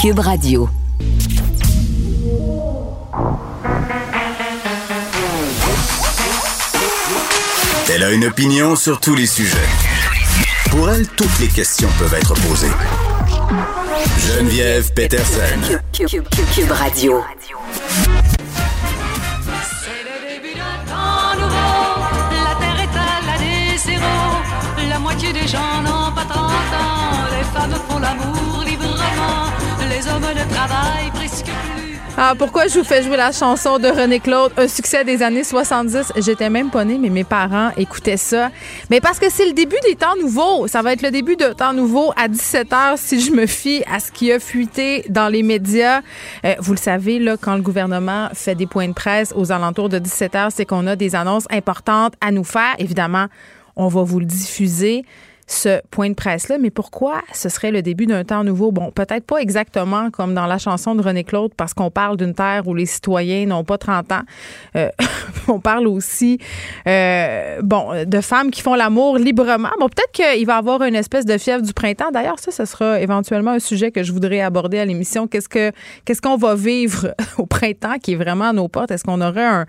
Cube Radio. Elle a une opinion sur tous les sujets. Pour elle, toutes les questions peuvent être posées. Geneviève Peterson. Cube, Cube- Cube- Cube Radio. C'est le début d'un temps nouveau. La terre est à l'année zéro. La moitié des gens n'ont pas 30 ans. Les femmes font l'amour Ah, pourquoi je vous fais jouer la chanson de René Claude, un succès des années 70? J'étais même pas née, mais mes parents écoutaient ça. Mais parce que c'est le début des temps nouveaux. Ça va être le début de temps nouveau à 17h si je me fie à ce qui a fuité dans les médias. Euh, vous le savez, là, quand le gouvernement fait des points de presse aux alentours de 17h, c'est qu'on a des annonces importantes à nous faire. Évidemment, on va vous le diffuser ce point de presse-là. Mais pourquoi ce serait le début d'un temps nouveau? Bon, peut-être pas exactement comme dans la chanson de René Claude, parce qu'on parle d'une terre où les citoyens n'ont pas 30 ans. Euh, on parle aussi, euh, bon, de femmes qui font l'amour librement. Bon, peut-être qu'il va y avoir une espèce de fièvre du printemps. D'ailleurs, ça, ce sera éventuellement un sujet que je voudrais aborder à l'émission. Qu'est-ce que qu'est-ce qu'on va vivre au printemps qui est vraiment à nos portes? Est-ce qu'on aurait un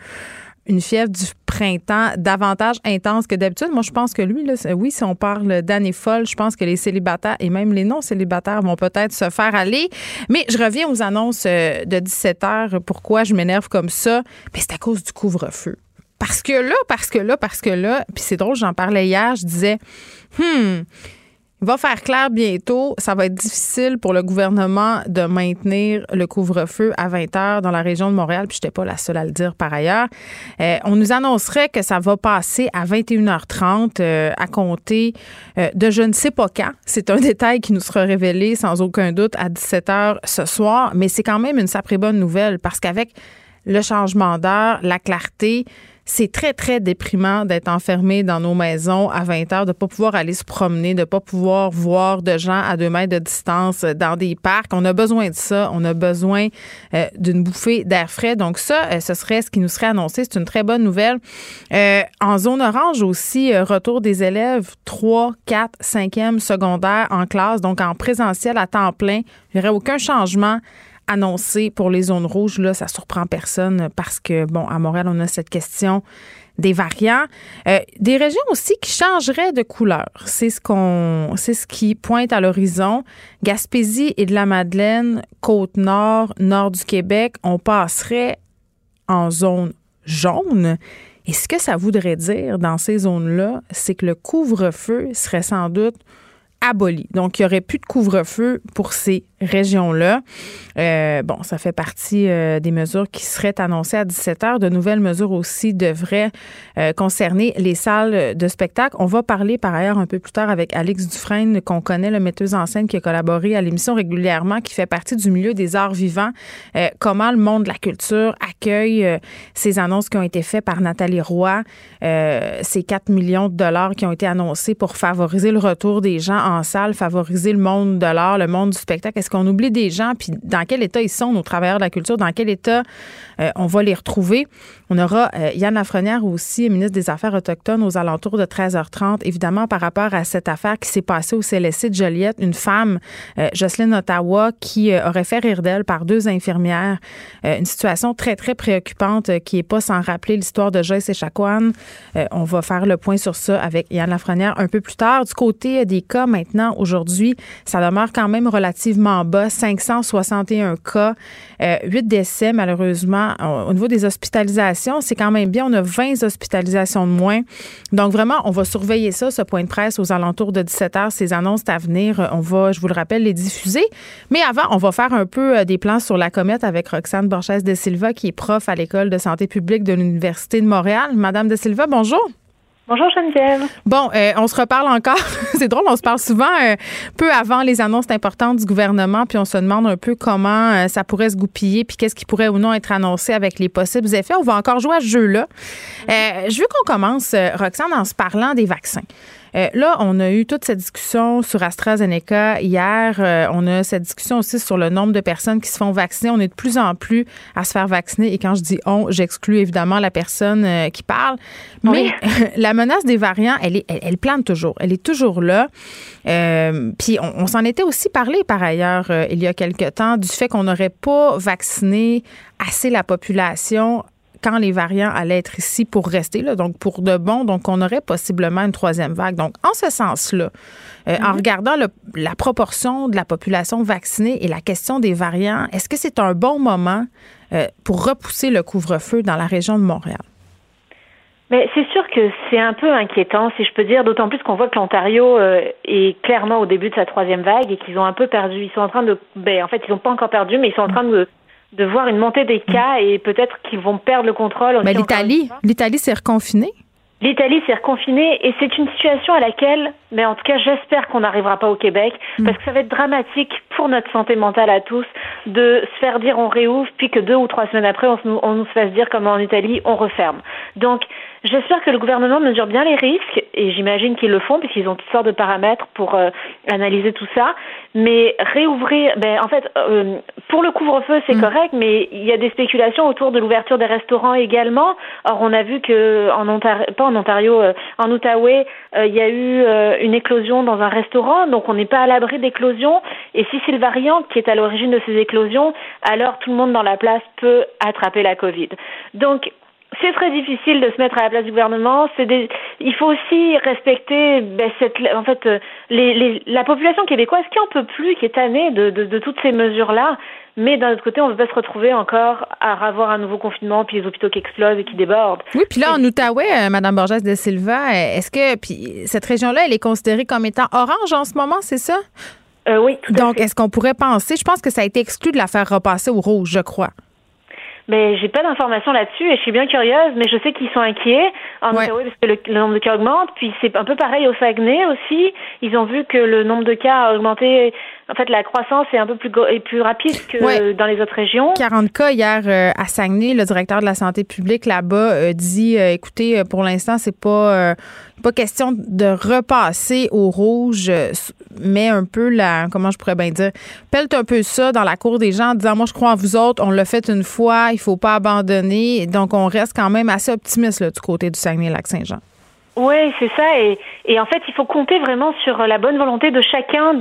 une fièvre du printemps davantage intense que d'habitude. Moi, je pense que lui, là, oui, si on parle d'année folle, je pense que les célibataires et même les non-célibataires vont peut-être se faire aller. Mais je reviens aux annonces euh, de 17 heures. Pourquoi je m'énerve comme ça? Ben, c'est à cause du couvre-feu. Parce que là, parce que là, parce que là, puis c'est drôle, j'en parlais hier, je disais, hmm, va faire clair bientôt. Ça va être difficile pour le gouvernement de maintenir le couvre-feu à 20 heures dans la région de Montréal. Puis je n'étais pas la seule à le dire par ailleurs. Euh, on nous annoncerait que ça va passer à 21h30 euh, à compter euh, de je ne sais pas quand. C'est un détail qui nous sera révélé sans aucun doute à 17h ce soir. Mais c'est quand même une sacrée bonne nouvelle parce qu'avec le changement d'heure, la clarté, c'est très, très déprimant d'être enfermé dans nos maisons à 20 heures, de pas pouvoir aller se promener, de ne pas pouvoir voir de gens à deux mètres de distance dans des parcs. On a besoin de ça. On a besoin euh, d'une bouffée d'air frais. Donc ça, euh, ce serait ce qui nous serait annoncé. C'est une très bonne nouvelle. Euh, en zone orange aussi, retour des élèves 3, 4, 5e secondaire en classe, donc en présentiel à temps plein. Il n'y aurait aucun changement annoncé pour les zones rouges. Là, ça surprend personne parce que, bon, à Montréal, on a cette question des variants. Euh, des régions aussi qui changeraient de couleur. C'est ce qu'on, c'est ce qui pointe à l'horizon. Gaspésie et de la Madeleine, Côte-Nord, Nord du Québec, on passerait en zone jaune. Et ce que ça voudrait dire dans ces zones-là, c'est que le couvre-feu serait sans doute Donc, il n'y aurait plus de couvre-feu pour ces régions-là. Euh, bon, ça fait partie euh, des mesures qui seraient annoncées à 17 heures. De nouvelles mesures aussi devraient euh, concerner les salles de spectacle. On va parler par ailleurs un peu plus tard avec Alex Dufresne, qu'on connaît, le metteuse en scène qui a collaboré à l'émission régulièrement, qui fait partie du milieu des arts vivants. Euh, comment le monde de la culture accueille euh, ces annonces qui ont été faites par Nathalie Roy, ces 4 millions de dollars qui ont été annoncés pour favoriser le retour des gens en favoriser le monde de l'art, le monde du spectacle? Est-ce qu'on oublie des gens? Puis dans quel état ils sont, nos travailleurs de la culture? Dans quel état on va les retrouver? On aura euh, Yann Lafrenière aussi, ministre des Affaires autochtones, aux alentours de 13h30. Évidemment, par rapport à cette affaire qui s'est passée au CLSC de Joliette, une femme, euh, Jocelyne Ottawa, qui euh, aurait fait rire d'elle par deux infirmières. Euh, une situation très, très préoccupante euh, qui n'est pas sans rappeler l'histoire de Joyce Echaquan. Euh, on va faire le point sur ça avec Yann Lafrenière un peu plus tard. Du côté euh, des cas, maintenant, aujourd'hui, ça demeure quand même relativement bas. 561 cas, euh, 8 décès, malheureusement. Au au niveau des hospitalisations, c'est quand même bien. On a 20 hospitalisations de moins. Donc, vraiment, on va surveiller ça, ce point de presse aux alentours de 17 heures. Ces annonces à venir, euh, on va, je vous le rappelle, les diffuser. Mais avant, on va faire un peu euh, des plans sur la comète avec Roxane Borges de Silva, qui est prof à l'École de santé publique de l'Université de Montréal. Madame de Silva, bonjour. Bonjour Geneviève. Bon, euh, on se reparle encore. c'est drôle, on se parle souvent euh, peu avant les annonces importantes du gouvernement, puis on se demande un peu comment euh, ça pourrait se goupiller, puis qu'est-ce qui pourrait ou non être annoncé avec les possibles effets. On va encore jouer à ce jeu-là. Euh, je veux qu'on commence, Roxane, en se parlant des vaccins. Euh, là, on a eu toute cette discussion sur AstraZeneca hier. Euh, on a cette discussion aussi sur le nombre de personnes qui se font vacciner. On est de plus en plus à se faire vacciner. Et quand je dis on, j'exclus évidemment la personne euh, qui parle. Mais la menace des variants, elle, est, elle, plane toujours. Elle est toujours là. puis on, s'en était aussi parlé par ailleurs il y a quelque temps du fait qu'on n'aurait pas vacciné assez la population quand les variants allaient être ici pour rester, là, donc pour de bon, donc on aurait possiblement une troisième vague. Donc, en ce sens-là, euh, en mhm. regardant la proportion de la population vaccinée et la question des variants, est-ce que c'est un bon moment euh, pour repousser le couvre-feu dans la région de Montréal? Mais c'est sûr que c'est un peu inquiétant, si je peux dire, d'autant plus qu'on voit que l'Ontario euh, est clairement au début de sa troisième vague et qu'ils ont un peu perdu. Ils sont en train de, ben, en fait, ils n'ont pas encore perdu, mais ils sont en train de de voir une montée des cas et peut-être qu'ils vont perdre le contrôle. Mais l'Italie, l'Italie s'est reconfinée. L'Italie s'est reconfinée et c'est une situation à laquelle, mais en tout cas, j'espère qu'on n'arrivera pas au Québec mm. parce que ça va être dramatique pour notre santé mentale à tous de se faire dire on réouvre puis que deux ou trois semaines après on, on nous fasse dire comme en Italie on referme. Donc J'espère que le gouvernement mesure bien les risques, et j'imagine qu'ils le font, puisqu'ils ont toutes sortes de paramètres pour euh, analyser tout ça. Mais réouvrir, ben, en fait, euh, pour le couvre-feu, c'est mm. correct, mais il y a des spéculations autour de l'ouverture des restaurants également. Or, on a vu que en Ontario, pas en Ontario, euh, en Outaouais, il y a eu une éclosion dans un restaurant, donc on n'est pas à l'abri d'éclosions. Et si c'est le variant qui est à l'origine de ces éclosions, alors tout le monde dans la place peut attraper la COVID. Donc, c'est très difficile de se mettre à la place du gouvernement. C'est il faut aussi respecter ben, cette, en fait, euh, les, les, la population québécoise qui en peut plus, qui est tannée de, de, de toutes ces mesures-là. Mais d'un autre côté, on ne veut pas se retrouver encore à avoir un nouveau confinement, puis les hôpitaux qui explosent et qui débordent. Oui, puis là, en Outaouais, euh, Mme Borges de Silva, est-ce que puis cette région-là, elle est considérée comme étant orange en ce moment, c'est ça? Euh, oui, tout Donc, est-ce qu'on pourrait penser, je pense que ça a été exclu de la faire repasser au rouge, je crois. Mais j'ai pas d'informations là-dessus et je suis bien curieuse, mais je sais qu'ils sont inquiets en parce que le, nombre de cas augmente. Puis c'est un peu pareil au Saguenay aussi. Ils ont vu que le nombre de cas a augmenté. En fait, la croissance est un peu plus, est plus rapide que dans les autres régions. 40 cas hier euh, à Saguenay. Le directeur de la santé publique là-bas euh, dit, euh, écoutez, pour l'instant, c'est pas pas question de repasser au rouge, mais un peu la, comment je pourrais bien dire, pèle un peu ça dans la cour des gens en disant, moi, je crois en vous autres, on l'a fait une fois, il faut pas abandonner. Donc, on reste quand même assez optimiste du côté du Saguenay-Lac-Saint-Jean. Oui, c'est ça. Et, et, en fait, il faut compter vraiment sur la bonne volonté de chacun,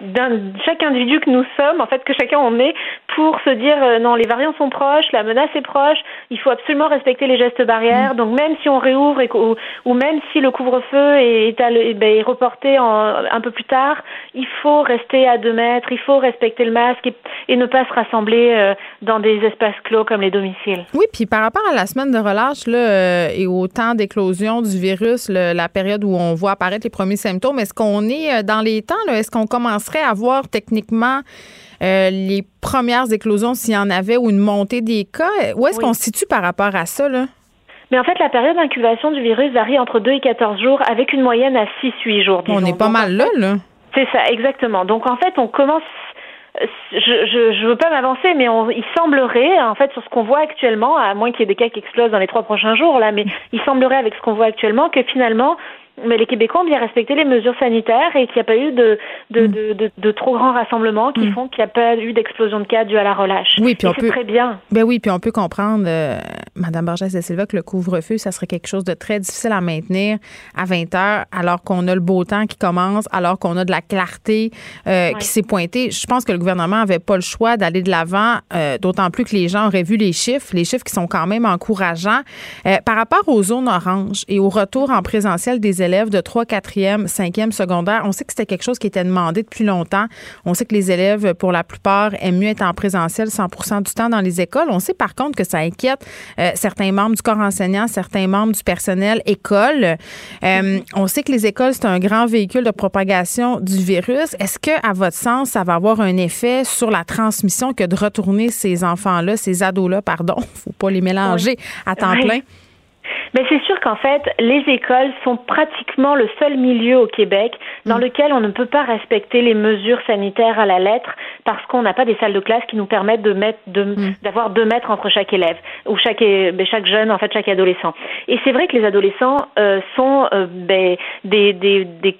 d'un, chaque individu que nous sommes, en fait, que chacun en est, pour se dire euh, non, les variants sont proches, la menace est proche, il faut absolument respecter les gestes barrières. Mm. Donc, même si on réouvre et, ou, ou, même si le couvre-feu est, est, ben, est reporté en, un peu plus tard, il faut rester à deux mètres, il faut respecter le masque et, et ne pas se rassembler euh, dans des espaces clos comme les domiciles. Oui, puis par rapport à la semaine de relâche là, euh, et au temps d'éclosion du virus, la période où on voit apparaître les premiers symptômes. Est-ce qu'on est euh, dans les temps? Est-ce qu'on commencerait à voir techniquement euh, les premières éclosions s'il y en avait ou une montée des cas? Où est-ce qu'on se situe par rapport à ça? Là? Mais en fait, la période d'incubation du virus varie entre 2 et 14 jours avec une moyenne à 6-8 jours. On est pas mal là, là. C'est ça, exactement. Donc en fait, on commence je je, veux pas m'avancer, mais on, il semblerait, en fait, sur ce qu'on voit actuellement, à moins qu'il y ait des cas qui explosent dans les trois prochains jours, là, mais il semblerait avec ce qu'on voit actuellement que finalement, mais les Québécois ont bien respecté les mesures sanitaires et qu'il n'y a pas eu de, de, mm. de, de, trop grands rassemblements qui mm. font qu'il n'y a pas eu d'explosion de cas due à la relâche. Oui, puis on peut très bien. Ben oui, puis on peut comprendre, euh, Madame Borges de Silva, que le couvre-feu, ça serait quelque chose de très difficile à maintenir à 20 heures, alors qu'on a le beau temps qui commence, alors qu'on a de la clarté euh, qui s'est pointée. Je pense que le gouvernement n'avait pas le choix d'aller de l'avant, euh, d'autant plus que les gens auraient vu les chiffres, les chiffres qui sont quand même encourageants. par rapport aux zones oranges et au retour en présentiel des élèves de 3, 4e, 5e secondaire. On sait que c'était quelque chose qui était demandé depuis longtemps. On sait que les élèves, pour la plupart, aiment mieux être en présentiel 100 du temps dans les écoles. On sait par contre que ça inquiète euh, certains membres du corps enseignant, certains membres du personnel école. Euh, on sait que les écoles, c'est un grand véhicule de propagation du virus. Est-ce que, à votre sens, ça va avoir un effet sur la transmission que de retourner ces enfants-là, ces ados-là, pardon, faut pas les mélanger à temps plein? Mais c'est sûr qu'en fait, les écoles sont pratiquement le seul milieu au Québec dans mm. lequel on ne peut pas respecter les mesures sanitaires à la lettre parce qu'on n'a pas des salles de classe qui nous permettent de mettre mm. d'avoir deux mètres entre chaque élève ou chaque ben, chaque jeune en fait chaque adolescent. Et c'est vrai que les adolescents euh, sont euh, ben, des, des, des,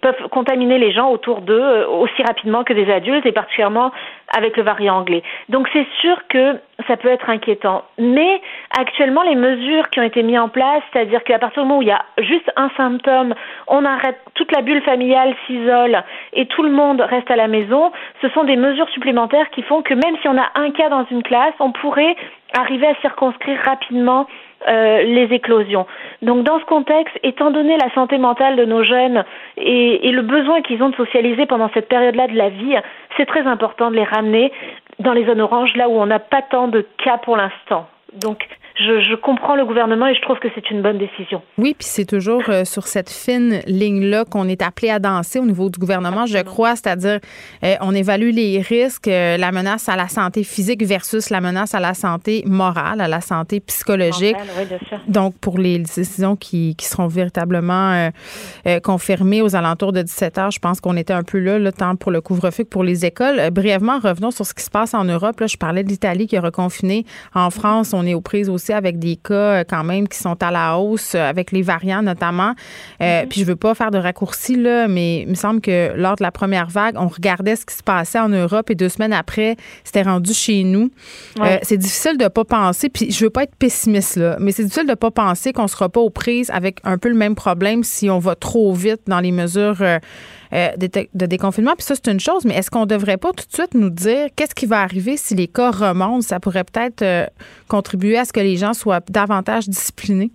peuvent contaminer les gens autour d'eux euh, aussi rapidement que des adultes et particulièrement avec le variant anglais. Donc c'est sûr que ça peut être inquiétant. Mais actuellement, les mesures qui ont été mises en c'est-à-dire qu'à partir du moment où il y a juste un symptôme, on arrête, toute la bulle familiale s'isole et tout le monde reste à la maison, ce sont des mesures supplémentaires qui font que même si on a un cas dans une classe, on pourrait arriver à circonscrire rapidement euh, les éclosions. Donc dans ce contexte, étant donné la santé mentale de nos jeunes et, et le besoin qu'ils ont de socialiser pendant cette période-là de la vie, c'est très important de les ramener dans les zones oranges, là où on n'a pas tant de cas pour l'instant. Donc je, je, comprends le gouvernement et je trouve que c'est une bonne décision. Oui, puis c'est toujours euh, sur cette fine ligne-là qu'on est appelé à danser au niveau du gouvernement, je crois, c'est-à-dire euh, on évalue les risques, euh, la menace à la santé physique versus la menace à la santé morale, à la santé psychologique. oui, bien sûr. Donc, pour les décisions qui, qui seront véritablement confirmées aux alentours de 17 heures, je pense qu'on était un peu là, le temps pour le couvre-feu que pour les écoles. brièvement, revenons sur ce qui se passe en Europe. Là, je parlais de l'Italie qui est reconfinée. En France, on est aux prises aussi avec des cas euh, quand même qui sont à la hausse, euh, avec les variants notamment. Euh, mhm. Puis je veux pas faire de raccourci, là, mais il me semble que lors de la première vague, on regardait ce qui se passait en Europe et deux semaines après, c'était rendu chez nous. c'est difficile de pas penser, puis je veux pas être pessimiste, là, mais c'est difficile de pas penser qu'on sera pas aux prises avec un peu le même problème si on va trop vite dans les mesures euh, de, déconfinement. Puis ça, c'est une chose, mais est-ce qu'on ne devrait pas tout de suite nous dire qu'est-ce qui va arriver si les cas remontent? Ça pourrait peut-être euh, contribuer à ce que les gens soient davantage disciplinés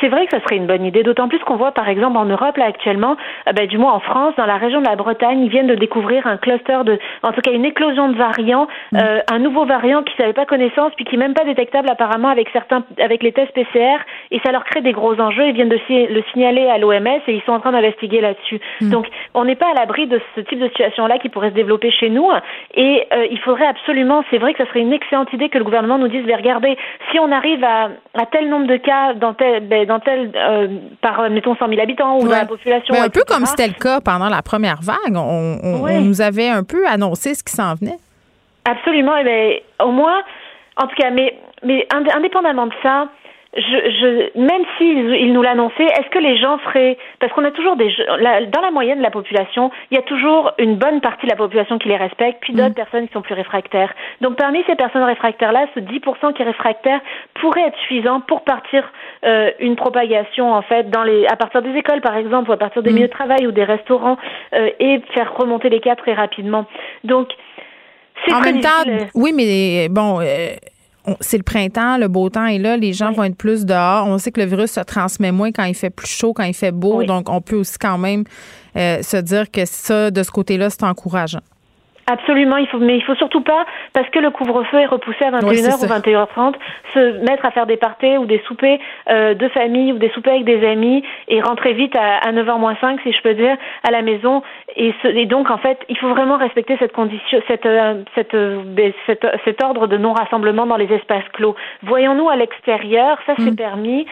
c'est vrai que ça serait une bonne idée, d'autant plus qu'on voit par exemple en Europe là actuellement, euh, ben, du moins en France, dans la région de la Bretagne, ils viennent de découvrir un cluster de, en tout cas une éclosion de variants, mm. euh, un nouveau variant qui n'avait pas connaissance puis qui n'est même pas détectable apparemment avec certains, avec les tests PCR et ça leur crée des gros enjeux. Ils viennent de le signaler à l'OMS et ils sont en train d'investiguer là-dessus. Mm. Donc on n'est pas à l'abri de ce type de situation là qui pourrait se développer chez nous et euh, il faudrait absolument, c'est vrai que ça serait une excellente idée que le gouvernement nous dise, mais regardez, si on arrive à, à tel nombre de cas dans tel, ben, dans tel, euh, par, mettons, 100 000 habitants ou dans la population. un peu comme c'était le cas pendant la première vague. On, nous avait un peu annoncé ce qui s'en venait. Absolument. Et bien, au moins, en tout cas, mais, mais indépendamment de ça, je, je, même s'ils ils nous l'annonçaient, est-ce que les gens seraient parce qu'on a toujours des dans la moyenne de la population, il y a toujours une bonne partie de la population qui les respecte, puis d'autres mm. personnes qui sont plus réfractaires. Donc parmi ces personnes réfractaires là, ce 10% qui est réfractaire pourrait être suffisant pour partir euh, une propagation en fait dans les à partir des écoles par exemple ou à partir des mm. milieux de travail ou des restaurants euh, et faire remonter les cas très rapidement. Donc c'est en même temps, oui, mais bon. Euh, c'est le printemps, le beau temps est là, les gens vont être plus dehors. On sait que le virus se transmet moins quand il fait plus chaud, quand il fait beau. Donc, on peut aussi quand même euh, se dire que ça, de ce côté-là, c'est encourageant. Absolument, il faut, mais il faut surtout pas, parce que le couvre-feu est repoussé à 21h ou 21h30, se mettre à faire des parties ou des soupers euh, de famille ou des soupers avec des amis et rentrer vite à, 9h moins 5, si je peux dire, à la maison. Et, et donc, en fait, il faut vraiment respecter cette condition, cette, euh, cette, euh, cette, cet ordre de non-rassemblement dans les espaces clos. Voyons-nous à l'extérieur, ça c'est mm. permis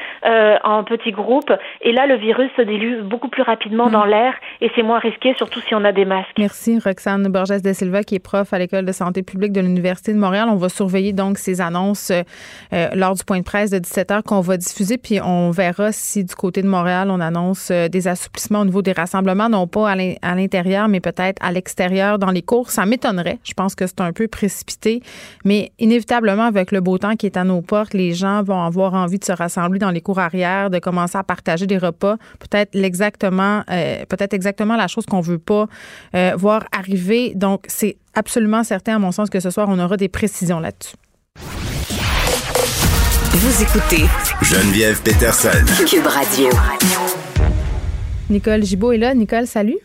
en petits groupes, et là, le virus se dilue beaucoup plus rapidement mm. dans l'air et c'est moins risqué, surtout si on a des masques. Merci, Roxane Borges qui est prof à l'École de santé publique de l'Université de Montréal. On va surveiller donc ces annonces euh, lors du point de presse de 17 heures qu'on va diffuser, puis on verra si du côté de Montréal, on annonce euh, des assouplissements au niveau des rassemblements, non pas à l'intérieur, mais peut-être à l'extérieur dans les cours. Ça m'étonnerait. Je pense que c'est un peu précipité, mais inévitablement, avec le beau temps qui est à nos portes, les gens vont avoir envie de se rassembler dans les cours arrière, de commencer à partager des repas. Peut-être exactement, euh, peut-être exactement la chose qu'on veut pas voir arriver. Donc, c'est absolument certain, à mon sens, que ce soir, on aura des précisions là-dessus. Vous écoutez Geneviève Peterson. Cube Radio. Nicole Gibault est là. Nicole, salut.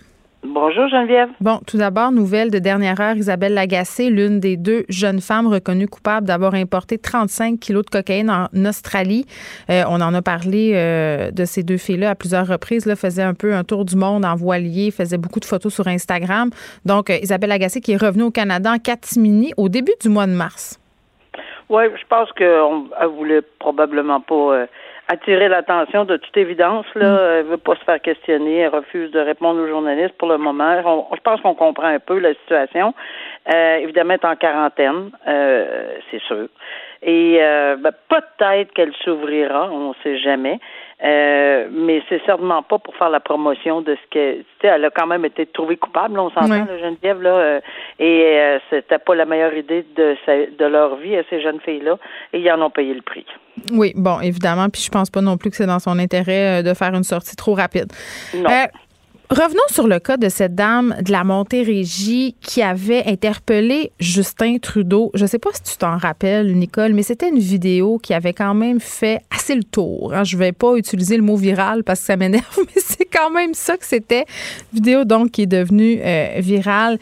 Bonjour Geneviève. Bon, tout d'abord, nouvelle de dernière heure, Isabelle Lagacé, l'une des deux jeunes femmes reconnues coupables d'avoir importé 35 kilos de cocaïne en Australie. Euh, on en a parlé euh, de ces deux filles-là à plusieurs reprises. Là, faisait un peu un tour du monde en voilier, faisait beaucoup de photos sur Instagram. Donc, euh, Isabelle Lagacé qui est revenue au Canada en catimini au début du mois de mars. Oui, je pense qu'elle voulait probablement pas attirer l'attention de toute évidence. Là, mm. elle veut pas se faire questionner, elle refuse de répondre aux journalistes pour le moment. je pense qu'on comprend un peu la situation. Euh, évidemment, elle est en quarantaine, euh, c'est sûr. Et euh, ben, peut-être qu'elle s'ouvrira, on ne sait jamais. Euh, mais c'est certainement pas pour faire la promotion de ce que tu sais, elle a quand même été trouvée coupable, on s'entend, Oui. la Geneviève là, euh, et euh, c'était pas la meilleure idée de sa- de leur vie à ces jeunes filles là, et ils en ont payé le prix. Oui, bon, évidemment. Puis je pense pas non plus que c'est dans son intérêt de faire une sortie trop rapide. Non. Revenons sur le cas de cette dame de la Montérégie qui avait interpellé Justin Trudeau. Je ne sais pas si tu t'en rappelles, Nicole, mais c'était une vidéo qui avait quand même fait assez le tour. hein. Je ne vais pas utiliser le mot viral parce que ça m'énerve, mais c'est quand même ça que c'était. Vidéo donc qui est devenue euh, virale.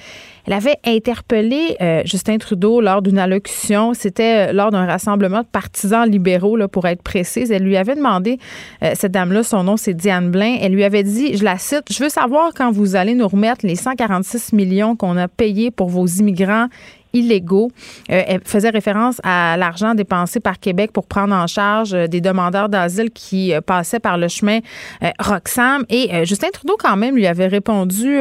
Elle avait interpellé euh, Justin Trudeau lors d'une allocution. C'était euh, lors d'un rassemblement de partisans libéraux, pour être précise. Elle lui avait demandé, euh, cette dame-là, son nom, c'est Diane Blain. Elle lui avait dit, je la cite, Je veux savoir quand vous allez nous remettre les 146 millions qu'on a payés pour vos immigrants illégaux. Euh, elle faisait référence à l'argent dépensé par Québec pour prendre en charge euh, des demandeurs d'asile qui euh, passaient par le chemin Roxham. Et Justin Trudeau, quand même, lui avait répondu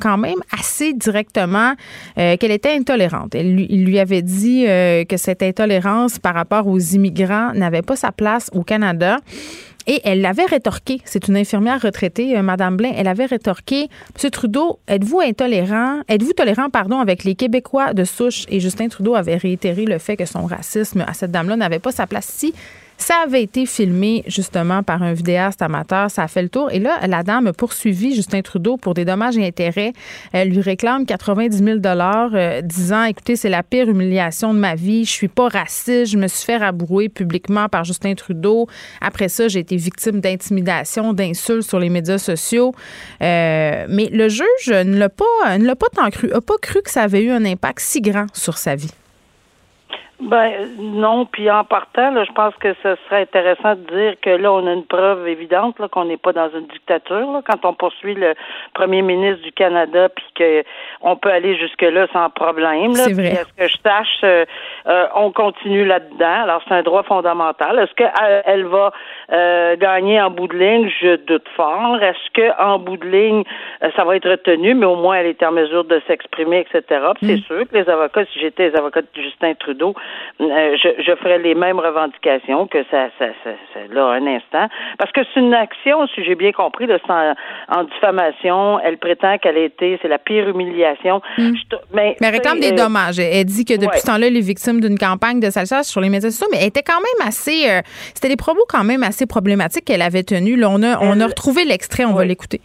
quand même assez directement qu'elle était intolérante. Il lui avait dit que cette intolérance par rapport aux immigrants n'avait pas sa place au Canada. Et elle l'avait rétorqué. C'est une infirmière retraitée, euh, Madame Blain. Elle avait rétorqué Monsieur Trudeau, êtes-vous intolérant Êtes-vous tolérant, pardon, avec les Québécois de souche? Et Justin Trudeau avait réitéré le fait que son racisme à cette dame-là n'avait pas sa place ici. Ça avait été filmé justement par un vidéaste amateur, ça a fait le tour. Et là, la dame a Justin Trudeau pour des dommages et intérêts. Elle lui réclame 90 000 euh, disant, écoutez, c'est la pire humiliation de ma vie. Je suis pas raciste. Je me suis fait rabrouer publiquement par Justin Trudeau. Après ça, j'ai été victime d'intimidation, d'insultes sur les médias sociaux. Euh, mais le juge ne l'a pas, pas tant cru, a pas cru que ça avait eu un impact si grand sur sa vie. Ben non, puis en partant, là, je pense que ce serait intéressant de dire que là, on a une preuve évidente là, qu'on n'est pas dans une dictature. Là, quand on poursuit le premier ministre du Canada, puis que on peut aller jusque là sans problème. Là, C'est vrai. Est-ce que je sache, euh, euh, on continue là-dedans. Alors c'est un droit fondamental. Est-ce qu'elle elle va euh, gagner en bout de ligne? Je doute fort. Est-ce que en bout de ligne, euh, ça va être retenu, mais au moins elle est en mesure de s'exprimer, etc. Puis c'est sûr que les avocats, si j'étais les avocats de Justin Trudeau, euh, je, je ferais les mêmes revendications que ça, ça, ça, ça- là un instant, parce que c'est une action, si j'ai bien compris, c'est en, en diffamation. Elle prétend qu'elle a été, c'est la pire humiliation. Je t- mais Mais elle réclame des euh, dommages. Elle dit que depuis ouais. ce temps-là, elle est victime d'une campagne de salissage sur les médias sociaux, mais elle était quand même assez. euh, C'était des propos quand même assez problématiques qu'elle avait tenus. Là, on a, on a retrouvé l'extrait, on va l'écouter.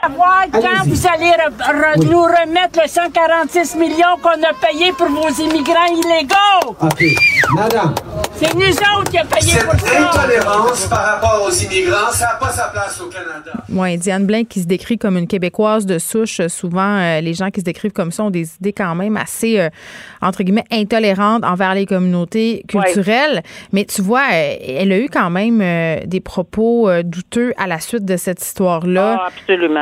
Savoir quand vous allez re- re- nous remettre les 146 millions qu'on a payés pour vos immigrants illégaux. OK. Madame, C'est nous autres qui avons payé cette pour ça. intolérance par rapport aux immigrants, ça n'a pas sa place au Canada. Oui, Diane Blain qui se décrit comme une Québécoise de souche. euh, Souvent, euh, les gens qui se décrivent comme ça ont des idées quand même assez, euh, entre guillemets, intolérantes envers les communautés culturelles. Mais tu vois, elle a eu quand même euh, des propos euh, douteux à la suite de cette histoire-là. Ah, absolument.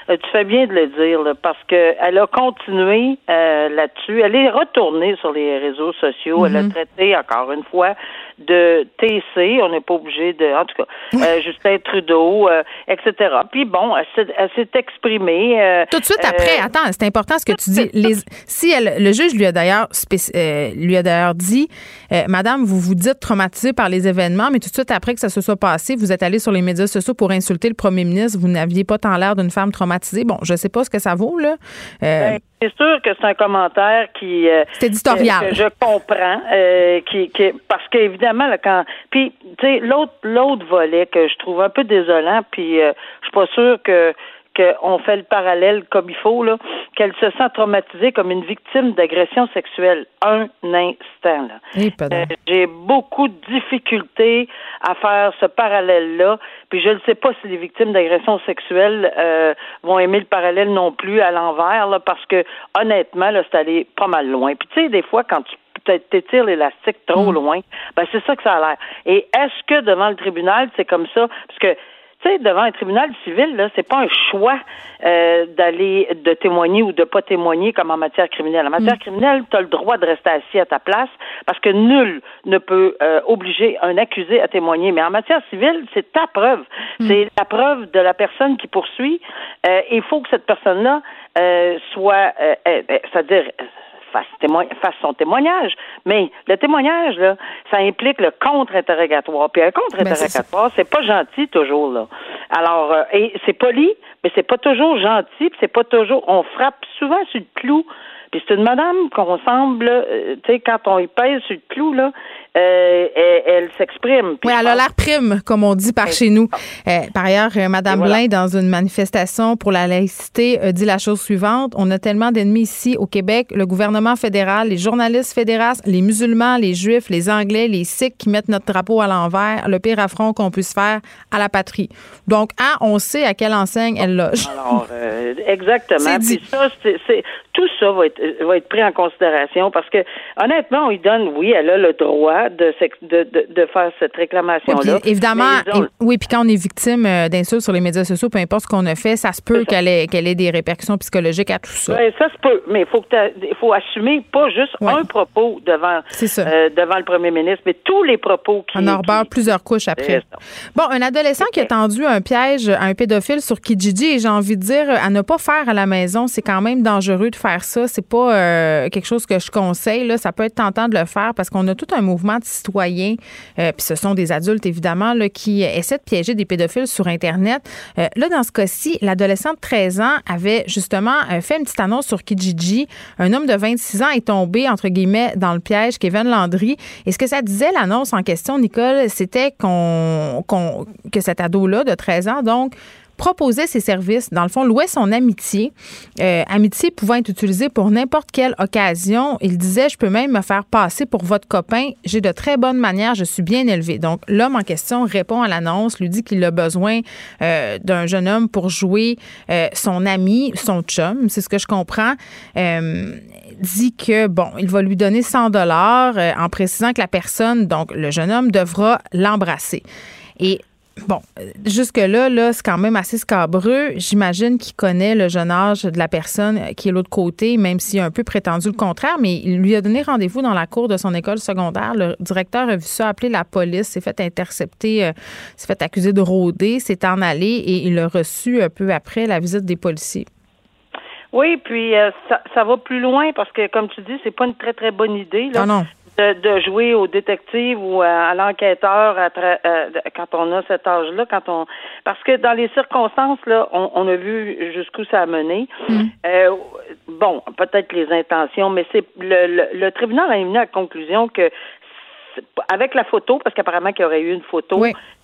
tu fais bien de le dire, là, parce que elle a continué euh, là-dessus. Elle est retournée sur les réseaux sociaux. Elle a traité, encore une fois, de TC. On n'est pas obligé de... En tout cas, euh, Justin Trudeau, euh, etc. Puis bon, elle s'est, exprimée. euh, Tout de suite euh, après, attends, c'est important ce que tu dis. Les, si elle, le juge lui a d'ailleurs euh, lui a d'ailleurs dit, euh, Madame, vous vous dites traumatisée par les événements, mais tout de suite après que ça se soit passé, vous êtes allée sur les médias sociaux pour insulter le premier ministre. Vous n'aviez pas tant l'air d'une femme traumatisée. Bon, je sais pas ce que ça vaut là. Euh, Ben, c'est sûr que c'est un commentaire qui euh, C'est éditorial. que, je comprends euh, qui, qui parce qu'évidemment là, quand puis tu sais l'autre l'autre volet que je trouve un peu désolant puis je suis pas sûre que qu'on fait le parallèle comme il faut là qu'elle se sent traumatisée comme une victime d'agression sexuelle un instant là eh, euh, j'ai beaucoup de difficultés à faire ce parallèle-là. Puis je ne sais pas si les victimes d'agressions sexuelles euh, vont aimer le parallèle non plus à l'envers, là, parce que honnêtement, là, c'est allé pas mal loin. Puis tu sais, des fois, quand tu t'étires l'élastique trop loin, ben c'est ça que ça a l'air. Et est-ce que devant le tribunal, c'est comme ça? Parce que tu sais, devant un tribunal civil, là, c'est pas un choix euh, d'aller de témoigner ou de pas témoigner comme en matière criminelle. En matière criminelle, tu as le droit de rester assis à ta place parce que nul ne peut euh, obliger un accusé à témoigner. Mais en matière civile, c'est ta preuve. C'est la preuve de la personne qui poursuit. Euh, Il faut que cette personne-là euh, soit, euh, c'est-à-dire fasse, fasse son témoignage. Mais le témoignage, là, ça implique le contre-interrogatoire. Puis un contre-interrogatoire, c'est pas gentil toujours, là. Alors, euh, et c'est poli, mais c'est pas toujours gentil, puis c'est pas toujours. On frappe souvent sur le clou. Puis c'est une madame qu'on semble, euh, tu sais, quand on y pèse sur le clou, là, euh, elle, s'exprime. Oui, elle a l'air prime, comme on dit par chez nous. Euh, par ailleurs, euh, Madame Blain, dans une manifestation pour la laïcité, dit la chose suivante on a tellement d'ennemis ici au Québec, le gouvernement fédéral, les journalistes fédéraux, les musulmans, les juifs, les anglais, les sikhs qui mettent notre drapeau à l'envers, le pire affront qu'on puisse faire à la patrie. Donc, ah, on sait à quelle enseigne elle loge. Alors, exactement. Puis ça, c'est, tout ça va être, va être pris en considération parce que, honnêtement, on lui donne, oui, elle a le droit de, de, de, faire cette réclamation-là. évidemment, oui, puis quand on est victime euh, d'insultes sur les médias sociaux, peu importe ce qu'on a fait, ça se peut qu'elle ait, ait des répercussions psychologiques à tout ça. Oui, ça se peut, mais il faut, faut assumer pas juste un propos devant, euh, devant le premier ministre, mais tous les propos qui. On en rebord plusieurs couches après. Bon, un adolescent qui a tendu un piège à un pédophile sur Kijiji, et j'ai envie de dire, à ne pas faire à la maison, c'est quand même dangereux de faire ça. C'est pas euh, quelque chose que je conseille. Là. Ça peut être tentant de le faire parce qu'on a tout un mouvement de citoyens, euh, puis ce sont des adultes évidemment, là, qui essaient de piéger des pédophiles sur Internet. Euh, là, dans ce cas-ci, l'adolescent de 13 ans avait justement euh, fait une petite annonce sur Kijiji. Un homme de 26 ans est tombé, entre guillemets, dans le piège, Kevin Landry. Et ce que ça disait, l'annonce en question, Nicole, c'était qu'on, que cet ado-là de 13 ans, donc, proposait ses services, dans le fond, louait son amitié. Euh, amitié pouvant être utilisée pour n'importe quelle occasion. Il disait, je peux même me faire passer pour votre copain. J'ai de très bonnes manières, je suis bien élevé. Donc, l'homme en question répond à l'annonce, lui dit qu'il a besoin euh, d'un jeune homme pour jouer euh, son ami, son chum, c'est ce que je comprends. dit que, bon, il va lui donner 100 dollars en précisant que la personne, donc le jeune homme, devra l'embrasser. Et Bon, jusque-là, là, c'est quand même assez scabreux. J'imagine qu'il connaît le jeune âge de la personne qui est l'autre côté, même s'il a un peu prétendu le contraire, mais il lui a donné rendez-vous dans la cour de son école secondaire. Le directeur a vu ça, appelé la police, s'est fait intercepter, euh, s'est fait accuser de rôder, s'est en allé et il a reçu un peu après la visite des policiers. Oui, puis euh, ça, ça, va plus loin parce que, comme tu dis, c'est pas une très très bonne idée. Là. Non, non de, jouer au détective ou à, l'enquêteur euh, quand on a cet âge-là, quand on parce que dans les circonstances là, on, a vu jusqu'où ça a mené. Mm. Euh, bon, peut-être les intentions, mais c'est le, le, tribunal a amené à la conclusion que avec la photo, parce qu'apparemment qu'il y aurait eu une photo,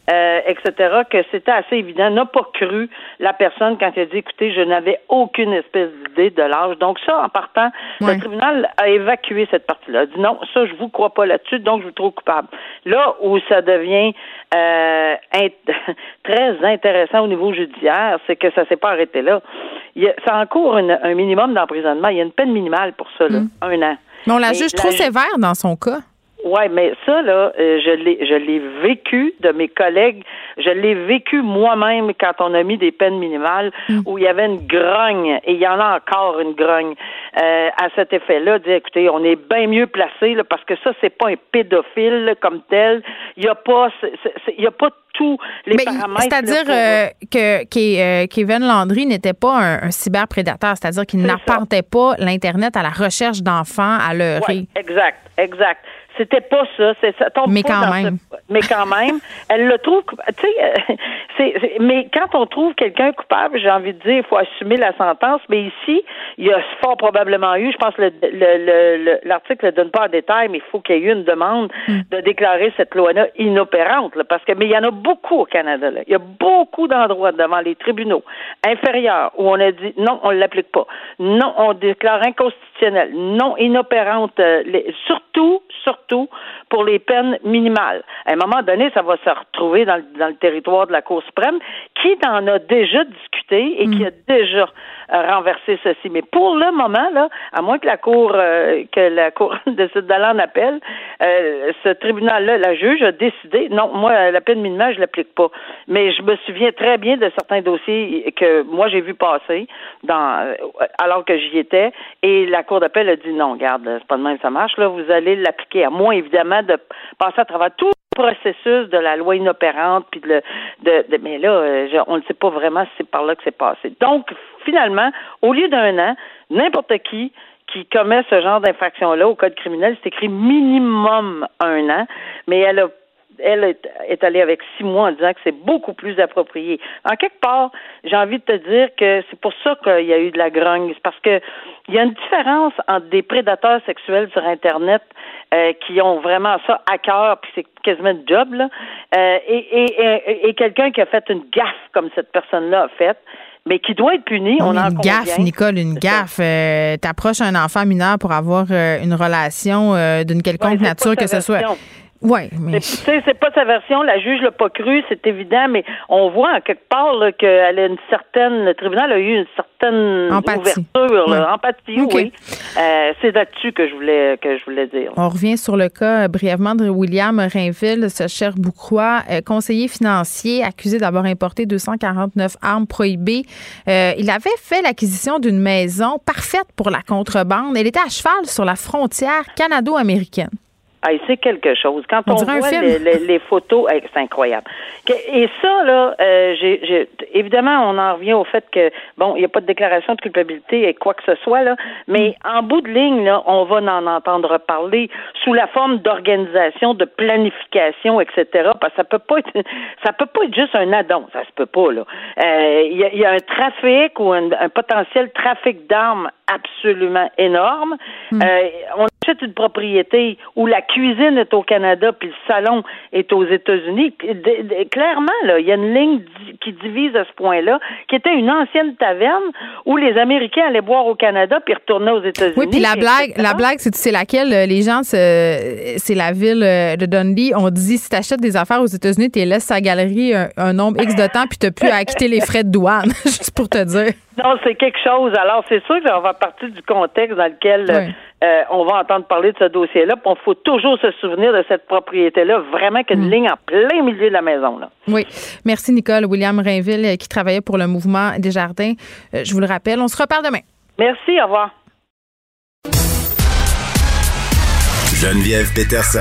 euh, etc., que c'était assez évident, n'a pas cru la personne quand elle a dit, écoutez, je n'avais aucune espèce d'idée de l'âge. Donc ça, en partant, le tribunal a évacué cette partie-là. A dit non, ça, je vous crois pas là-dessus, donc je vous trouve coupable. Là où ça devient euh, très intéressant au niveau judiciaire, c'est que ça s'est pas arrêté là. Il y a, ça encourt un minimum d'emprisonnement. Il y a une peine minimale pour ça, là, mm. un an. Mais on la juge trop sévère dans son cas. Oui, mais ça, là, euh, je l'ai je l'ai vécu de mes collègues. Je l'ai vécu moi-même quand on a mis des peines minimales mm. où il y avait une grogne, et il y en a encore une grogne euh, à cet effet-là, dire écoutez, on est bien mieux placé là, parce que ça, c'est pas un pédophile comme tel. Il y a pas il y a pas tous les paramètres. C'est-à-dire euh, que, que Kevin Landry n'était pas un, cyberprédateur, c'est-à-dire qu'il n'apportait pas l'Internet à la recherche d'enfants à. Oui, exact, exact. C'était pas ça. C'est ça tombe mais quand même. Mais quand même, elle le trouve. Tu sais, euh, c'est, mais quand on trouve quelqu'un coupable, j'ai envie de dire, il faut assumer la sentence. Mais ici, il y a fort probablement eu, je pense que le, le, l'article ne donne pas en détail, mais il faut qu'il y ait eu une demande hmm. de déclarer cette loi-là inopérante, parce que mais il y en a beaucoup au Canada. Là. Il y a beaucoup d'endroits devant les tribunaux inférieurs où on a dit non, on ne l'applique pas. Non, on déclare inconstitutionnel. Non, inopérante. Euh, surtout, surtout pour les peines minimales. À un moment donné, ça va se retrouver dans le, territoire de la Cour suprême, qui en a déjà discuté et qui a déjà euh, renversé ceci? Mais pour le moment, là, à moins que la Cour euh, que la Cour décide d'aller en appel, euh, ce tribunal-là, la juge a décidé, non, moi, la peine minimale, je l'applique pas. Mais je me souviens très bien de certains dossiers que moi j'ai vu passer dans alors que j'y étais, et la Cour d'appel a dit non, regarde, c'est pas de même ça marche, là, vous allez l'appliquer à moins évidemment de passer à travers tout le processus de la loi inopérante, puis de, de, mais là, euh, on ne sait pas vraiment si c'est par là que c'est passé. Donc, finalement, au lieu d'un an, n'importe qui qui commet ce genre d'infraction-là au code criminel, c'est écrit minimum un an, mais elle a elle est, allée avec six mois en disant que c'est beaucoup plus approprié. En quelque part, j'ai envie de te dire que c'est pour ça qu'il y a eu de la grogne. C'est parce que il y a une différence entre des prédateurs sexuels sur Internet euh, qui ont vraiment ça à cœur, puis c'est quasiment de job, là, euh, et, et, et, quelqu'un qui a fait une gaffe comme cette personne-là a fait mais qui doit être puni. on en une gaffe, Nicole, une gaffe. Euh, T'approches un enfant mineur pour avoir euh, une relation d'une quelconque nature, que ce soit. Oui, mais. Tu sais, c'est pas sa version, la juge l'a pas cru, c'est évident, mais on voit en quelque part qu'elle a une certaine. Le tribunal a eu une certaine ouverture, empathie, oui. Euh, c'est là-dessus que je voulais que je voulais dire. On revient sur le cas euh, brièvement de William Rainville, ce cher Boucrois, euh, conseiller financier, accusé d'avoir importé 249 armes prohibées. il avait fait l'acquisition d'une maison parfaite pour la contrebande. Elle était à cheval sur la frontière canado-américaine. Ah, c'est quelque chose. Quand on, voit les, photos, c'est incroyable. Et ça, là, euh, j'ai, évidemment, on en revient au fait que, bon, il n'y a pas de déclaration de culpabilité et quoi que ce soit, là, mais mm. en bout de ligne, là, on va en entendre parler sous la forme d'organisation, de planification, etc. Parce que ça peut pas être, ça peut pas être juste un addon, ça se peut pas, là. Euh, il y, a, un trafic ou un, potentiel trafic d'armes absolument énorme. Mm. Euh, on une propriété où la cuisine est au Canada puis le salon est aux États-Unis. Clairement, là, il y a une ligne qui divise à ce point-là, qui était une ancienne taverne où les Américains allaient boire au Canada puis retournaient aux États-Unis. Oui, puis la blague, la blague, c'est laquelle euh, les gens, c'est la ville euh, de Dundee. On dit si tu achètes des affaires aux États-Unis, tu laisses sa galerie un, nombre X de temps puis tu plus à acquitter les frais de douane, juste pour te dire. Non, c'est quelque chose. Alors, c'est sûr que ça va partir du contexte dans lequel euh, on va entendre parler de ce dossier-là. Il faut toujours se souvenir de cette propriété-là, vraiment qu'une une mm. ligne en plein milieu de la maison. Là. Oui. Merci, Nicole. William Rainville, euh, qui travaillait pour le mouvement des jardins. Euh, je vous le rappelle. On se reparle demain. Merci. Au revoir. Geneviève Peterson,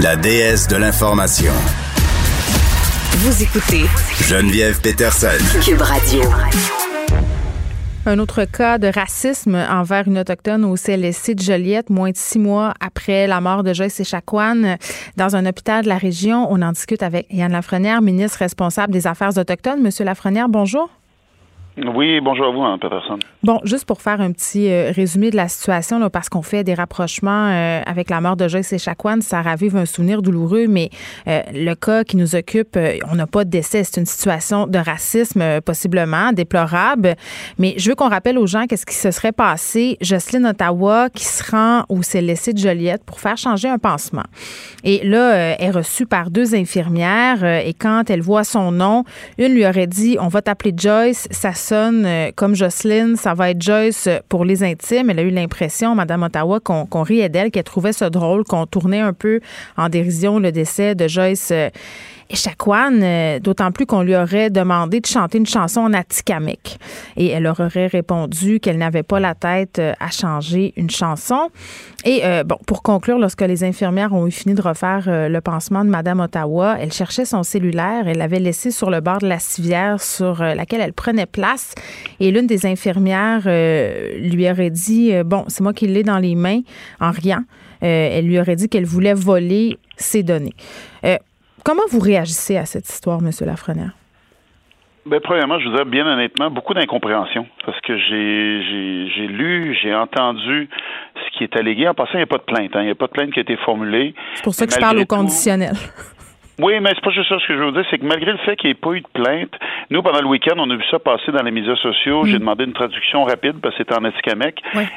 la déesse de l'information. Vous écoutez Geneviève Peterson, Cube Radio. Un autre cas de racisme envers une autochtone au CLSC de Joliette, moins de six mois après la mort de Joyce Echaquan dans un hôpital de la région. On en discute avec Yann Lafrenière, ministre responsable des Affaires autochtones. Monsieur Lafrenière, bonjour. Oui, bonjour à vous, hein, Peterson. Bon, juste pour faire un petit euh, résumé de la situation, parce qu'on fait des rapprochements euh, avec la mort de Joyce Echaquan, ça ravive un souvenir douloureux, mais euh, le cas qui nous occupe, on n'a pas de décès, c'est une situation de racisme possiblement déplorable. Mais je veux qu'on rappelle aux gens qu'est-ce qui se serait passé. Jocelyne Ottawa qui se rend au CLSC de Joliette pour faire changer un pansement. Et là, est reçue par deux infirmières et quand elle voit son nom, une lui aurait dit, on va t'appeler Joyce, ça euh, comme Jocelyne, ça va être Joyce pour les intimes. Elle a eu l'impression, Madame Ottawa, qu'on riait d'elle, qu'elle trouvait ça drôle, qu'on tournait un peu en dérision le décès de Joyce. Echaquan, euh, d'autant plus qu'on lui aurait demandé de chanter une chanson en atikamek. Et elle leur aurait répondu qu'elle n'avait pas la tête euh, à changer une chanson. Et euh, bon, pour conclure, lorsque les infirmières ont eu fini de refaire le pansement de Madame Ottawa, elle cherchait son cellulaire. Elle l'avait laissé sur le bord de la civière sur laquelle elle prenait place. Et l'une des infirmières lui aurait dit Bon, c'est moi qui l'ai dans les mains, en riant. elle lui aurait dit qu'elle voulait voler ses données. Comment vous réagissez à cette histoire, M. Lafrenière? Ben, premièrement, je vous dire bien honnêtement, beaucoup d'incompréhension parce que j'ai lu, j'ai entendu ce qui est allégué. En passant, il n'y a pas de plainte. Hein. Il n'y a pas de plainte qui a été formulée. C'est pour ça que je parle au conditionnel. Oui, mais c'est pas juste ça. Ce que je veux dire, c'est que malgré le fait qu'il n'y ait pas eu de plainte, nous, pendant le week-end, on a vu ça passer dans les médias sociaux. J'ai mm. demandé une traduction rapide parce que c'était en Atikamekw.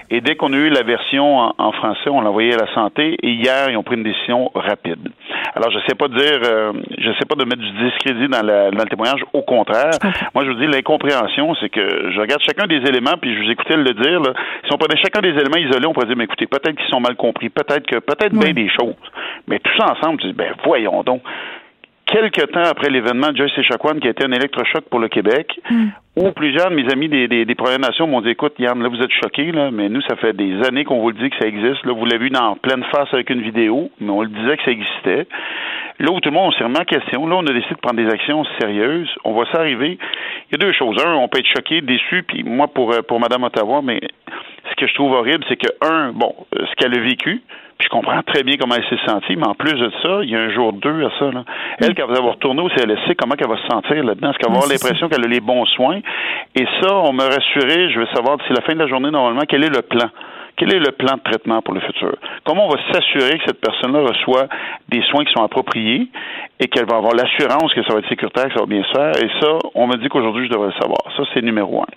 Et dès qu'on a eu la version en, français, on l'a envoyé à la santé. Et hier, ils ont pris une décision rapide. Alors, je sais pas dire, euh, je sais pas de mettre du discrédit dans, dans le témoignage. Au contraire, moi, je vous dis, l'incompréhension, c'est que je regarde chacun des éléments, puis je vous écoutais le dire. Là. Si on prenait chacun des éléments isolés, on pourrait dire, mais écoutez, peut-être qu'ils sont mal compris, peut-être que, peut-être bien des choses. Mais tout ça ensemble, tu dis, ben voyons donc quelques temps après l'événement de Joyce Echaquan, qui a été un électrochoc pour le Québec, mm. où plusieurs de mes amis des, des, Premières Nations m'ont dit Écoute, Yann, là, vous êtes choqués, là, mais nous, ça fait des années qu'on vous le dit que ça existe. Là, vous l'avez vu dans pleine face avec une vidéo, mais on le disait que ça existait. Là où tout le monde s'est remis en question, là, on a décidé de prendre des actions sérieuses. On voit ça arriver. Il y a deux choses. Un, on peut être choqué, déçu, puis moi, pour, euh, pour Mme Ottawa, mais ce que je trouve horrible, c'est que, un, bon, euh, ce qu'elle a vécu, puis je comprends très bien comment elle s'est sentie, mais en plus de ça, il y a un jour deux à ça. Là. Elle, quand elle va retourner au CLSC, comment elle va se sentir là-dedans? Est-ce qu'elle va avoir l'impression qu'elle a les bons soins? Et ça, on m'a rassuré, je veux savoir d'ici la fin de la journée, normalement, quel est le plan? Quel est le plan de traitement pour le futur? Comment on va s'assurer que cette personne-là reçoit des soins qui sont appropriés et qu'elle va avoir l'assurance que ça va être sécuritaire, que ça va bien se faire? Et ça, on me dit qu'aujourd'hui, je devrais le savoir. Ça, c'est numéro un.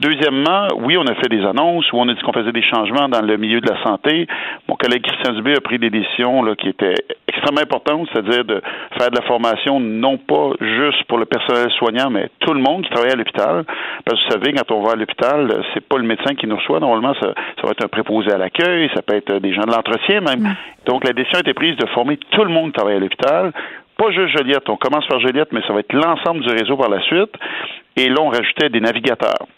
Deuxièmement, oui, on a fait des annonces où on a dit qu'on faisait des changements dans le milieu de la santé. Mon collègue Christian Dubé a pris des décisions là, qui étaient extrêmement importantes, c'est-à-dire de faire de la formation non pas juste pour le personnel soignant, mais tout le monde qui travaille à l'hôpital. Parce que vous savez, quand on va à l'hôpital, c'est pas le médecin qui nous reçoit. Normalement, ça, ça va être un préposé à l'accueil, ça peut être des gens de l'entretien même. Donc, la décision a été prise de former tout le monde qui travaille à l'hôpital pas juste Joliette. On commence par Joliette, mais ça va être l'ensemble du réseau par la suite. Et là, on rajoutait des navigateurs.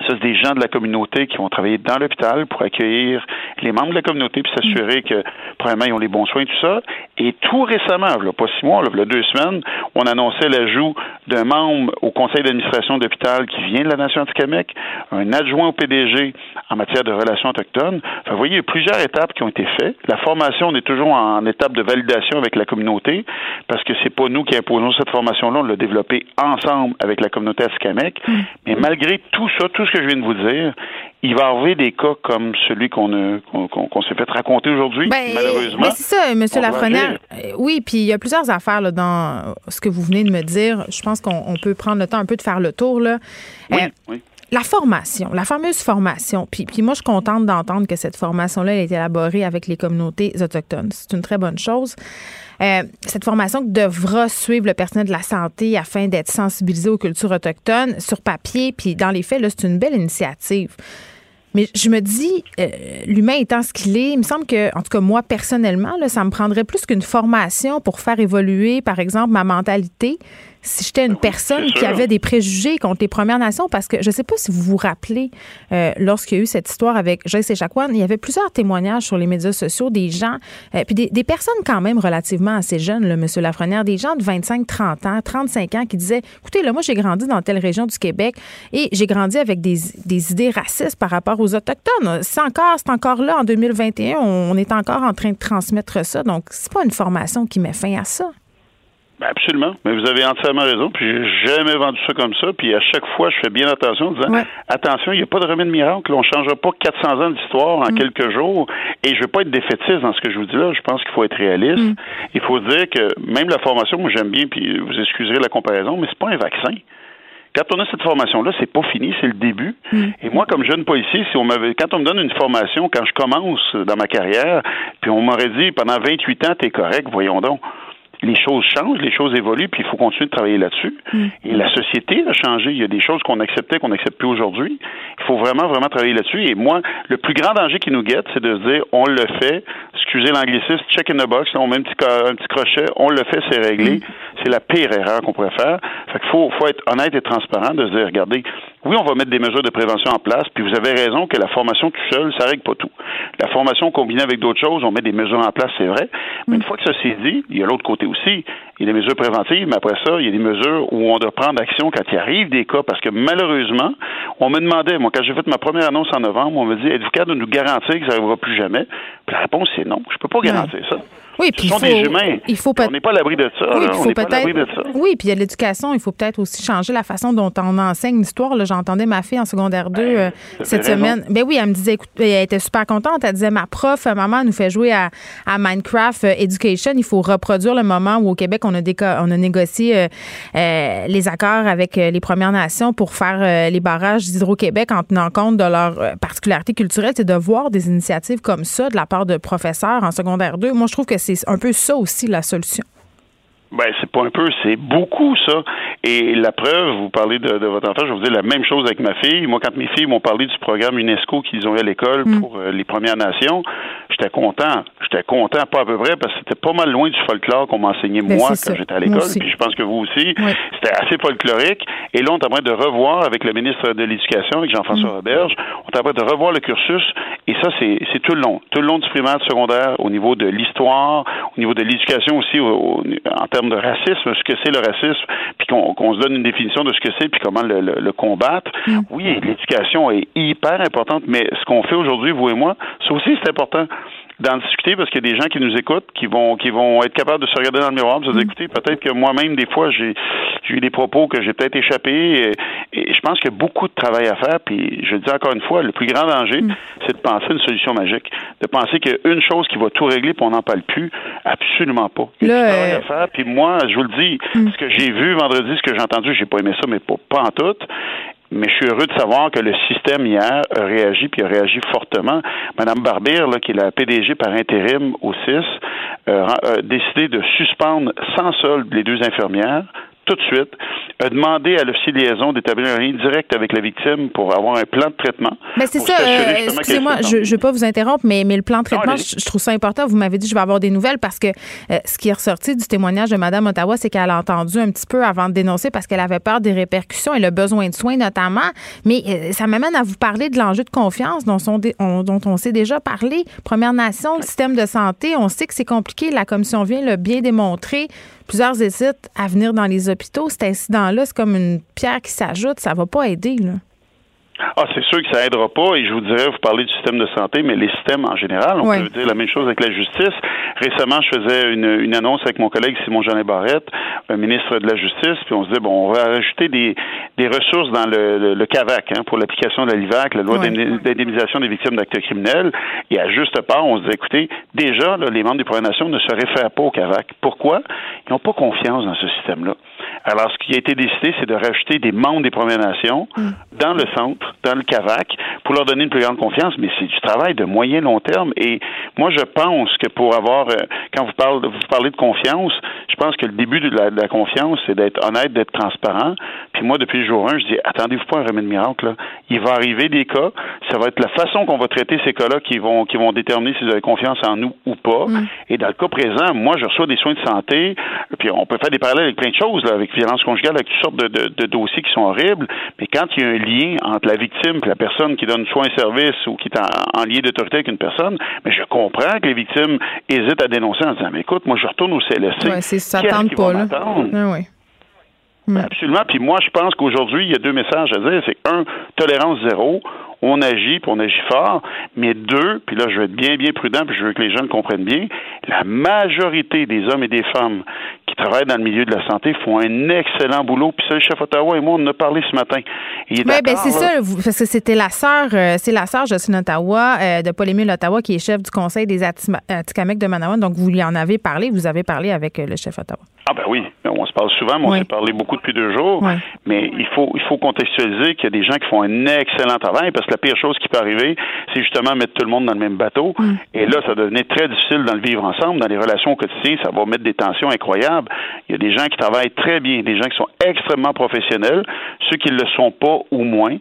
Ça, c'est des gens de la communauté qui vont travailler dans l'hôpital pour accueillir les membres de la communauté puis s'assurer que, premièrement, ils ont les bons soins et tout ça. Et tout récemment, là, pas six mois, là, là, deux semaines, on annonçait l'ajout d'un membre au conseil d'administration d'hôpital qui vient de la Nation anti-Québec, un adjoint au PDG en matière de relations autochtones. Enfin, vous voyez, il y a plusieurs étapes qui ont été faites. La formation, on est toujours en étape de validation avec la communauté parce que c'est pas nous qui imposons cette formation-là, on l'a développée ensemble avec la communauté anti-Québec. Mais malgré tout ça, tout ce que je viens de vous dire, il va avoir des cas comme celui qu'on qu'on s'est fait raconter aujourd'hui, Ben, malheureusement. mais c'est ça, M. Lafrenière. Euh, Oui, puis il y a plusieurs affaires là, dans ce que vous venez de me dire. Je pense qu'on on peut prendre le temps un peu de faire le tour. Là. Oui, Euh, oui. la formation, la fameuse formation. Puis, puis moi, je suis contente d'entendre que cette formation-là elle a été élaborée avec les communautés autochtones. C'est une très bonne chose. Euh, cette formation devra suivre le personnel de la santé afin d'être sensibilisé aux cultures autochtones sur papier. Puis dans les faits, c'est une belle initiative. Mais je me dis, euh, l'humain étant ce qu'il est, il me semble que, en tout cas, moi, personnellement, ça me prendrait plus qu'une formation pour faire évoluer, par exemple, ma mentalité si j'étais une personne c'est qui avait des préjugés contre les Premières Nations, parce que je ne sais pas si vous vous rappelez, euh, lorsqu'il y a eu cette histoire avec Joyce Echaquan, il y avait plusieurs témoignages sur les médias sociaux des gens, euh, puis des, des personnes quand même relativement assez jeunes, là, M. Lafrenière, des gens de 25, 30 ans, 35 ans qui disaient, écoutez, là, moi, j'ai grandi dans telle région du Québec et j'ai grandi avec des, des idées racistes par rapport aux Autochtones. C'est encore, c'est encore là en 2021, on, on est encore en train de transmettre ça, donc c'est pas une formation qui met fin à ça. Ben, absolument. Mais vous avez entièrement raison. Puis j'ai jamais vendu ça comme ça. Puis à chaque fois, je fais bien attention en disant Ouais. attention, il n'y a pas de remède miracle. On ne changera pas 400 ans d'histoire en quelques jours. Et je veux pas être défaitiste dans ce que je vous dis là. Je pense qu'il faut être réaliste. Il faut dire que même la formation, moi j'aime bien, puis vous excuserez la comparaison, mais c'est pas un vaccin. Quand on a cette formation-là, c'est pas fini, c'est le début. Et moi, comme jeune policier, si on m'avait, quand on me donne une formation, quand je commence dans ma carrière, puis on m'aurait dit pendant 28 ans, t'es correct, voyons donc. Les choses changent, les choses évoluent, puis il faut continuer de travailler là-dessus. Et la société a changé. Il y a des choses qu'on acceptait qu'on n'accepte plus aujourd'hui. Il faut vraiment, vraiment travailler là-dessus. Et moi, le plus grand danger qui nous guette, c'est de se dire, on le fait, excusez l'anglicisme, check in the box, on met un petit, co- un petit crochet, on le fait, c'est réglé. C'est la pire erreur qu'on pourrait faire. Fait qu'il faut, faut être honnête et transparent de se dire, regardez, oui, on va mettre des mesures de prévention en place, puis vous avez raison que la formation tout seul, ça règle pas tout. La formation combinée avec d'autres choses, on met des mesures en place, c'est vrai. Mais une fois que ça s'est dit, il y a l'autre côté aussi. Il y a des mesures préventives, mais après ça, il y a des mesures où on doit prendre action quand il arrive des cas, parce que malheureusement, on me demandait, moi, quand j'ai fait ma première annonce en novembre, on me dit, êtes-vous capable de nous garantir que ça n'arrivera plus jamais? Puis la réponse, c'est non. Je peux pas garantir ça. Oui, puis il sont faut, des humains. il faut on n'est pas à l'abri de ça. Oui, là. puis on faut n'est pas à l'abri de ça. peut-être. Oui, puis il y a l'éducation, il faut peut-être aussi changer la façon dont on enseigne l'histoire. là. J'entendais ma fille en secondaire 2 euh, vous cette semaine. Ben oui, elle me disait, écoute, elle était super contente. Elle disait, ma prof, euh, maman nous fait jouer à, à Minecraft euh, Education. Il faut reproduire le moment où au Québec on a, on a négocié euh, euh, les accords avec euh, les Premières Nations pour faire euh, les barrages d'Hydro-Québec en tenant compte de leurs euh, particularités culturelles. C'est de voir des initiatives comme ça de la part de professeurs en secondaire 2. Moi, je trouve que c'est un peu ça aussi la solution. Ben, c'est pas un peu, c'est beaucoup, ça. Et la preuve, vous parlez de, de votre enfant, je vais vous dire la même chose avec ma fille. Moi, quand mes filles m'ont parlé du programme UNESCO qu'ils ont eu à l'école pour euh, les Premières Nations, j'étais content. J'étais content, pas à peu près, parce que c'était pas mal loin du folklore qu'on m'enseignait Ben, moi quand j'étais à l'école. Puis je pense que vous aussi. Oui. C'était assez folklorique. Et là, on est en train de revoir avec le ministre de l'Éducation, avec Jean-François Mm. Roberge, on est en train de revoir le cursus Et ça, c'est tout le long, tout le long du primaire, du secondaire, au niveau de l'histoire, au niveau de l'éducation aussi, en termes de racisme, ce que c'est le racisme, puis qu'on se donne une définition de ce que c'est, puis comment le, le, combattre. Mm. Oui, l'éducation est hyper importante, mais ce qu'on fait aujourd'hui, vous et moi, ça aussi, c'est important d'en discuter parce qu'il y a des gens qui nous écoutent, qui vont qui vont être capables de se regarder dans le miroir, de se dire, mm. écoutez, peut-être que moi-même, des fois, j'ai eu des propos que j'ai peut-être échappé. Et, je pense qu'il y a beaucoup de travail à faire. Puis je dis encore une fois, le plus grand danger, mm. c'est de penser une solution magique. De penser qu'il y a une chose qui va tout régler puis on n'en parle plus. Absolument pas. Il y a du travail à euh, faire. Puis moi, je vous le dis, mm. ce que j'ai vu vendredi, ce que j'ai entendu, j'ai pas aimé ça, mais pas, pas en tout mais je suis heureux de savoir que le système hier a réagi, puis a réagi fortement. Madame Barbier, là, qui est la PDG par intérim au CIS, euh, a décidé de suspendre sans solde les deux infirmières tout de suite, a demandé à l'officier de liaison d'établir un lien direct avec la victime pour avoir un plan de traitement. Mais c'est ça, euh, excusez-moi, je ne veux pas vous interrompre, mais, mais le plan de traitement, je, trouve ça important. Vous m'avez dit que je vais avoir des nouvelles parce que euh, ce qui est ressorti du témoignage de Mme Ottawa, c'est qu'elle a entendu un petit peu avant de dénoncer parce qu'elle avait peur des répercussions et le besoin de soins notamment. Mais euh, ça m'amène à vous parler de l'enjeu de confiance dont, on, dont on s'est déjà parlé. Première Nation, le système de santé, on sait que c'est compliqué. La commission vient le bien démontrer plusieurs hésitent à venir dans les hôpitaux. Cet incident-là, c'est comme une pierre qui s'ajoute. Ça va pas aider, là. Ah, c'est sûr que ça aidera pas. Et je vous dirais, vous parlez du système de santé, mais les systèmes en général, on peut dire la même chose avec la justice. Récemment, je faisais une, une annonce avec mon collègue Simon Jeanet Barrette, un ministre de la Justice, puis on se dit bon, on va rajouter des, des ressources dans le, le, CAVAC hein, pour l'application de la LIVAC, la loi d'indemnisation des victimes d'actes criminels. Et à juste part, on se dit écoutez, déjà, les membres des Premières Nations ne se réfèrent pas au CAVAC. Pourquoi? Ils n'ont pas confiance dans ce système-là. Alors, ce qui a été décidé, c'est de rajouter des membres des Premières Nations mm. dans le centre, dans le CAVAC, pour leur donner une plus grande confiance, mais c'est du travail de moyen long terme. Et moi, je pense que pour avoir, euh, quand vous parlez, vous parlez de confiance, je pense que le début de la, confiance, c'est d'être honnête, d'être transparent. Puis moi, depuis le jour 1, je dis, attendez-vous pas un remède miracle. Là. Il va arriver des cas. Ça va être la façon qu'on va traiter ces cas-là qui vont, qui vont déterminer si vous avez confiance en nous ou pas. Mm. Et dans le cas présent, moi, je reçois des soins de santé. Puis on peut faire des parallèles avec plein de choses, là, avec violence conjugale, avec toutes sortes de, dossiers qui sont horribles. Mais quand il y a un lien entre la victime et la personne qui donne soin et service ou qui est en, lien d'autorité avec une personne, mais je comprends que les victimes hésitent à dénoncer en disant, mais écoute, moi, je retourne au CLSC. Ouais, c'est ça tente pas, là? Ah Absolument. Puis moi, je pense qu'aujourd'hui, il y a deux messages à dire. C'est un, tolérance zéro on agit, puis on agit fort, mais deux, puis là, je vais être bien, bien prudent, puis je veux que les jeunes comprennent bien, la majorité des hommes et des femmes qui travaillent dans le milieu de la santé font un excellent boulot, puis ça, le chef Ottawa et moi, on en a parlé ce matin. Oui, ben c'est ça, parce que c'était la sœur, euh, c'est la sœur Jocelyne Ottawa, euh, de Paul-Émile Ottawa, qui est chef du conseil des Atikamekw de Manawan, donc vous lui en avez parlé, vous avez parlé avec euh, le chef Ottawa. Ah ben oui, on se parle souvent, mais on s'est parlé beaucoup depuis deux jours. Mais il faut il faut contextualiser qu'il y a des gens qui font un excellent travail parce que la pire chose qui peut arriver, c'est justement mettre tout le monde dans le même bateau. Mm. Et là, ça devenait très difficile dans le vivre ensemble, dans les relations au quotidien, ça va mettre des tensions incroyables. Il y a des gens qui travaillent très bien, des gens qui sont extrêmement professionnels, ceux qui ne le sont pas ou moins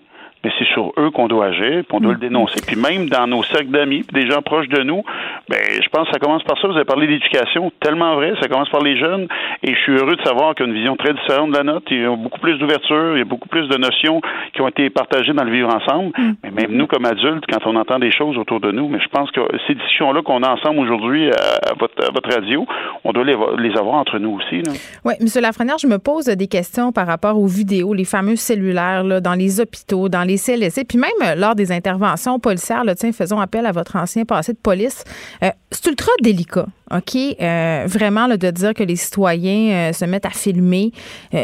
mais c'est sur eux qu'on doit agir, puis on doit le mm. dénoncer. Puis même dans nos cercles d'amis, puis des gens proches de nous, ben je pense que ça commence par ça. Vous avez parlé d'éducation, tellement vrai, ça commence par les jeunes, et je suis heureux de savoir qu'il y a une vision très différente de la nôtre. Il y a beaucoup plus d'ouverture, il y a beaucoup plus de notions qui ont été partagées dans le vivre ensemble. Mm. Mais même nous, comme adultes, quand on entend des choses autour de nous, mais je pense que ces discussions-là qu'on a ensemble aujourd'hui à, votre, radio, on doit les, les avoir entre nous aussi. Oui, M. Lafrenière, je me pose des questions par rapport aux vidéos, les fameux cellulaires là, dans les hôpitaux, dans les Puis même euh, lors des interventions policières, là, tiens, faisons appel à votre ancien passé de police. Euh, c'est ultra délicat, OK? Euh, vraiment, de dire que les citoyens se mettent à filmer.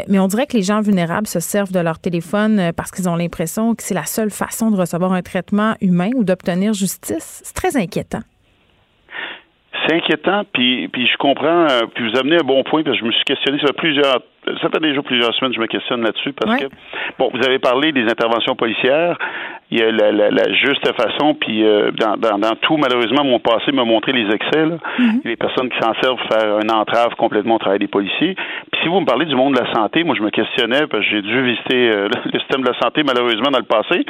mais on dirait que les gens vulnérables se servent de leur téléphone parce qu'ils ont l'impression que c'est la seule façon de recevoir un traitement humain ou d'obtenir justice. C'est très inquiétant. C'est inquiétant, puis, puis je comprends, puis vous amenez un bon point, parce que je me suis questionné sur plusieurs ça fait déjà plusieurs semaines que je me questionne là-dessus parce que, bon, vous avez parlé des interventions policières. Il y a la, la, juste façon, puis euh, dans, dans, dans, tout, malheureusement, mon passé m'a montré les excès. Là. Mm-hmm. Les personnes qui s'en servent pour faire une entrave complètement au travail des policiers. Puis si vous me parlez du monde de la santé, moi, je me questionnais parce que j'ai dû visiter euh, le système de la santé, malheureusement, dans le passé.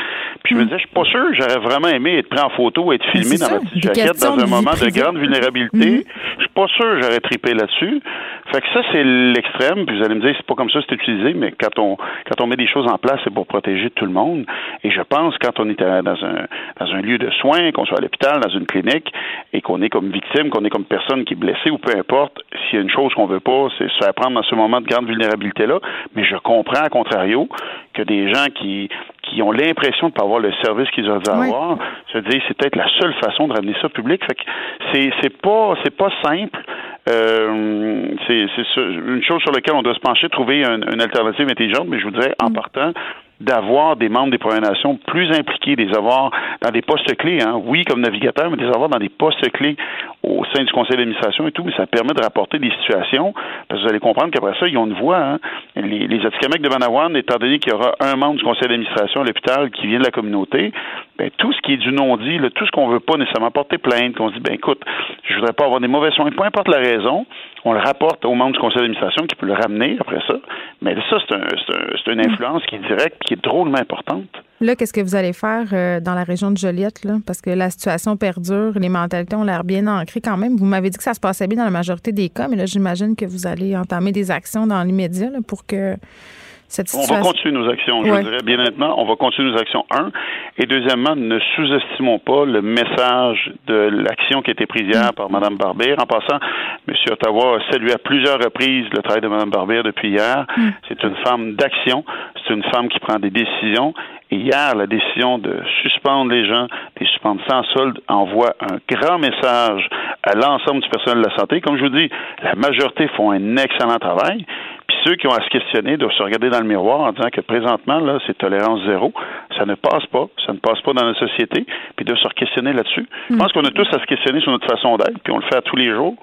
Puis je me mm. disais, je suis pas sûr, j'aurais vraiment aimé être pris en photo, être filmé dans ma petite jaquette dans un moment de grande vulnérabilité. Mm-hmm. Je suis pas sûr, j'aurais tripé là-dessus. Fait que ça, c'est l'extrême. Puis vous allez me c'est pas comme ça c'est utilisé, mais quand on quand on met des choses en place, c'est pour protéger tout le monde. Et je pense quand on est dans un dans un lieu de soins, qu'on soit à l'hôpital, dans une clinique, et qu'on est comme victime, qu'on est comme personne qui est blessée ou peu importe, s'il y a une chose qu'on veut pas, c'est se faire prendre dans ce moment de grande vulnérabilité là. Mais je comprends, à contrario, que des gens qui qui ont l'impression de ne pas avoir le service qu'ils auraient dû avoir, se disent c'est peut-être la seule façon de ramener ça au public. Fait que c'est c'est pas c'est pas simple. Euh, c'est une chose sur laquelle on doit se pencher, trouver une alternative intelligente, mais je vous dirais, en mm. partant, d'avoir des membres des Premières Nations plus impliqués, des avoir dans des postes clés, hein. oui, comme navigateur, mais des avoir dans des postes clés au sein du conseil d'administration et tout, mais ça permet de rapporter des situations, parce que vous allez comprendre qu'après ça, ils ont une voix. Hein. Les, les de Manawan, étant donné qu'il y aura un membre du conseil d'administration à l'hôpital qui vient de la communauté, ben, tout ce qui est du non-dit, tout ce qu'on veut pas nécessairement porter plainte, qu'on se dit, ben écoute, je voudrais pas avoir des mauvais soins, peu importe la raison, on le rapporte au membre du conseil d'administration qui peut le ramener après ça. Mais ça, c'est un, une influence qui est directe, qui est drôlement importante. Là, qu'est-ce que vous allez faire euh, dans la région de Joliette? Là? Parce que la situation perdure, les mentalités ont l'air bien ancrées quand même. Vous m'avez dit que ça se passait bien dans la majorité des cas, mais là, j'imagine que vous allez entamer des actions dans l'immédiat pour que on va continuer nos actions, je dirais bien honnêtement, on va continuer nos actions, un. Et deuxièmement, ne sous-estimons pas le message de l'action qui a été prise hier par Mme Barbier. En passant, M. Ottawa a salué à plusieurs reprises le travail de Mme Barbier depuis hier. Mm. C'est une femme d'action, c'est une femme qui prend des décisions. Et hier, la décision de suspendre les gens, de suspendre sans solde, envoie un grand message à l'ensemble du personnel de la santé. Comme je vous dis, la majorité font un excellent travail ceux qui ont à se questionner doivent se regarder dans le miroir en disant que présentement, là, c'est tolérance zéro. Ça ne passe pas. Ça ne passe pas dans la société. Puis de se questionner là-dessus. Je pense qu'on a tous à se questionner sur notre façon d'être, puis on le fait à tous les jours.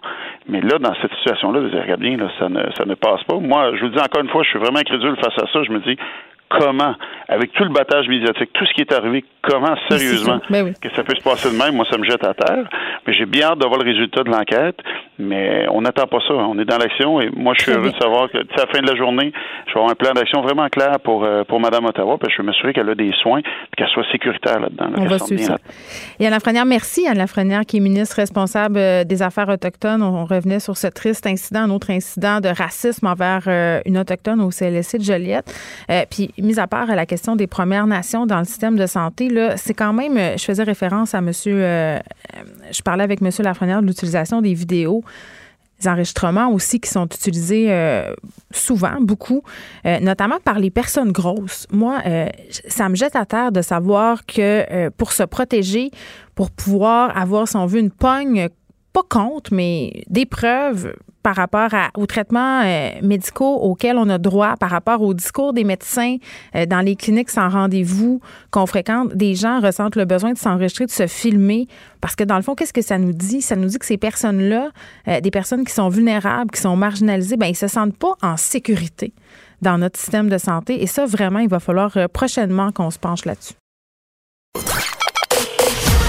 Mais là, dans cette situation-là, vous regardez bien, là, ça, ne, ça ne passe pas. Moi, je vous dis encore une fois, je suis vraiment incrédule face à ça. Je me dis, comment, avec tout le battage médiatique, tout ce qui est arrivé, comment sérieusement ben que ça peut se passer de même, moi ça me jette à terre. Mais j'ai bien hâte d'avoir le résultat de l'enquête, mais on n'attend pas ça. On est dans l'action et moi je suis heureux de savoir que à la fin de la journée, je vais avoir un plan d'action vraiment clair pour euh, pour Mme Ottawa, parce que je vais m'assurer qu'elle a des soins, et qu'elle soit sécuritaire là-dedans. on va suivre ça. Lafrenière, merci Yann Lafrenière qui est ministre responsable euh, des Affaires autochtones. On revenait sur ce triste incident, un autre incident de racisme envers euh, une autochtone au CLSC de Joliette. puis mis à part la question des Premières Nations dans le système de santé, là, c'est quand même, je faisais référence à monsieur, euh, je parlais avec monsieur Lafrenière de l'utilisation des vidéos des enregistrements aussi qui sont utilisés euh, souvent, beaucoup, euh, notamment par les personnes grosses. Moi, ça me jette à terre de savoir que pour se protéger, pour pouvoir avoir, si on veut, une pogne, pas contre, mais des preuves par rapport aux traitements euh, médicaux auxquels on a droit, par rapport au discours des médecins euh, dans les cliniques sans rendez-vous qu'on fréquente, des gens ressentent le besoin de s'enregistrer, de se filmer. Parce que dans le fond, qu'est-ce que ça nous dit? Ça nous dit que ces personnes-là, euh, des personnes qui sont vulnérables, qui sont marginalisées, ben ils se sentent pas en sécurité dans notre système de santé. Et ça, vraiment, il va falloir prochainement qu'on se penche là-dessus.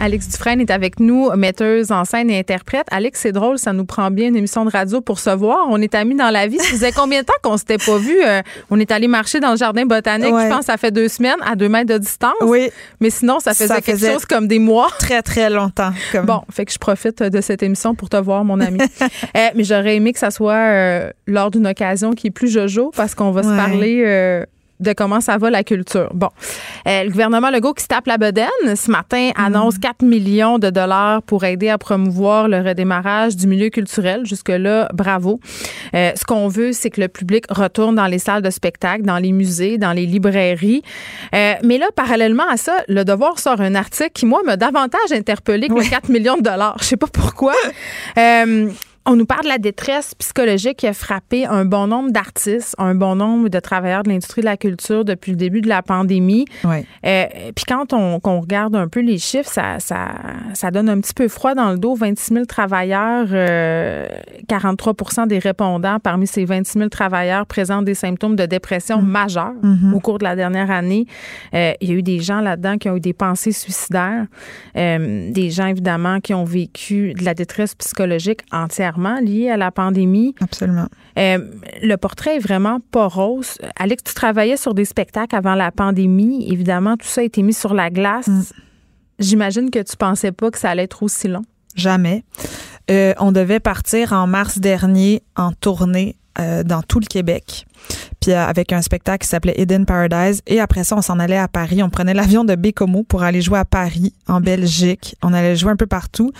Alex Dufresne est avec nous, metteuse en scène et interprète. Alex, c'est drôle, ça nous prend bien une émission de radio pour se voir. On est amis dans la vie. Ça faisait combien de temps qu'on s'était pas vu euh, on est allé marcher dans le jardin botanique, je pense, ça fait deux semaines, à deux mètres de distance. Oui. Mais sinon, ça faisait quelque chose comme des mois. Très, très longtemps. Bon, fait que je profite de cette émission pour te voir, mon ami. euh, mais j'aurais aimé que ça soit euh, lors d'une occasion qui est plus jojo, parce qu'on va se parler euh, de comment ça va la culture. Bon, euh, le gouvernement Legault qui se tape la bedaine ce matin mm. annonce 4 millions de dollars pour aider à promouvoir le redémarrage du milieu culturel. Jusque-là, bravo. Euh, ce qu'on veut, c'est que le public retourne dans les salles de spectacle, dans les musées, dans les librairies. Euh, mais là, parallèlement à ça, Le Devoir sort un article qui, moi, m'a davantage interpellé que les 4 millions de dollars. Je sais pas pourquoi. On nous parle de la détresse psychologique qui a frappé un bon nombre d'artistes, un bon nombre de travailleurs de l'industrie de la culture depuis le début de la pandémie. Ouais. Euh, puis quand on, regarde un peu les chiffres, ça, ça, ça, donne un petit peu froid dans le dos. 26 000 travailleurs, 43% euh, des répondants parmi ces 26 000 travailleurs présentent des symptômes de dépression mm. majeurs mm-hmm. au cours de la dernière année. Euh, il y a eu des gens là-dedans qui ont eu des pensées suicidaires, des gens évidemment qui ont vécu de la détresse psychologique entièrement dernièrement lié à la pandémie. Absolument. Euh, le portrait est vraiment pas rose. Alex, tu travaillais sur des spectacles avant la pandémie. Évidemment, tout ça a été mis sur la glace. Mm. J'imagine que tu pensais pas que ça allait être aussi long. Jamais. Euh, on devait partir en mars dernier en tournée euh, dans tout le Québec. Puis euh, avec un spectacle qui s'appelait Hidden Paradise. Et après ça, on s'en allait à Paris. On prenait l'avion de Bécomo pour aller jouer à Paris, en Belgique. On allait jouer un peu partout.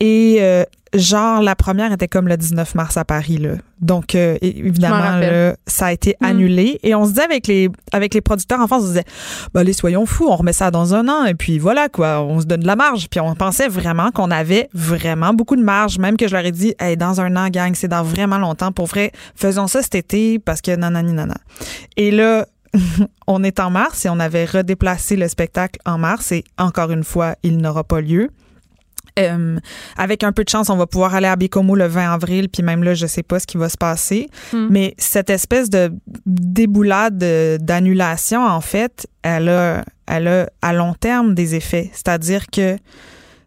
Et euh, genre, la première était comme le 19 mars à Paris. Là. Donc, euh, évidemment, là, ça a été Mm. annulé. Et on se disait avec les, avec les producteurs en France, on se disait, ben, les soyons fous, on remet ça dans un an. Et puis voilà, quoi, on se donne de la marge. Puis on pensait vraiment qu'on avait vraiment beaucoup de marge. Même que je leur ai dit, hey, dans un an, gang, c'est dans vraiment longtemps. Pour vrai, faisons ça cet été parce que nanani nana. Et là, on est en mars et on avait redéplacé le spectacle en mars et encore une fois, il n'aura pas lieu. Euh, avec un peu de chance, on va pouvoir aller à Bécomo le 20 avril, puis même là, je sais pas ce qui va se passer. Hmm. Mais cette espèce de déboulade de- d'annulation, en fait, elle a, elle a à long terme des effets. C'est-à-dire que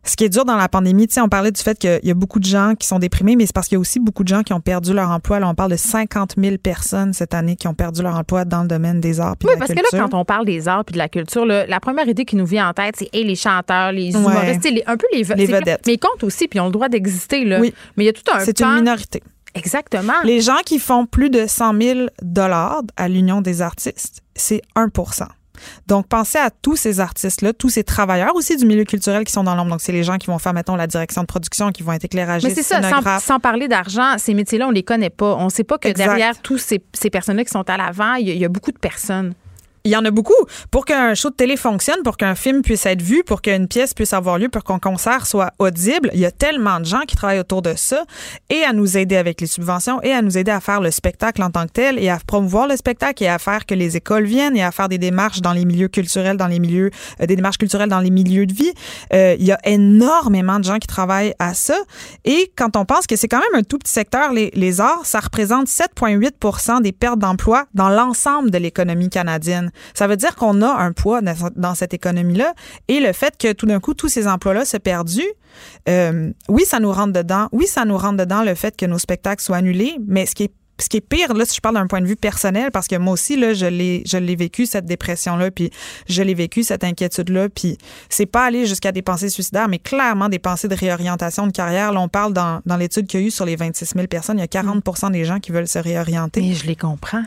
ce qui est dur dans la pandémie, tu sais, on parlait du fait qu'il y a beaucoup de gens qui sont déprimés, mais c'est parce qu'il y a aussi beaucoup de gens qui ont perdu leur emploi. Là, on parle de 50 000 personnes cette année qui ont perdu leur emploi dans le domaine des arts puis Oui, de la parce culture. que là, quand on parle des arts puis de la culture, là, la première idée qui nous vient en tête, c'est hey, les chanteurs, les Ouais. humoristes, tu sais, les- un peu les, Les vedettes. Mais ils comptent aussi, puis ils ont le droit d'exister. là. Oui. Mais il y a tout un C'est une minorité. Exactement. Les gens qui font plus de 100 000 dollars à l'Union des artistes, c'est 1 donc, pensez à tous ces artistes-là, tous ces travailleurs aussi du milieu culturel qui sont dans l'ombre. Donc, c'est les gens qui vont faire, mettons, la direction de production, qui vont être éclairagistes, Mais c'est ça, sans, parler d'argent, ces métiers-là, on les connaît pas. On sait pas que Exact. derrière tous ces, ces personnes-là qui sont à l'avant, il y, a- il y a beaucoup de personnes. Il y en a beaucoup. Pour qu'un show de télé fonctionne, pour qu'un film puisse être vu, pour qu'une pièce puisse avoir lieu, pour qu'un concert soit audible, il y a tellement de gens qui travaillent autour de ça et à nous aider avec les subventions et à nous aider à faire le spectacle en tant que tel et à promouvoir le spectacle et à faire que les écoles viennent et à faire des démarches dans les milieux culturels, dans les milieux, euh, des démarches culturelles dans les milieux de vie. Euh, il y a énormément de gens qui travaillent à ça. Et quand on pense que c'est quand même un tout petit secteur, les, les arts, ça représente 7,8% des pertes d'emplois dans l'ensemble de l'économie canadienne. Ça veut dire qu'on a un poids dans, cette économie-là. Et le fait que tout d'un coup, tous ces emplois-là se perdus, euh, oui, ça nous rentre dedans. Oui, ça nous rentre dedans le fait que nos spectacles soient annulés. Mais ce qui est ce qui est pire, là, si je parle d'un point de vue personnel, parce que moi aussi, là, je l'ai, je l'ai vécu, cette dépression-là, puis je l'ai vécu, cette inquiétude-là, puis c'est pas aller jusqu'à des pensées suicidaires, mais clairement des pensées de réorientation de carrière. Là, on parle dans, dans l'étude qu'il y a eu sur les 26 000 personnes, il y a 40% des gens qui veulent se réorienter. Mais je les comprends.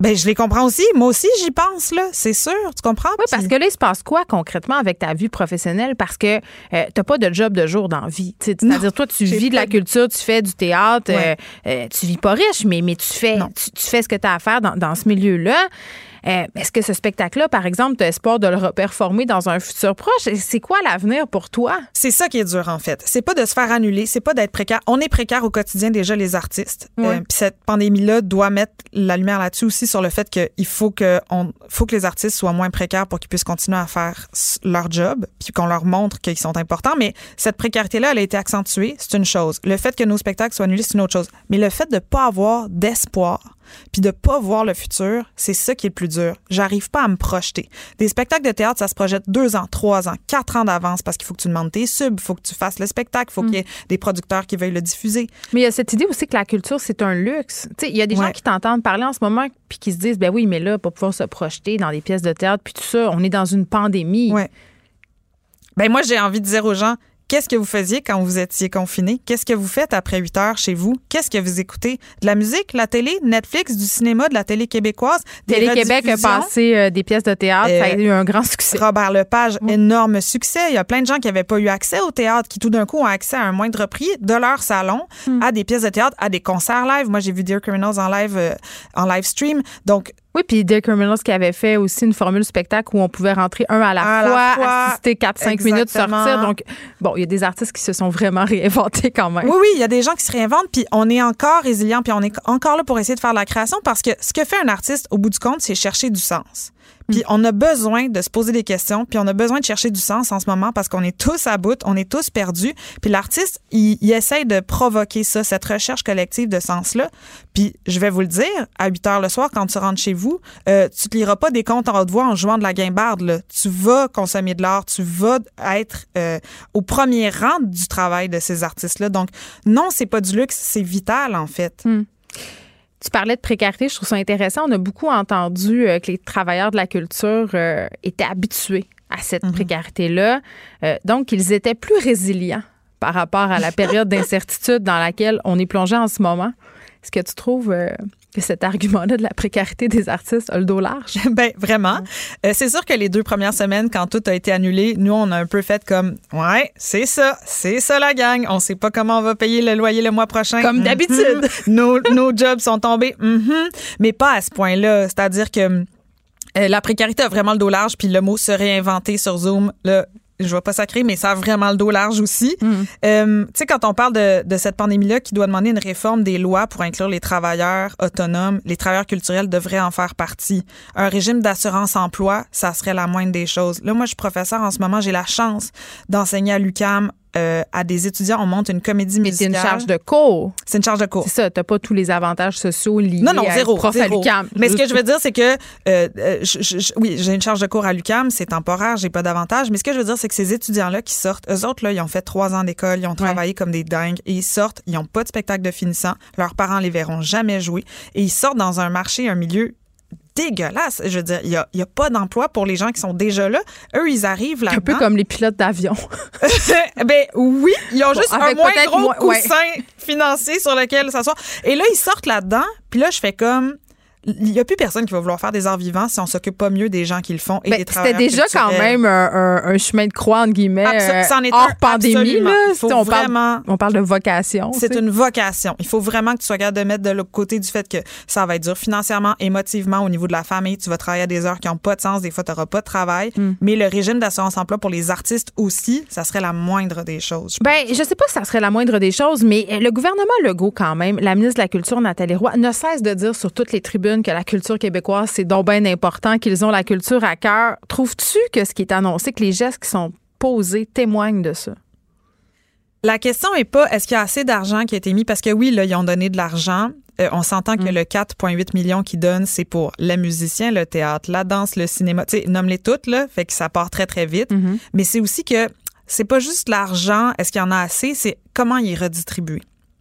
Ben, je les comprends aussi. Moi aussi, j'y pense, là. C'est sûr. Tu comprends? Oui, parce que là, il se passe quoi concrètement avec ta vie professionnelle? Parce que euh, t'as pas de job de jour dans la vie. C'est-à-dire, toi, tu vis de la culture, tu fais du théâtre, Ouais. euh, euh, tu vis pas riche, mais, mais tu, fais, tu fais ce que tu as à faire dans, dans ce milieu-là. Euh, Est-ce que ce spectacle-là, par exemple, tu espoir de le reperformer dans un futur proche? C'est quoi l'avenir pour toi? C'est ça qui est dur, en fait. C'est pas de se faire annuler, c'est pas d'être précaire. On est précaire au quotidien déjà, les artistes. Euh, Puis cette pandémie-là doit mettre la lumière là-dessus aussi sur le fait qu'il faut que, on, faut que les artistes soient moins précaires pour qu'ils puissent continuer à faire leur job, puis qu'on leur montre qu'ils sont importants. Mais cette précarité-là, elle a été accentuée, c'est une chose. Le fait que nos spectacles soient annulés, c'est une autre chose. Mais le fait de pas avoir d'espoir, puis de pas voir le futur, c'est ça qui est le plus dur. J'arrive pas à me projeter. Des spectacles de théâtre, ça se projette deux ans, trois ans, quatre ans d'avance parce qu'il faut que tu demandes tes subs, il faut que tu fasses le spectacle, il faut qu'il y ait des producteurs qui veuillent le diffuser. Mais il y a cette idée aussi que la culture, c'est un luxe. Tu sais, il y a des gens qui t'entendent parler en ce moment puis qui se disent, ben oui, mais là, pour pouvoir se projeter dans des pièces de théâtre puis tout ça, on est dans une pandémie. Ouais. Ben moi, j'ai envie de dire aux gens, qu'est-ce que vous faisiez quand vous étiez confinés? Qu'est-ce que vous faites après 8 heures chez vous? Qu'est-ce que vous écoutez? De la musique, la télé, Netflix, du cinéma, de la télé québécoise? Télé-Québec a passé euh, des pièces de théâtre, Euh, ça a eu un grand succès. Robert Lepage, énorme succès. Il y a plein de gens qui n'avaient pas eu accès au théâtre, qui tout d'un coup ont accès à un moindre prix de leur salon à des pièces de théâtre, à des concerts live. Moi, j'ai vu Dear Criminals en live, euh, en live stream. Donc, Oui, puis Dear Criminals qui avait fait aussi une formule spectacle où on pouvait rentrer un à la, À la fois, fois. assister 4-5 minutes, sortir. Donc, bon, il y a des artistes qui se sont vraiment réinventés quand même. Oui, oui, il y a des gens qui se réinventent, puis on est encore résilient, puis on est encore là pour essayer de faire de la création parce que ce que fait un artiste, au bout du compte, c'est chercher du sens. Puis on a besoin de se poser des questions, puis on a besoin de chercher du sens en ce moment parce qu'on est tous à bout, on est tous perdus. Puis l'artiste, il, il essaye de provoquer ça, cette recherche collective de sens-là. Puis je vais vous le dire, à 8 heures le soir, quand tu rentres chez vous, euh, tu te liras pas des comptes en haute voix en jouant de la guimbarde. Là. Tu vas consommer de l'art, tu vas être euh, au premier rang du travail de ces artistes-là. Donc non, c'est pas du luxe, c'est vital en fait. Tu parlais de précarité, je trouve ça intéressant. On a beaucoup entendu euh, que les travailleurs de la culture euh, étaient habitués à cette Mhm. précarité-là. Euh, donc, ils étaient plus résilients par rapport à la période d'incertitude dans laquelle on est plongé en ce moment. Est-ce que tu trouves que cet argument-là de la précarité des artistes a le dos large? Ben vraiment. Euh, c'est sûr que les deux premières semaines, quand tout a été annulé, nous on a un peu fait comme ouais, c'est ça, c'est ça la gang. On sait pas comment on va payer le loyer le mois prochain. Comme Mhm. d'habitude. nos, nos jobs sont tombés, Mhm. mais pas à ce point-là. C'est-à-dire que euh, la précarité a vraiment le dos large, puis le mot se réinventer sur Zoom, là, je vais pas sacrer, mais ça a vraiment le dos large aussi. Euh, tu sais, quand on parle de, de cette pandémie-là qui doit demander une réforme des lois pour inclure les travailleurs autonomes, les travailleurs culturels devraient en faire partie. Un régime d'assurance-emploi, ça serait la moindre des choses. Là, moi, je suis professeur en ce moment, j'ai la chance d'enseigner à l'UCAM euh, à des étudiants. On monte une comédie Mais c'est musicale. une charge de cours. C'est une charge de cours. C'est ça, t'as pas tous les avantages sociaux liés Non, non, à zéro. être prof zéro. à l'UQAM. Mais ce que je veux dire, c'est que, euh, euh, je- je- je- oui, j'ai une charge de cours à l'UCAM, c'est temporaire, j'ai pas d'avantage. Mais ce que je veux dire, c'est que ces étudiants-là qui sortent, eux autres, là, ils ont fait trois ans d'école, ils ont travaillé comme des dingues, et ils sortent, ils ont pas de spectacle de finissant, leurs parents les verront jamais jouer, et ils sortent dans un marché, un milieu dégueulasse. Je veux dire, il y a, a pas d'emploi pour les gens qui sont déjà là. Eux, ils arrivent là Un peu comme les pilotes d'avion. ben oui, ils ont Bon, juste un moins gros moins- ouais. coussin financier sur lequel s'asseoir. Et là, ils sortent là-dedans, puis là, je fais comme... Il n'y a plus personne qui va vouloir faire des arts vivants si on s'occupe pas mieux des gens qui le font et Ben, des C'était travailleurs déjà quand même un, un- un chemin de croix, entre guillemets, Abso- euh, hors pandémie. Là, Il faut on, vraiment- parle, on parle de vocation. C'est une vocation. Il faut vraiment que tu sois capable de mettre de l'autre côté du fait que ça va être dur financièrement, émotivement, au niveau de la famille. Tu vas travailler à des heures qui n'ont pas de sens. Des fois, tu n'auras pas de travail. Hmm. Mais le régime d'assurance-emploi pour les artistes aussi, ça serait la moindre des choses. je Ben, je sais pas si ça serait la moindre des choses, mais euh, le gouvernement Legault, quand même, la ministre de la Culture, Nathalie Roy, ne cesse de dire sur toutes les tribunes que la culture québécoise, c'est donc bien important, qu'ils ont la culture à cœur. Trouves-tu que ce qui est annoncé, que les gestes qui sont posés témoignent de ça? La question est pas est-ce qu'il y a assez d'argent qui a été mis? Parce que oui là ils ont donné de l'argent. Euh, on s'entend Mm. que le 4,8 millions qu'ils donnent c'est pour les musiciens, le théâtre, la danse, le cinéma. Tu sais nomme-les toutes là, fait que ça part très très vite. Mm-hmm. Mais c'est aussi que c'est pas juste l'argent, est-ce qu'il y en a assez, c'est comment il est redistribué.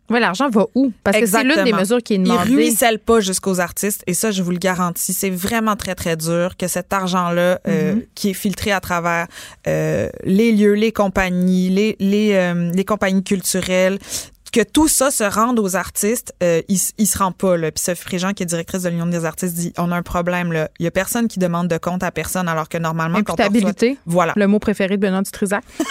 Oui, l'argent va où? Parce que c'est l'une des mesures qui est Il demandée. ruisselle pas jusqu'aux artistes et ça, je vous le garantis, c'est vraiment très très dur que cet argent-là, euh, Mm-hmm. qui est filtré à travers euh, les lieux, les compagnies, les les, euh, les compagnies culturelles, que tout ça se rende aux artistes, euh, il, il se rend pas. Là. Puis Sophie Fréjean, qui est directrice de l'Union des artistes, dit on a un problème. Là. Il y a personne qui demande de compte à personne alors que normalement, quand on reçoit- Imputabilité. Voilà. Le mot préféré de Benoît Dutrisac.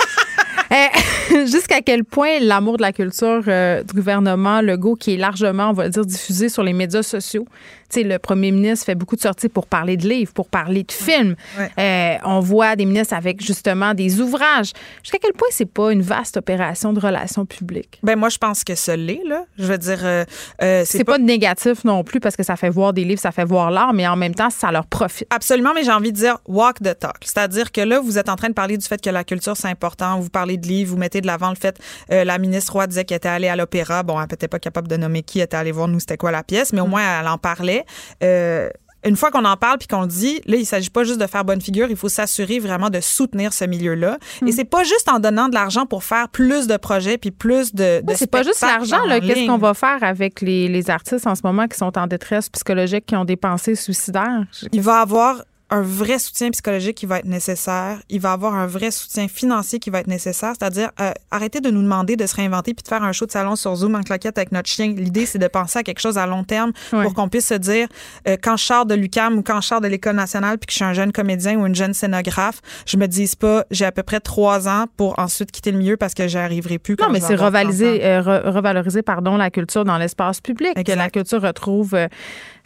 Eh, Jusqu'à quel point l'amour de la culture euh, du gouvernement Legault, qui est largement, on va dire, diffusé sur les médias sociaux. Tu sais, le premier ministre fait beaucoup de sorties pour parler de livres, pour parler de films. Ouais. Euh, on voit des ministres avec justement des ouvrages. Jusqu'à quel point c'est pas une vaste opération de relations publiques? Ben moi, je pense que ce l'est. Là. Je veux dire, euh, euh, C'est pas, de négatif non plus parce que ça fait voir des livres, ça fait voir l'art, mais en même temps, ça leur profite. Absolument, mais j'ai envie de dire walk the talk. C'est-à-dire que là, vous êtes en train de parler du fait que la culture, c'est important. Vous parlez de livres, vous mettez de l'avant le fait. euh, la ministre Roy disait qu'elle était allée à l'opéra. Bon, elle n'était pas capable de nommer qui était allée voir nous, c'était quoi la pièce, mais au moins, elle en parlait. Euh, une fois qu'on en parle puis qu'on le dit, là, il s'agit pas juste de faire bonne figure, il faut s'assurer vraiment de soutenir ce milieu-là. Et c'est pas juste en donnant de l'argent pour faire plus de projets puis plus de. de Oui, c'est pas juste l'argent. Qu'est-ce qu'on va faire avec les, les artistes en ce moment qui sont en détresse psychologique, qui ont des pensées suicidaires? Il va avoir un vrai soutien psychologique qui va être nécessaire. Il va avoir un vrai soutien financier qui va être nécessaire. C'est-à-dire, euh, arrêtez de nous demander de se réinventer puis de faire un show de salon sur Zoom en claquette avec notre chien. L'idée, c'est de penser à quelque chose à long terme pour qu'on puisse se dire, euh, quand je sors de l'UCAM ou quand je sors de l'École nationale puis que je suis un jeune comédien ou une jeune scénographe, je me dise pas, j'ai à peu près trois ans pour ensuite quitter le milieu parce que j'y arriverai plus. Non, mais c'est avoir 30 ans. revaloriser, euh, re- revaloriser pardon, la culture dans l'espace public, que Exact. la culture retrouve euh,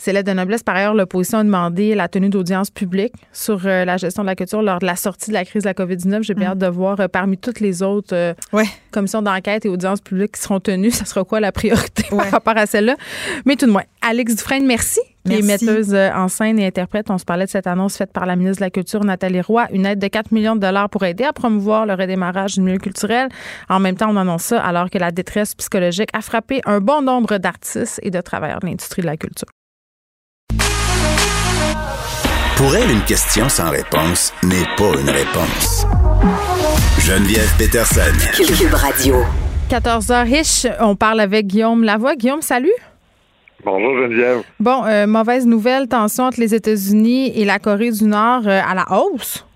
C'est l'aide de noblesse. Par ailleurs, l'opposition a demandé la tenue d'audience publique sur euh, la gestion de la culture lors de la sortie de la crise de la COVID-19. J'ai bien Mm. hâte de voir euh, parmi toutes les autres euh, commissions d'enquête et audiences publiques qui seront tenues, ça sera quoi la priorité par rapport à celle-là? Mais tout de moins, Alex Dufresne, merci. Qui est metteuse en scène et interprète. On se parlait de cette annonce faite par la ministre de la Culture, Nathalie Roy, une aide de 4 millions de dollars pour aider à promouvoir le redémarrage du milieu culturel. En même temps, on annonce ça alors que la détresse psychologique a frappé un bon nombre d'artistes et de travailleurs de l'industrie de la culture. Pour elle, une question sans réponse n'est pas une réponse. Geneviève Peterson. Cube Radio. 14h riche, on parle avec Guillaume Lavoie. Guillaume, salut. Bonjour Geneviève. Bon, euh, mauvaise nouvelle, tension entre les États-Unis et la Corée du Nord euh, à la hausse?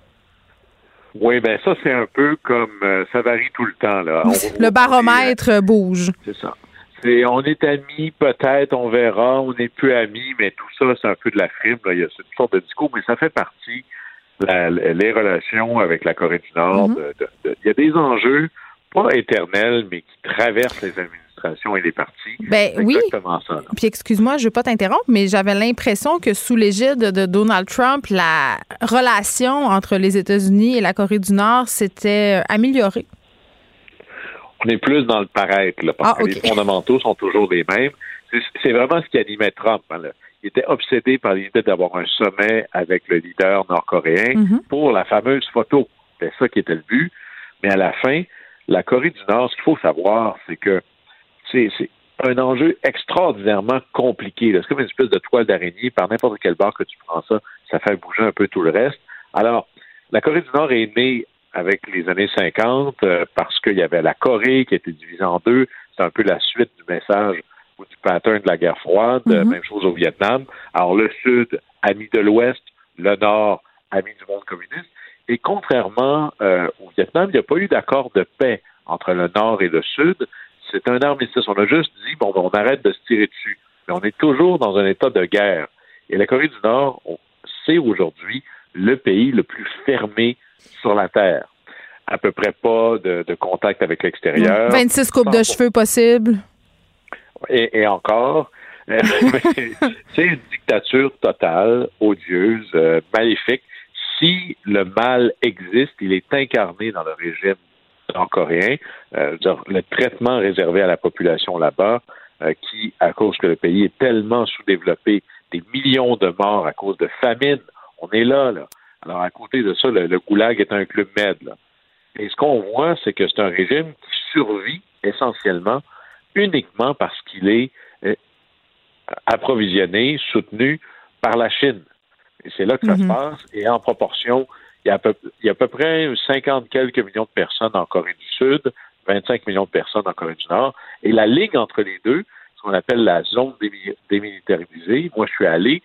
Oui, ben ça c'est un peu comme euh, ça varie tout le temps là. On- Le baromètre euh, bouge. C'est ça. C'est on est amis, peut-être, on verra, on n'est plus amis, mais tout ça c'est un peu de la frime. Là. Il y a cette sorte de discours, mais ça fait partie la- les relations avec la Corée du Nord. Mhm. de- de- de- il y a des enjeux pas éternels, mais qui traversent les administrations et les partis. Ben oui. exactement ça. là. Puis excuse-moi, je ne veux pas t'interrompre, mais j'avais l'impression que sous l'égide de Donald Trump, la relation entre les États-Unis et la Corée du Nord s'était euh, améliorée. On est plus dans le paraître, là, parce Ah, que les fondamentaux sont toujours les mêmes. C'est- vraiment ce qui animait Trump. hein, là. Il était obsédé par l'idée d'avoir un sommet avec le leader nord-coréen Mhm. pour la fameuse photo. C'était ça qui était le but. Mais à la fin, la Corée du Nord, ce qu'il faut savoir, c'est que c'est un enjeu extraordinairement compliqué. C'est comme une espèce de toile d'araignée. Par n'importe quel bar que tu prends ça, ça fait bouger un peu tout le reste. Alors, la Corée du Nord est née avec les années 50 euh, parce qu'il y avait la Corée qui était divisée en deux. C'est un peu la suite du message ou du pattern de la guerre froide. Mhm. Même chose au Vietnam. Alors, le Sud, ami de l'Ouest, le Nord, ami du monde communiste. Et contrairement euh, au Vietnam, il n'y a pas eu d'accord de paix entre le Nord et le Sud. C'est un armistice. On a juste dit, bon, ben, on arrête de se tirer dessus. Mais on est toujours dans un état de guerre. Et la Corée du Nord, on- c'est aujourd'hui le pays le plus fermé sur la Terre. À peu près pas de, de contact avec l'extérieur. 26 coupes de cheveux possibles. Et, et encore, c'est une dictature totale, odieuse, euh, maléfique. Si le mal existe, il est incarné dans le régime nord-coréen. Euh, le traitement réservé à la population là-bas, euh, qui, à cause que le pays est tellement sous-développé, des millions de morts à cause de famine, on est là, là. Alors, à côté de ça, le, le goulag est un club med, là. Et ce qu'on voit, c'est que c'est un régime qui survit essentiellement uniquement parce qu'il est euh, approvisionné, soutenu par la Chine. Et c'est là que ça Mhm. se passe. Et en proportion, il y, a à peu, il y a à peu près 50 quelques millions de personnes en Corée du Sud, 25 millions de personnes en Corée du Nord. Et la ligne entre les deux, ce qu'on appelle la zone démi- démilitarisée, moi je suis allé,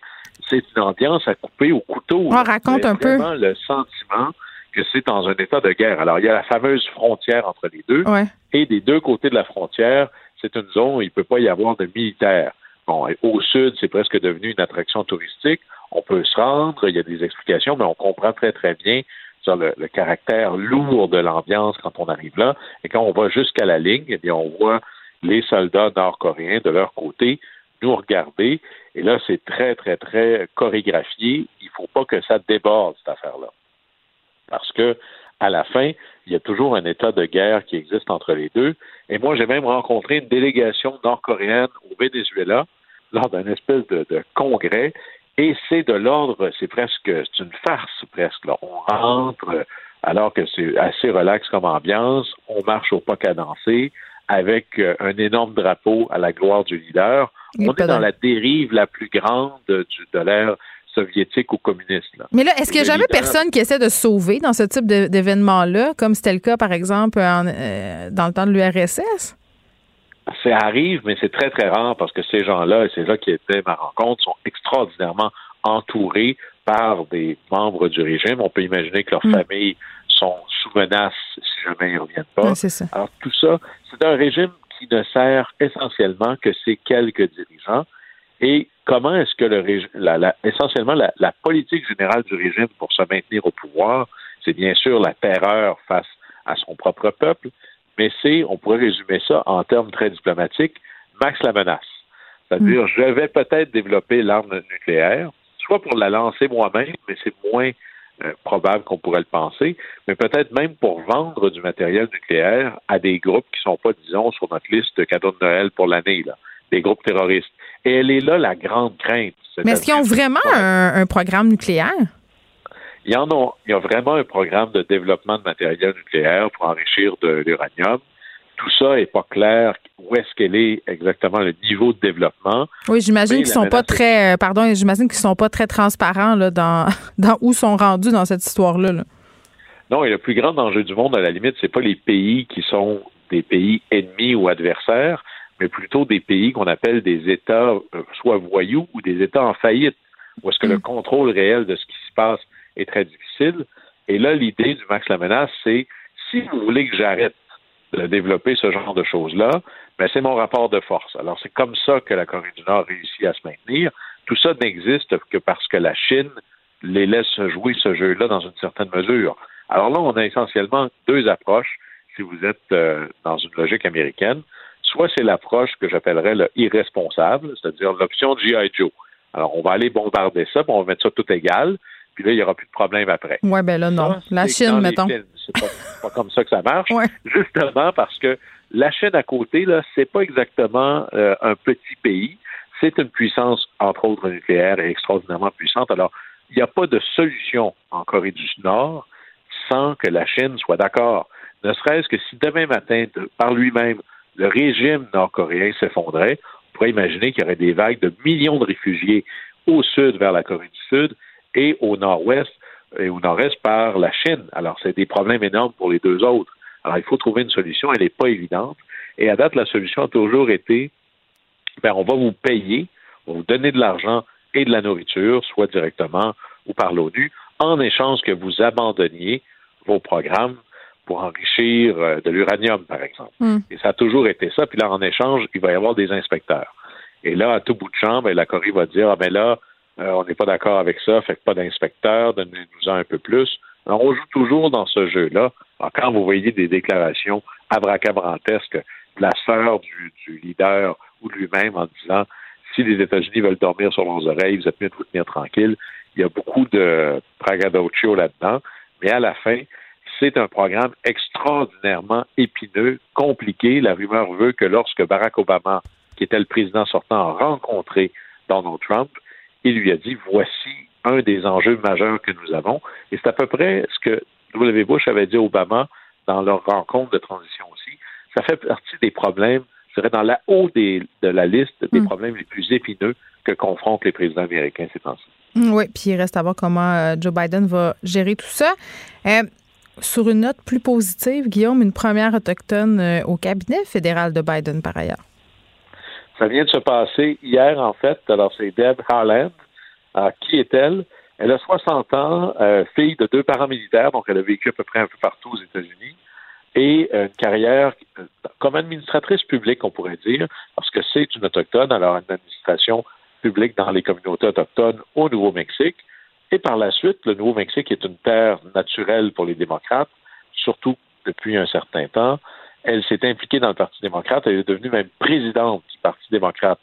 c'est une ambiance à couper au couteau. Ah, là. raconte un peu. le sentiment que c'est dans un état de guerre. Alors, il y a la fameuse frontière entre les deux. Ouais. Et des deux côtés de la frontière, c'est une zone où il ne peut pas y avoir de militaires. Bon, et au sud, c'est presque devenu une attraction touristique. On peut se rendre, il y a des explications, mais on comprend très, très bien sur le, le caractère lourd de l'ambiance quand on arrive là. Et quand on va jusqu'à la ligne, eh bien, on voit les soldats nord-coréens de leur côté nous regarder. Et là, c'est très, très, très chorégraphié. Il ne faut pas que ça déborde, cette affaire-là. Parce que, à la fin, il y a toujours un état de guerre qui existe entre les deux. Et moi, j'ai même rencontré une délégation nord-coréenne au Venezuela lors d'un espèce de, de congrès. Et c'est de l'ordre, c'est presque, c'est une farce presque. Là. On rentre alors que c'est assez relax comme ambiance. On marche au pas cadencé avec euh, un énorme drapeau à la gloire du leader. On est dans la dérive la plus grande du- de l'ère soviétique ou communiste. là. Mais là, est-ce qu'il n'y a jamais personne qui essaie de sauver dans ce type d'événement-là, comme c'était le cas, par exemple, en, euh, dans le temps de l'URSS? Ça arrive, mais c'est très, très rare parce que ces gens-là, et c'est là qui était ma rencontre, sont extraordinairement entourés par des membres du régime. On peut imaginer que leurs Mm. familles sont sous menace si jamais ils ne reviennent pas. C'est ça. Alors, tout ça, c'est un régime qui ne sert essentiellement que ces quelques dirigeants. Et comment est-ce que le régime, la, la- essentiellement, la, la politique générale du régime pour se maintenir au pouvoir, c'est bien sûr la terreur face à son propre peuple, mais c'est, on pourrait résumer ça en termes très diplomatiques, max la menace. C'est-à-dire, je vais peut-être développer l'arme nucléaire, soit pour la lancer moi-même, mais c'est moins euh, probable qu'on pourrait le penser, mais peut-être même pour vendre du matériel nucléaire à des groupes qui ne sont pas, disons, sur notre liste de cadeaux de Noël pour l'année, là, des groupes terroristes. Et elle est là la grande crainte. Mais est-ce qu'ils ont vraiment un, programme nucléaire? Il y en a, il y a vraiment un programme de développement de matériel nucléaire pour enrichir de l'uranium tout ça n'est pas clair où est-ce qu'elle est exactement le niveau de développement. Oui, j'imagine qu'ils sont pas très, euh, pardon, j'imagine qu'ils sont pas très transparents là, dans, dans où sont rendus dans cette histoire-là. Non, et le plus grand danger du monde, à la limite, c'est pas les pays qui sont des pays ennemis ou adversaires, mais plutôt des pays qu'on appelle des États euh, soit voyous ou des États en faillite, où est-ce que le mm. contrôle réel de ce qui se passe est très difficile. Et là, l'idée du max la menace, c'est si vous voulez que j'arrête de développer ce genre de choses-là, mais c'est mon rapport de force. Alors, c'est comme ça que la Corée du Nord réussit à se maintenir. Tout ça n'existe que parce que la Chine les laisse jouer ce jeu-là dans une certaine mesure. Alors là, on a essentiellement deux approches si vous êtes euh, dans une logique américaine. Soit c'est l'approche que j'appellerais le irresponsable, c'est-à-dire l'option G.I. Joe. Alors, on va aller bombarder ça, puis on va mettre ça tout égal, puis là, il n'y aura plus de problème après. Oui, ben là, non. la Chine, mettons. C'est pas, pas, comme ça que ça marche. Justement parce que la Chine à côté, là, c'est pas exactement euh, un petit pays. C'est une puissance, entre autres nucléaire, et extraordinairement puissante. Alors, il n'y a pas de solution en Corée du Nord sans que la Chine soit d'accord. Ne serait-ce que si demain matin, par lui-même, le régime nord-coréen s'effondrait, on pourrait imaginer qu'il y aurait des vagues de millions de réfugiés au sud vers la Corée du Sud et au nord-ouest et au nord-est par la Chine. Alors, c'est des problèmes énormes pour les deux autres. Alors, il faut trouver une solution. Elle n'est pas évidente. Et à date, la solution a toujours été, ben, on va vous payer, on va vous donner de l'argent et de la nourriture, soit directement ou par l'ONU, en échange que vous abandonniez vos programmes pour enrichir euh, de l'uranium, par exemple. Hmm. Et ça a toujours été ça. Puis là, en échange, il va y avoir des inspecteurs. Et là, à tout bout de champ, ben, la Corée va dire, ah ben là, euh, on n'est pas d'accord avec ça, fait que pas d'inspecteur, donnez-nous-en un peu plus. On joue toujours dans ce jeu-là. quand vous voyez des déclarations abracabrantesques de la sœur du, leader ou lui-même en disant si les États-Unis veulent dormir sur leurs oreilles, vous êtes mieux de vous tenir tranquille. Il y a beaucoup de pragadoccio là-dedans, mais à la fin, c'est un programme extraordinairement épineux, compliqué. La rumeur veut que lorsque Barack Obama, qui était le président sortant, a rencontré Donald Trump, il lui a dit voici un des enjeux majeurs que nous avons. Et c'est à peu près ce que W. Bush avait dit à Obama dans leur rencontre de transition aussi. Ça fait partie des problèmes, je dirais, dans la haut de la liste des hmm. problèmes les plus épineux que confrontent les présidents américains ces temps-ci. Hmm, oui, puis il reste à voir comment euh, Joe Biden va gérer tout ça. Euh, sur une note plus positive, Guillaume, une première autochtone euh, au cabinet fédéral de Biden par ailleurs. Ça vient de se passer hier, en fait. Alors, c'est Deb Harland. Alors, qui est-elle? Elle? A 60 ans, euh, fille de deux parents militaires, donc elle a vécu à peu près un peu partout aux États-Unis, et une carrière euh, comme administratrice publique, on pourrait dire, parce que c'est une autochtone, alors une administration publique dans les communautés autochtones au Nouveau-Mexique. Et par la suite, le Nouveau-Mexique est une terre naturelle pour les démocrates, surtout depuis un certain temps. Elle s'est impliquée dans le Parti démocrate. Elle est devenue même présidente du Parti démocrate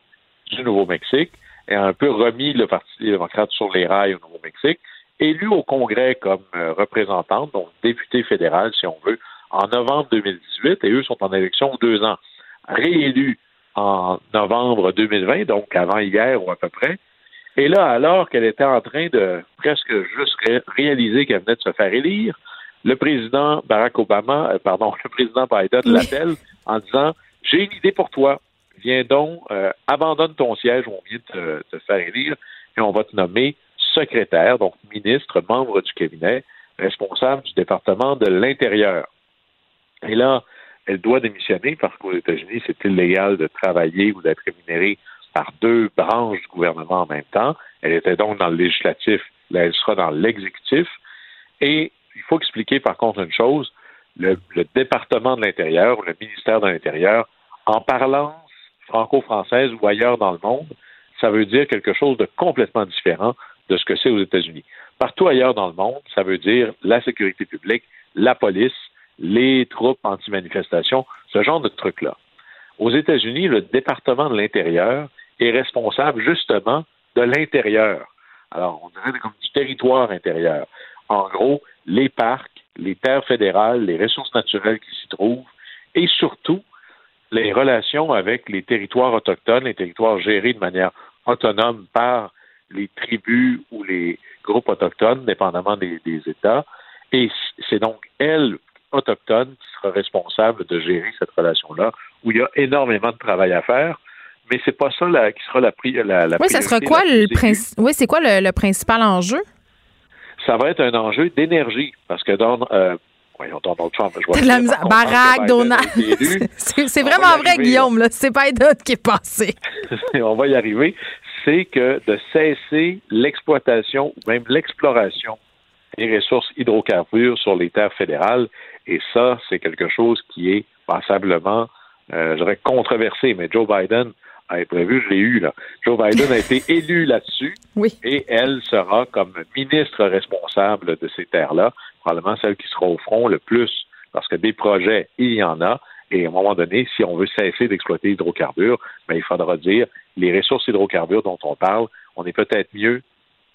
du Nouveau-Mexique et a un peu remis le Parti démocrate sur les rails au Nouveau-Mexique. Élue au Congrès comme euh, représentante, donc députée fédérale, si on veut, en novembre 2018, et eux sont en élection deux ans. Réélue en novembre 2020, donc avant hier ou à peu près. Et là, alors qu'elle était en train de presque juste réaliser qu'elle venait de se faire élire, le président Barack Obama, euh, pardon, le président Biden l'appelle en disant J'ai une idée pour toi. Viens donc, euh, abandonne ton siège, on vient de te, faire élire et on va te nommer secrétaire, donc ministre, membre du cabinet, responsable du département de l'Intérieur. Et là, elle doit démissionner parce qu'aux États-Unis, c'est illégal de travailler ou d'être rémunéré par deux branches du gouvernement en même temps. Elle était donc dans le législatif, là, elle sera dans l'exécutif. Et il faut expliquer par contre une chose, le, département de l'Intérieur ou le ministère de l'Intérieur, en parlance franco-française ou ailleurs dans le monde, ça veut dire quelque chose de complètement différent de ce que c'est aux États-Unis. Partout ailleurs dans le monde, ça veut dire la sécurité publique, la police, les troupes anti-manifestation, ce genre de trucs-là. Aux États-Unis, le département de l'Intérieur est responsable justement de l'intérieur. Alors, on dirait comme du territoire intérieur. En gros, les parcs, les terres fédérales, les ressources naturelles qui s'y trouvent, et surtout les relations avec les territoires autochtones, les territoires gérés de manière autonome par les tribus ou les groupes autochtones, dépendamment des, États. Et c'est donc elle, autochtone, qui sera responsable de gérer cette relation-là, où il y a énormément de travail à faire. Mais c'est pas ça qui sera la, la, la Oui, ça sera quoi le Oui, c'est quoi le, principal enjeu? Ça va être un enjeu d'énergie, parce que dans euh, Voyons, Donald Trump. Je vois la Barack, Donald. C'est vraiment vrai, Guillaume. C'est pas Biden qui est passé. on va y arriver. C'est que de cesser l'exploitation ou même l'exploration des ressources hydrocarbures sur les terres fédérales. Et ça, c'est quelque chose qui est passablement, euh, je dirais, controversé. Mais Joe Biden a prévu, je l'ai eu là. Joe Biden a été élu là-dessus. Oui. Et elle sera comme ministre responsable de ces terres-là probablement celle qui sera au front le plus, parce que des projets, il y en a. Et à un moment donné, si on veut cesser d'exploiter l'hydrocarbure, ben, il faudra dire les ressources hydrocarbures dont on parle, on est peut-être mieux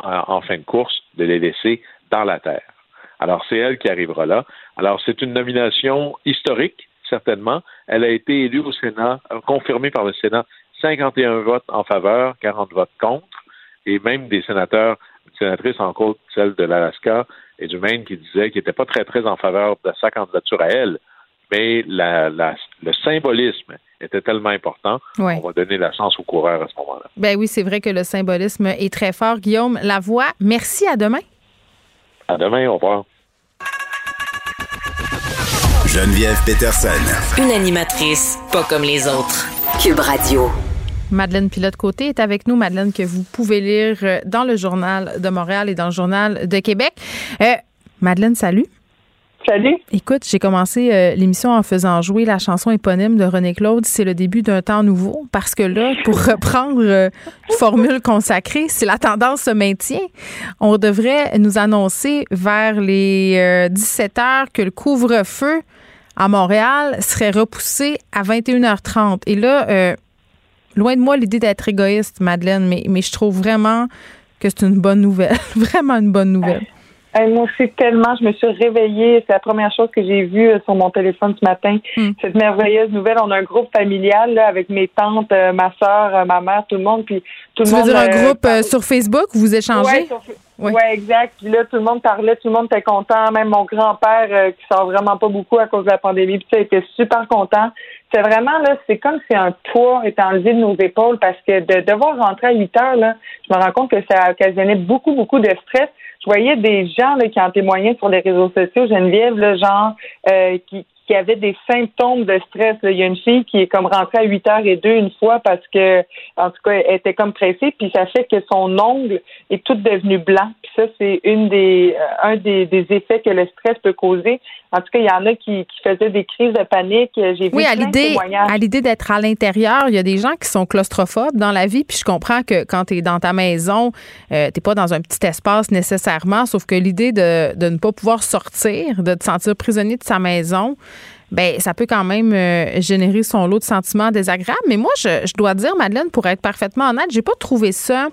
en, fin de course de les laisser dans la terre. Alors, c'est elle qui arrivera là. Alors, c'est une nomination historique, certainement. Elle a été élue au Sénat, euh, confirmée par le Sénat, 51 votes en faveur, 40 votes contre, et même des sénateurs, sénatrices en côte, celle de l'Alaska, et du Maine qui disait qu'il n'était pas très, très en faveur de sa candidature à elle, mais le symbolisme était tellement important, on va donner la chance aux coureurs à ce moment-là. Ben oui, c'est vrai que le symbolisme est très fort. Guillaume Lavoie, merci, à demain. À demain, au revoir. Geneviève Peterson. Une animatrice pas comme les autres. Cube Radio. Madeleine Pilote-Côté est avec nous. Madeleine, que vous pouvez lire euh, dans le Journal de Montréal et dans le Journal de Québec. Euh, Madeleine, salut. Salut. Écoute, j'ai commencé euh, l'émission en faisant jouer la chanson éponyme de René Claude. C'est le début d'un temps nouveau. Parce que là, pour reprendre une formule consacrée, si la tendance se maintient, on devrait nous annoncer vers les 17 heures que le couvre-feu à Montréal serait repoussé à 21h30. Et là, loin de moi l'idée d'être égoïste, Madeleine, mais, mais je trouve vraiment que c'est une bonne nouvelle. vraiment une bonne nouvelle. moi aussi, tellement, je me suis réveillée. C'est la première chose que j'ai vue euh, sur mon téléphone ce matin. Hmm. Cette merveilleuse nouvelle. On a un groupe familial là, avec mes tantes, euh, ma soeur, euh, ma mère, tout le monde. Puis tout tu le veux dire un groupe sur Facebook où vous échangez? Oui, ouais, exact. Puis là, tout le monde parlait, tout le monde était content. Même mon grand-père, qui sort vraiment pas beaucoup à cause de la pandémie, puis ça, était super content c'est vraiment là, c'est comme si un poids est enlevé de nos épaules parce que de devoir rentrer à 8 heures, là, je me rends compte que ça occasionnait beaucoup, beaucoup de stress. Je voyais des gens là, qui en témoignaient sur les réseaux sociaux, Geneviève, là, genre euh, qui, qui avait des symptômes de stress. Il y a une fille qui est comme rentrée à 8 h et deux une fois parce que, en tout cas, elle était comme pressée, puis ça fait que son ongle est tout devenu blanc. Puis ça, c'est une des euh, un des, des, effets que le stress peut causer. En tout cas, il y en a qui, qui faisaient des crises de panique. J'ai vu oui, à l'idée, à l'idée d'être à l'intérieur, il y a des gens qui sont claustrophobes dans la vie, puis je comprends que quand tu es dans ta maison, euh, tu pas dans un petit espace nécessairement, sauf que l'idée de, de ne pas pouvoir sortir, de te sentir prisonnier de sa maison, ben ça peut quand même euh, générer son lot de sentiments désagréables. Mais moi, je, dois dire, Madeleine, pour être parfaitement honnête, j'ai pas trouvé ça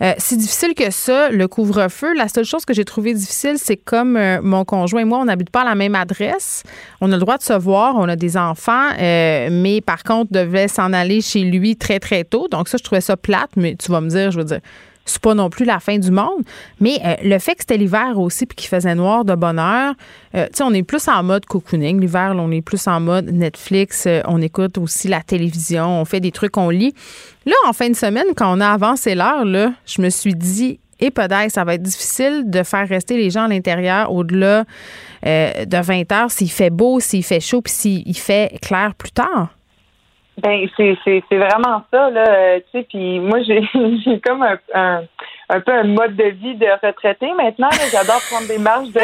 euh, si difficile que ça, le couvre-feu. La seule chose que j'ai trouvé difficile, c'est comme euh, mon conjoint et moi, on n'habite pas à la même adresse. On a le droit de se voir, on a des enfants, mais par contre, devait s'en aller chez lui très, très tôt. Donc ça, je trouvais ça plate, mais tu vas me dire, je veux dire, c'est pas non plus la fin du monde. Mais euh, le fait que c'était l'hiver aussi puis qu'il faisait noir de bonne heure, euh, tu sais, on est plus en mode cocooning. L'hiver, on est plus en mode Netflix. Euh, on écoute aussi la télévision. On fait des trucs, on lit. Là, en fin de semaine, quand on a avancé l'heure, là, je me suis dit, et peut-être ça va être difficile de faire rester les gens à l'intérieur au-delà de 20 heures s'il fait beau, s'il fait chaud, puis s'il fait clair plus tard. Ben c'est c'est c'est vraiment ça là, euh, tu sais. Puis moi j'ai j'ai comme un, un, peu un mode de vie de retraité maintenant. J'adore prendre des marches de,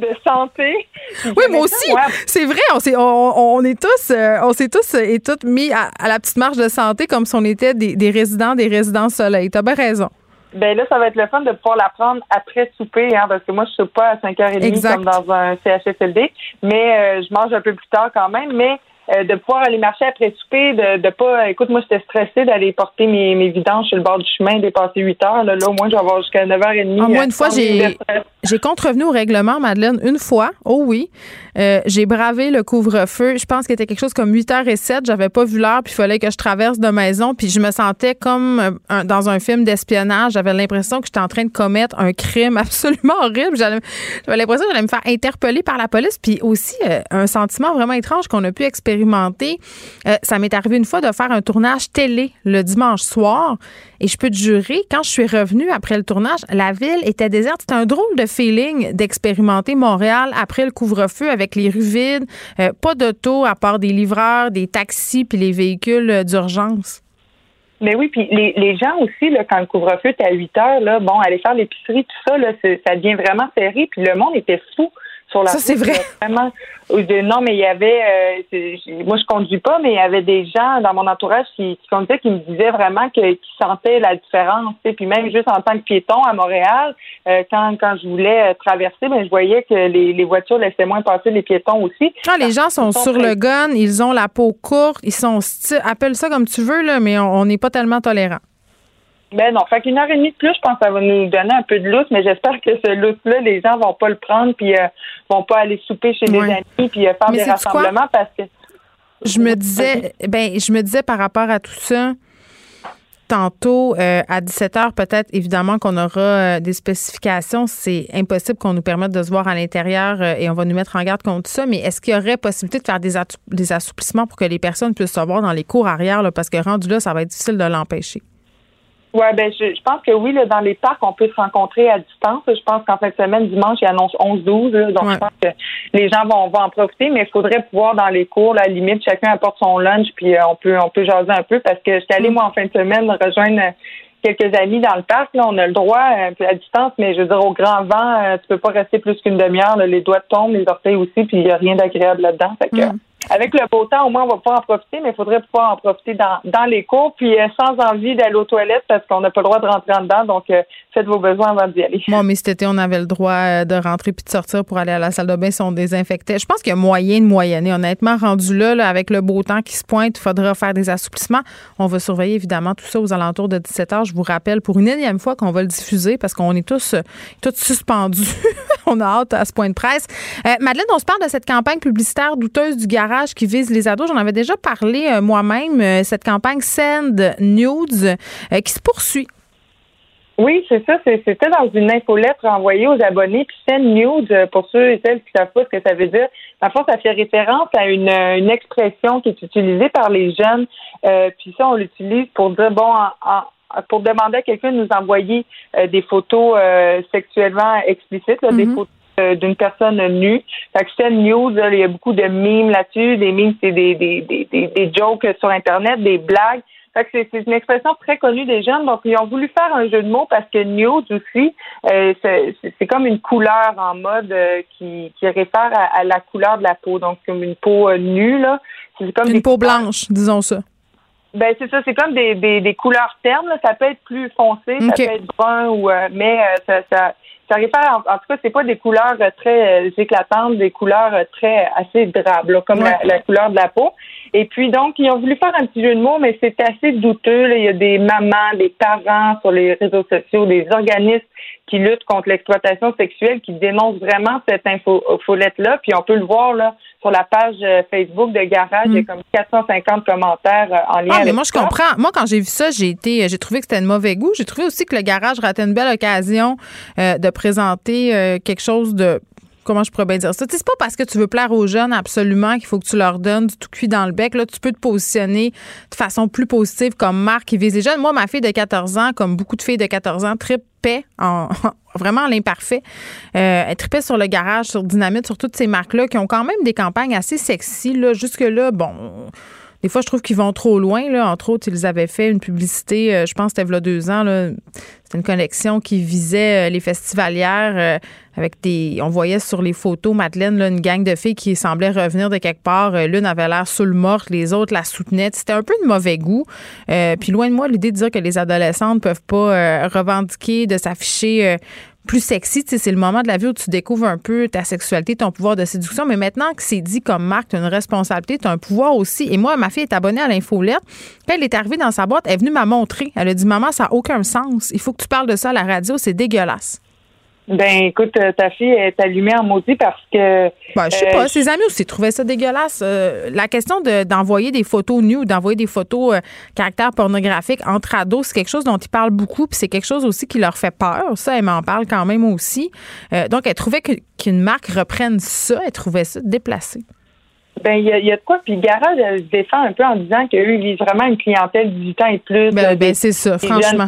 de santé. Oui, moi aussi. C'est vrai. On s'est on, on, est tous euh, on s'est tous et toutes mis à, la petite marche de santé comme si on était des, des résidents des résidents soleil. T'as bien raison. Ben là, ça va être le fun de pouvoir la prendre après souper, hein, parce que moi, je suis pas à 5h30 comme dans un CHSLD, mais euh, je mange un peu plus tard quand même. Mais euh, de pouvoir aller marcher après souper, de, de pas, écoute, moi, j'étais stressée d'aller porter mes, mes vidanges sur le bord du chemin, dépasser 8 heures. Là, là au moins, je vais avoir jusqu'à 9h30. En moins, une fois, j'ai, j'ai contrevenu au règlement, Madeleine, une fois. Oh oui. Euh, j'ai bravé le couvre-feu. Je pense qu'il était quelque chose comme 8h07. J'avais pas vu l'heure, puis il fallait que je traverse de maison. Puis je me sentais comme euh, dans un film d'espionnage. J'avais l'impression que j'étais en train de commettre un crime absolument horrible. J'avais l'impression que j'allais me faire interpeller par la police. Puis aussi, euh, un sentiment vraiment étrange qu'on a pu expérimenter. Ça m'est arrivé une fois de faire un tournage télé le dimanche soir. Et je peux te jurer, quand je suis revenue après le tournage, la ville était déserte. C'était un drôle de feeling d'expérimenter Montréal après le couvre-feu avec les rues vides, euh, pas d'auto à part des livreurs, des taxis puis les véhicules euh, d'urgence. Mais oui, puis les, gens aussi, quand le couvre-feu était à 8 heures, là, bon, aller faire l'épicerie, tout ça, là, ça devient vraiment serré, puis le monde était fou sur la Ça, c'est vrai. Vraiment, non, mais il y avait, euh, moi je conduis pas, mais il y avait des gens dans mon entourage qui, qui conduisaient qui me disaient vraiment qu'ils sentaient la différence. Et puis même juste en tant que piéton à Montréal, euh, quand, quand je voulais traverser, ben, je voyais que les, les voitures laissaient moins passer les piétons aussi. Ah, les gens sont, sur le gun, ils ont la peau courte, ils sont, appelle ça comme tu veux, là, mais on n'est pas tellement tolérant. Ben non, fait qu'une heure et demie de plus, je pense que ça va nous donner un peu de lousse, mais j'espère que ce lousse-là, les gens vont pas le prendre puis euh, vont pas aller souper chez des amis puis euh, faire des rassemblements parce que je me disais ben je me disais par rapport à tout ça tantôt euh, à 17h peut-être évidemment qu'on aura des spécifications, c'est impossible qu'on nous permette de se voir à l'intérieur et on va nous mettre en garde contre ça, mais est-ce qu'il y aurait possibilité de faire des, des assouplissements pour que les personnes puissent se voir dans les cours arrière parce que rendu là ça va être difficile de l'empêcher. Oui, ben je, je, pense que oui, là, dans les parcs, on peut se rencontrer à distance. Je pense qu'en fin de semaine, dimanche, il annonce 11-12. Donc, je pense que les gens vont, vont en profiter, mais il faudrait pouvoir, dans les cours, la limite, chacun apporte son lunch, puis euh, on peut on peut jaser un peu parce que j'étais allée, moi, en fin de semaine, rejoindre quelques amis dans le parc. Là, on a le droit un peu à distance, mais je veux dire, au grand vent, euh, tu peux pas rester plus qu'une demi-heure. Les doigts tombent, les orteils aussi, puis il n'y a rien d'agréable là-dedans. Fait que, mm avec le beau temps, au moins, on va pouvoir en profiter, mais il faudrait pouvoir en profiter dans, les cours, puis euh, sans envie d'aller aux toilettes parce qu'on n'a pas le droit de rentrer en dedans. Donc, euh, faites vos besoins avant d'y aller. Moi, mais cet été, on avait le droit euh, de rentrer puis de sortir pour aller à la salle de bain si on désinfectait. Je pense qu'il y a moyen de moyenner. Honnêtement, rendu là, avec le beau temps qui se pointe, il faudra faire des assouplissements. On va surveiller évidemment tout ça aux alentours de 17 h. Je vous rappelle pour une énième fois qu'on va le diffuser parce qu'on est tous, tous suspendus. on a hâte à ce point de presse. Madeleine, on se parle de cette campagne publicitaire douteuse du garage qui vise les J'en avais déjà parlé euh, moi-même, euh, cette campagne Send Nudes euh, qui se poursuit. Oui, c'est ça. C'était dans une infolettre envoyée aux abonnés. Puis Send Nudes, pour ceux et celles qui savent pas ce que ça veut dire, en fait, ça fait référence à une, expression qui est utilisée par les jeunes. puis ça, on l'utilise pour dire, bon, pour demander à quelqu'un de nous envoyer des photos sexuellement explicites, des mm-hmm. photos euh, d'une personne nue. Fait que c'est news, il y a beaucoup de mimes là-dessus. Des mimes, c'est des, des, des, des, jokes sur Internet, des blagues. Fait que c'est une expression très connue des jeunes. Donc, ils ont voulu faire un jeu de mots parce que news aussi, euh, c'est comme une couleur en mode euh, qui, qui réfère à, la couleur de la peau. Donc, comme une peau nue, là. C'est comme une peau blanche, disons ça. Ben c'est ça, c'est comme des, des, des couleurs ternes. Ça peut être plus foncé, ça peut être brun ou mais ça, ça ça réfère, en, tout cas, c'est pas des couleurs euh, très euh, éclatantes, des couleurs euh, très assez drables, comme la, couleur de la peau. Et puis donc, ils ont voulu faire un petit jeu de mots, mais c'est assez douteux. Il y a des mamans, des parents sur les réseaux sociaux, des organismes qui luttent contre l'exploitation sexuelle, qui dénoncent vraiment cette infolette-là. Puis on peut le voir là sur la page Facebook de Garage, il y a mm. comme 450 commentaires en lien ah, mais moi, je comprends. Moi, quand j'ai vu ça, j'ai été, j'ai trouvé que c'était de mauvais goût. J'ai trouvé aussi que le Garage ratait une belle occasion de présenter euh, quelque chose de comment je pourrais bien dire ça? C'est pas parce que tu veux plaire aux jeunes absolument qu'il faut que tu leur donnes du tout cuit dans le bec. Là, tu peux te positionner de façon plus positive comme marque qui vise les jeunes. Moi, ma fille de 14 ans, comme beaucoup de filles de 14 ans, tripait en, vraiment l'imparfait. Euh, elle tripait sur le garage, sur Dynamite, sur toutes ces marques-là qui ont quand même des campagnes assez sexy. Là. Jusque-là, bon des fois, je trouve qu'ils vont trop loin. Là. Entre autres, ils avaient fait une publicité, euh, je pense c'était il deux ans. C'était une collection qui visait euh, les festivalières euh, avec des. On voyait sur les photos, Madeleine, là, une gang de filles qui semblaient revenir de quelque part. L'une avait l'air le morte, les autres la soutenaient. C'était un peu de mauvais goût. puis loin de moi, l'idée de dire que les adolescentes ne peuvent pas revendiquer de s'afficher plus sexy. C'est le moment de la vie où tu découvres un peu ta sexualité, ton pouvoir de séduction. Mais maintenant que c'est dit comme marque, tu as une responsabilité, tu as un pouvoir aussi. Et moi, ma fille est abonnée à l'infolette. Quand elle est arrivée dans sa boîte, elle est venue m'a montrer. Elle a dit Maman, ça n'a aucun sens. Il faut que tu parles de ça à la radio, c'est dégueulasse. Ben, écoute, euh, ta fille est allumée en maudit parce que. Ben, je sais euh, pas. Ses amis aussi trouvaient ça dégueulasse. Euh, la question de- d'envoyer des photos nues ou d'envoyer des photos euh, caractères pornographiques entre ados, c'est quelque chose dont ils parlent beaucoup, puis c'est quelque chose aussi qui leur fait peur. Ça, elle m'en parle quand même aussi. Donc, elle trouvait qu'une marque reprenne ça. Elle trouvait ça déplacé. Ben, il y, a- il y a de quoi. Puis Garage, elle se défend un peu en disant qu'eux, ils visent vraiment une clientèle de 18 ans et plus. Ben, ben, c'est ça, franchement.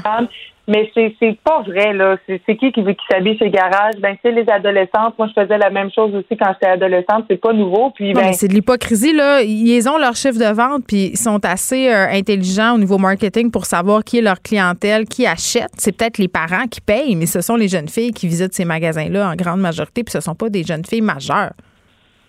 Mais c'est c'est pas vrai, là. C'est c'est qui qui veut qui s'habille chez Garage? Ben, c'est les adolescentes. Moi, je faisais la même chose aussi quand j'étais adolescente. C'est pas nouveau. Puis, Non, ben, mais c'est de l'hypocrisie, là. Ils ont leur chiffre de vente, puis ils sont assez euh, intelligents au niveau marketing pour savoir qui est leur clientèle, qui achète. C'est peut-être les parents qui payent, mais ce sont les jeunes filles qui visitent ces magasins-là en grande majorité, puis ce sont pas des jeunes filles majeures.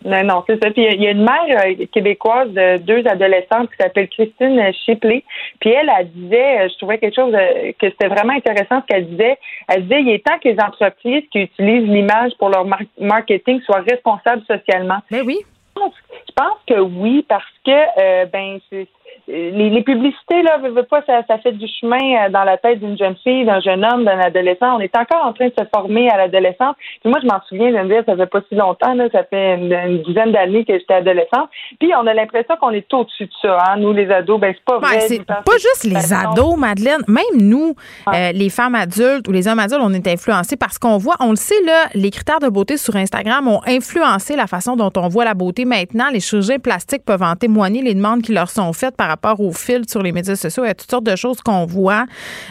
Non, non, c'est ça. Puis il y a une mère euh, québécoise de deux adolescentes qui s'appelle Christine Shipley. Puis elle, elle disait, euh, je trouvais quelque chose euh, que c'était vraiment intéressant ce qu'elle disait. Elle disait, il est temps que les entreprises qui utilisent l'image pour leur mar- marketing soient responsables socialement. Mais oui. Je pense, je pense que oui, parce que euh, ben c'est les, les publicités, là, pas, ça, ça fait du chemin euh, dans la tête d'une jeune fille, d'un jeune homme, d'un adolescent. On est encore en train de se former à l'adolescence. Puis moi, je m'en souviens de me dire, ça fait pas si longtemps, là, ça fait une, une dizaine d'années que j'étais adolescente. Puis on a l'impression qu'on est au-dessus de ça, hein. Nous, les ados, ben c'est pas Ouais, vrai. c'est pas juste les ados, Madeleine. Même nous, euh, les femmes adultes ou les hommes adultes, on est influencés parce qu'on voit, on le sait, là, les critères de beauté sur Instagram ont influencé la façon dont on voit la beauté maintenant. Les chirurgiens plastiques peuvent en témoigner, les demandes qui leur sont faites par rapport aux filtres sur les médias sociaux. Il y a toutes sortes de choses qu'on voit.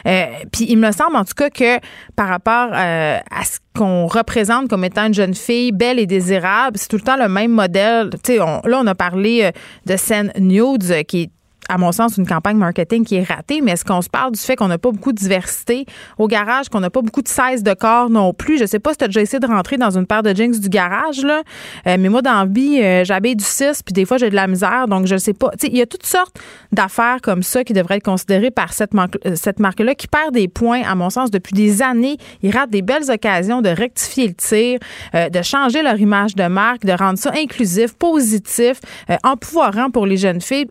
Euh, Puis il me semble, en tout cas, que par rapport euh, à ce qu'on représente comme étant une jeune fille belle et désirable, c'est tout le temps le même modèle. Là, on a parlé euh, de scène nudes qui est à mon sens, une campagne marketing qui est ratée, mais est-ce qu'on se parle du fait qu'on n'a pas beaucoup de diversité au garage, qu'on n'a pas beaucoup de size de corps non plus? Je sais pas si tu as déjà essayé de rentrer dans une paire de jeans du garage, là, euh, mais moi, dans la vie, euh, j'habille du 6, puis des fois, j'ai de la misère, donc je sais pas. Il y a toutes sortes d'affaires comme ça qui devraient être considérées par cette, euh, cette marque-là, qui perd des points, à mon sens, depuis des années. Ils ratent des belles occasions de rectifier le tir, de changer leur image de marque, de rendre ça inclusif, positif, empouvoirant pour les jeunes filles.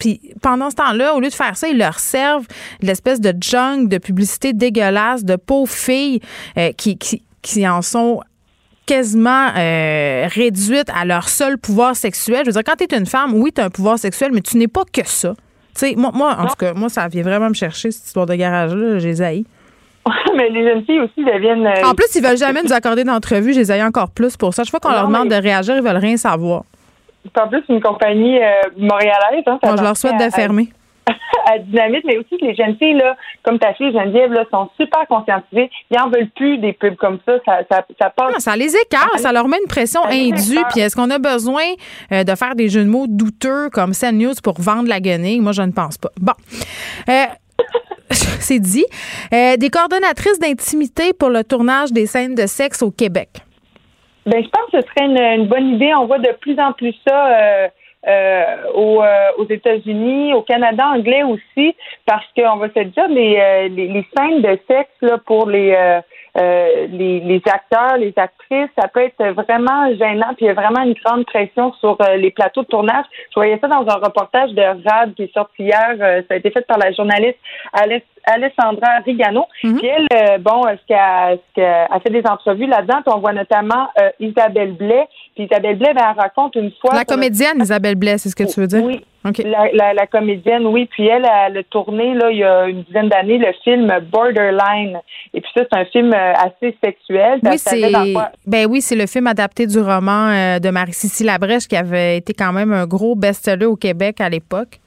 Puis pendant ce temps-là, au lieu de faire ça, ils leur servent l'espèce de junk, de publicité dégueulasse, de pauvres filles euh, qui, qui, qui en sont quasiment euh, réduites à leur seul pouvoir sexuel. Je veux dire, quand tu es une femme, oui, tu as un pouvoir sexuel, mais tu n'es pas que ça. Tu sais, moi, moi, en tout cas, moi, ça vient vraiment me chercher, cette histoire de garage-là. J'ai zaï. mais les jeunes filles aussi deviennent. euh, En plus, ils veulent jamais nous accorder d'entrevue. J'ai zaï encore plus pour ça. Chaque fois qu'on leur demande mais- de réagir, ils veulent rien savoir. C'est en plus une compagnie euh, montréalaise. Hein, ça je leur souhaite de fermer. à Dynamite, mais aussi que les jeunes filles, là, comme ta fille Geneviève, là, sont super conscientisées. Ils en veulent plus des pubs comme ça. Ça, ça, ça passe. Non, ça les écarte, ça leur met une pression indue. Puis est-ce qu'on a besoin euh, de faire des jeux de mots douteux comme Sen News pour vendre la guenille? Moi, je ne pense pas. Bon. Euh, c'est dit. Euh, des coordonnatrices d'intimité pour le tournage des scènes de sexe au Québec. Ben, je pense que ce serait une, une bonne idée. On voit de plus en plus ça euh, aux, euh, aux États-Unis, au Canada anglais aussi, parce qu'on va se dire les, euh, les, les scènes de sexe là, pour les, euh, euh, les, les acteurs, les actrices, ça peut être vraiment gênant, puis il y a vraiment une grande pression sur euh, les plateaux de tournage. Je voyais ça dans un reportage de RAD qui est sorti hier. euh, ça a été fait par la journaliste Alessandra Rigano. Puis elle, euh, bon, euh, ce qu'elle qu'elle- elle fait des entrevues là-dedans, puis on voit notamment euh, Isabelle Blais. Isabelle Blais, ben, elle raconte une fois... La le- comédienne Isabelle Blais, c'est ce que tu veux dire? Oui. La, la, la comédienne, oui. Puis elle, elle a tourné, là, il y a une dizaine d'années, le film Borderline. Et puis ça, c'est un film euh, assez sexuel. Oui, savait dans c'est ben oui, c'est le film adapté du roman euh, de Marie-Cécile Labrèche qui avait été quand même un gros best-seller au Québec à l'époque.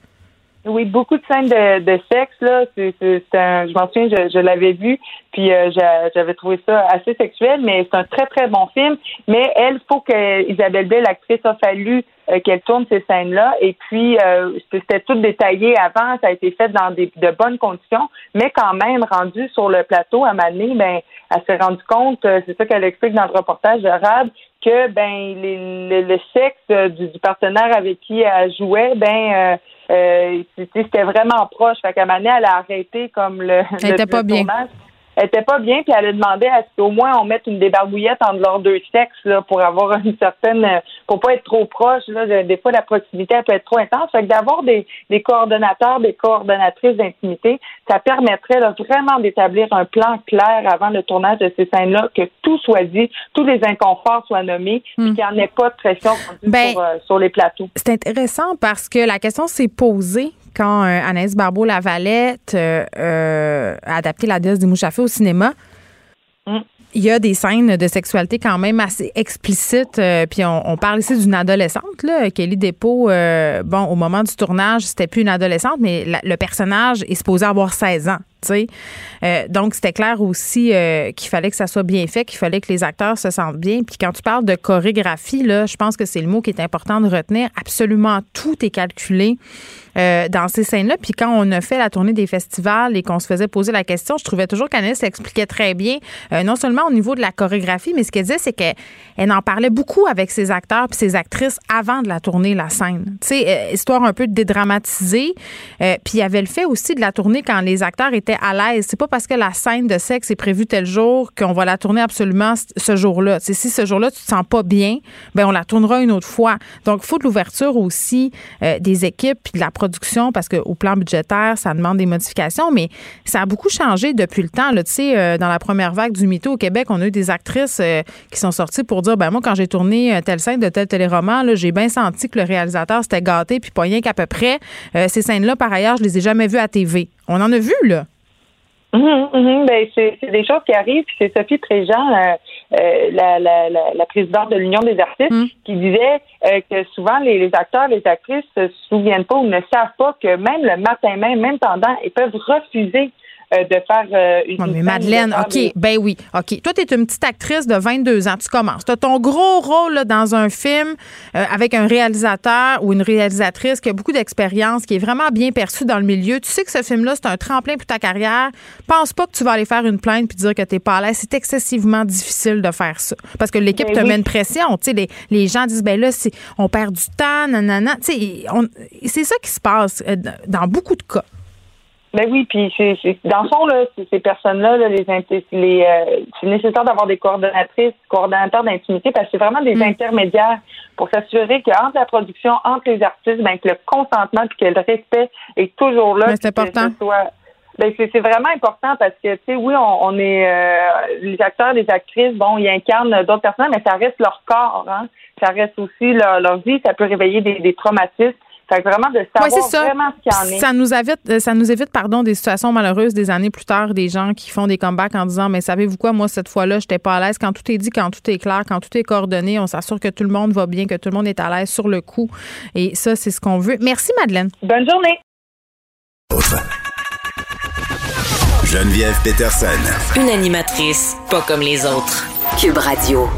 Oui, beaucoup de scènes de, de sexe, là. C'est, un- je m'en souviens, je, je l'avais vu, puis euh, j'a- j'avais trouvé ça assez sexuel, mais c'est un très, très bon film. Mais elle, faut que Isabelle Bell, l'actrice, a fallu euh, qu'elle tourne ces scènes-là. Et puis, euh, c'était tout détaillé avant, ça a été fait dans des, de bonnes conditions, mais quand même, rendu sur le plateau à Mané, ben, elle s'est rendue compte, euh, c'est ça qu'elle explique dans le reportage de Rad, que ben les- le, le sexe euh, du, du partenaire avec qui elle jouait, ben euh, c'était vraiment proche. Fait qu'à elle a arrêté comme le, Elle le- était le pas bien. tournage. Elle était pas bien, puis elle a demandé à ce qu'au moins on mette une débarbouillette entre leurs deux sexes là, pour avoir une certaine, pour pas être trop proche. Là, des fois, la proximité elle peut être trop intense. Fait que d'avoir des, des coordonnateurs, des coordonnatrices d'intimité, ça permettrait là, vraiment d'établir un plan clair avant le tournage de ces scènes-là, que tout soit dit, tous les inconforts soient nommés, puis hmm. qu'il n'y en ait pas de pression ben, sur, euh, sur les plateaux. C'est intéressant parce que la question s'est posée quand euh, Anaïs Barbeau-Lavalette euh, euh, a adapté La déesse des mouches à feu au cinéma. Mm. Il y a des scènes de sexualité quand même assez explicites. puis on, parle ici d'une adolescente, là, Kelly Dépôt. bon, au moment du tournage, c'était plus une adolescente, mais le personnage est supposé avoir 16 ans. Euh, donc, c'était clair aussi qu'il fallait que ça soit bien fait, qu'il fallait que les acteurs se sentent bien. Puis quand tu parles de chorégraphie, là, je pense que c'est le mot qui est important de retenir. Absolument tout est calculé. Euh, dans ces scènes-là. Puis quand on a fait la tournée des festivals et qu'on se faisait poser la question, je trouvais toujours qu'Annette expliquait très bien, euh, non seulement au niveau de la chorégraphie, mais ce qu'elle disait, c'est qu'elle en parlait beaucoup avec ses acteurs puis ses actrices avant de la tournée, la scène. Tu sais, euh, histoire un peu de dédramatiser. puis il y avait le fait aussi de la tournée quand les acteurs étaient à l'aise. C'est pas parce que la scène de sexe est prévue tel jour qu'on va la tourner absolument ce jour-là. si ce jour-là, tu te sens pas bien, ben on la tournera une autre fois. Donc, il faut de l'ouverture aussi des équipes puis de la production parce qu'au plan budgétaire, ça demande des modifications, mais ça a beaucoup changé depuis le temps. Tu sais, euh, dans la première vague du mytho au Québec, on a eu des actrices euh, qui sont sorties pour dire ben moi, quand j'ai tourné euh, telle scène de tel téléroman, j'ai bien senti que le réalisateur s'était gâté, puis pas rien qu'à peu près. ces scènes-là, par ailleurs, je les ai jamais vues à TV. On en a vu, là. Mhm. ben, c'est des choses qui arrivent. C'est Sophie Préjean, euh, euh, la, la, la, présidente de l'Union des artistes, mhm. qui disait euh, que souvent les, les, acteurs, les actrices se souviennent pas ou ne savent pas que même le matin même, même pendant, ils peuvent refuser de faire euh, une. mais Madeleine, OK, ben oui, OK. Toi, tu es une petite actrice de 22 ans. Tu commences. Tu as ton gros rôle dans un film euh, avec un réalisateur ou une réalisatrice qui a beaucoup d'expérience, qui est vraiment bien perçue dans le milieu. Tu sais que ce film-là, c'est un tremplin pour ta carrière. Pense pas que tu vas aller faire une plainte puis dire que tu pas à l'aise. C'est excessivement difficile de faire ça. Parce que l'équipe ben te met une pression. Tu sais, les, les, gens disent, ben là, on perd du temps, nanana. Tu sais, c'est ça qui se passe dans beaucoup de cas. Ben oui, puis c'est, dans le fond, là, ces personnes-là, là, les, les euh, c'est nécessaire d'avoir des coordonnatrices, coordonnateurs d'intimité, parce que c'est vraiment des mm. intermédiaires pour s'assurer qu'entre la production, entre les artistes, ben, que le consentement puis que le respect est toujours là. Ben, c'est important. ben c'est, vraiment important parce que, tu sais, oui, on, on est euh, les acteurs, les actrices, bon, ils incarnent d'autres personnes, mais ça reste leur corps, hein. Ça reste aussi leur, leur vie, ça peut réveiller des, des traumatismes vraiment de savoir ça. vraiment ce qu'il y en est. Ça nous évite, euh, ça nous évite, pardon, des situations malheureuses des années plus tard, des gens qui font des comebacks en disant, mais savez-vous quoi, moi cette fois-là, j'étais pas à l'aise. Quand tout est dit, quand tout est clair, quand tout est coordonné, on s'assure que tout le monde va bien, que tout le monde est à l'aise sur le coup. Et ça, c'est ce qu'on veut. Merci Madeleine. Bonne journée. Geneviève Peterson. Une animatrice pas comme les autres. Cube Radio.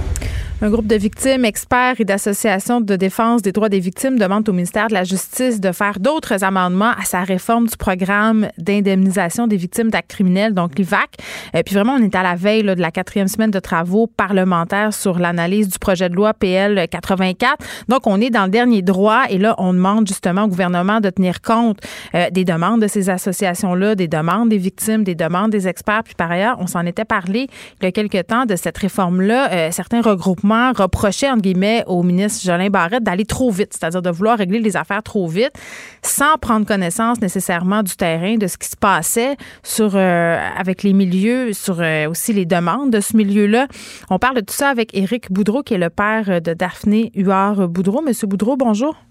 Un groupe de victimes, experts et d'associations de défense des droits des victimes demandent au ministère de la Justice de faire d'autres amendements à sa réforme du programme d'indemnisation des victimes d'actes criminels, donc l'IVAC. Et euh, puis vraiment, on est à la veille de la quatrième semaine de travaux parlementaires sur l'analyse du projet de loi PL 84. Donc, on est dans le dernier droit et là, on demande justement au gouvernement de tenir compte euh, des demandes de ces associations-là, des demandes des victimes, des demandes des experts. Puis par ailleurs, on s'en était parlé il y a quelques temps de cette réforme-là. Euh, certains regroupements reprochait, entre guillemets, au ministre Jolin Barrette d'aller trop vite, c'est-à-dire de vouloir régler les affaires trop vite, sans prendre connaissance nécessairement du terrain, de ce qui se passait euh, avec les milieux, sur euh, aussi les demandes de ce milieu-là. On parle de tout ça avec Éric Boudreau, qui est le père de Daphné Huard-Boudreau. Monsieur Boudreau, bonjour.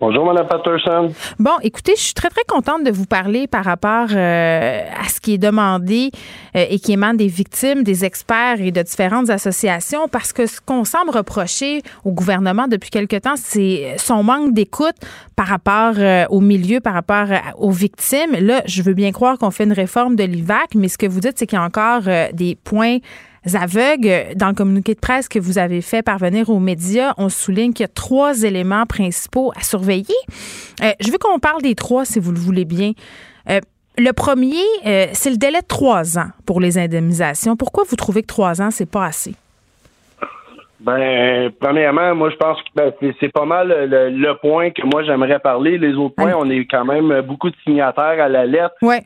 Bonjour, Mme Patterson. Bon, écoutez, je suis très, très contente de vous parler par rapport euh, à ce qui est demandé euh, et qui émane des victimes, des experts et de différentes associations, parce que ce qu'on semble reprocher au gouvernement depuis quelque temps, c'est son manque d'écoute par rapport euh, au milieu, par rapport aux victimes. Là, je veux bien croire qu'on fait une réforme de l'IVAC, mais ce que vous dites, c'est qu'il y a encore des points aveugles. Dans le communiqué de presse que vous avez fait parvenir aux médias, on souligne qu'il y a trois éléments principaux à surveiller. Euh, je veux qu'on parle des trois, si vous le voulez bien. Euh, le premier, euh, c'est le délai de trois ans pour les indemnisations. Pourquoi vous trouvez que trois ans, c'est pas assez? Ben, premièrement, moi, je pense que ben, c'est pas mal le, point que moi j'aimerais parler. Les autres points, on est quand même beaucoup de signataires à la lettre. Ouais.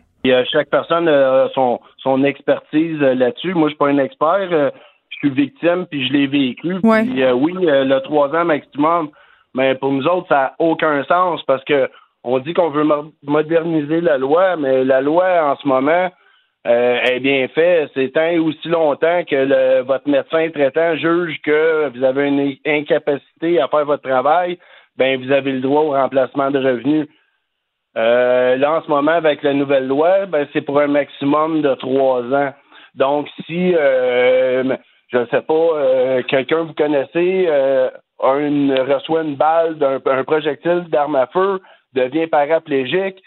Chaque personne a son, son expertise là-dessus. Moi, je suis pas un expert. je suis victime, puis je l'ai vécu. Puis, oui, le trois ans maximum, mais pour nous autres, ça n'a aucun sens parce que on dit qu'on veut moderniser la loi, mais la loi en ce moment euh, est bien faite. C'est tant et aussi longtemps que le, votre médecin traitant juge que vous avez une incapacité à faire votre travail, ben vous avez le droit au remplacement de revenus. Euh, là, en ce moment, avec la nouvelle loi, ben, c'est pour un maximum de trois ans. Donc, si, euh, je ne sais pas, euh, quelqu'un vous connaissez une, reçoit une balle d'un un projectile d'arme à feu, devient paraplégique,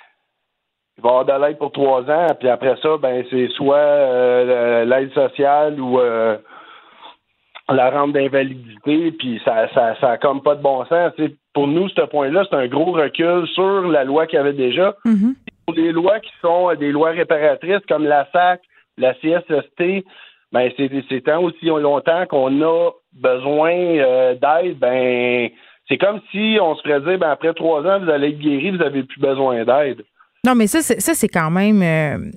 il va avoir de l'aide pour trois ans, puis après ça, ben c'est soit euh, l'aide sociale ou euh, la rente d'invalidité, puis ça, ça, ça comme pas de bon sens. pour nous, ce point-là, c'est un gros recul sur la loi qu'il y avait déjà. Mm-hmm. Pour les lois qui sont des lois réparatrices comme la SAC, la CSST, ben c'est tant aussi longtemps qu'on a besoin euh, d'aide, ben c'est comme si on se ferait dire ben après trois ans, vous allez être guéri, vous n'avez plus besoin d'aide. Non, mais ça, c'est, ça, c'est quand même, euh,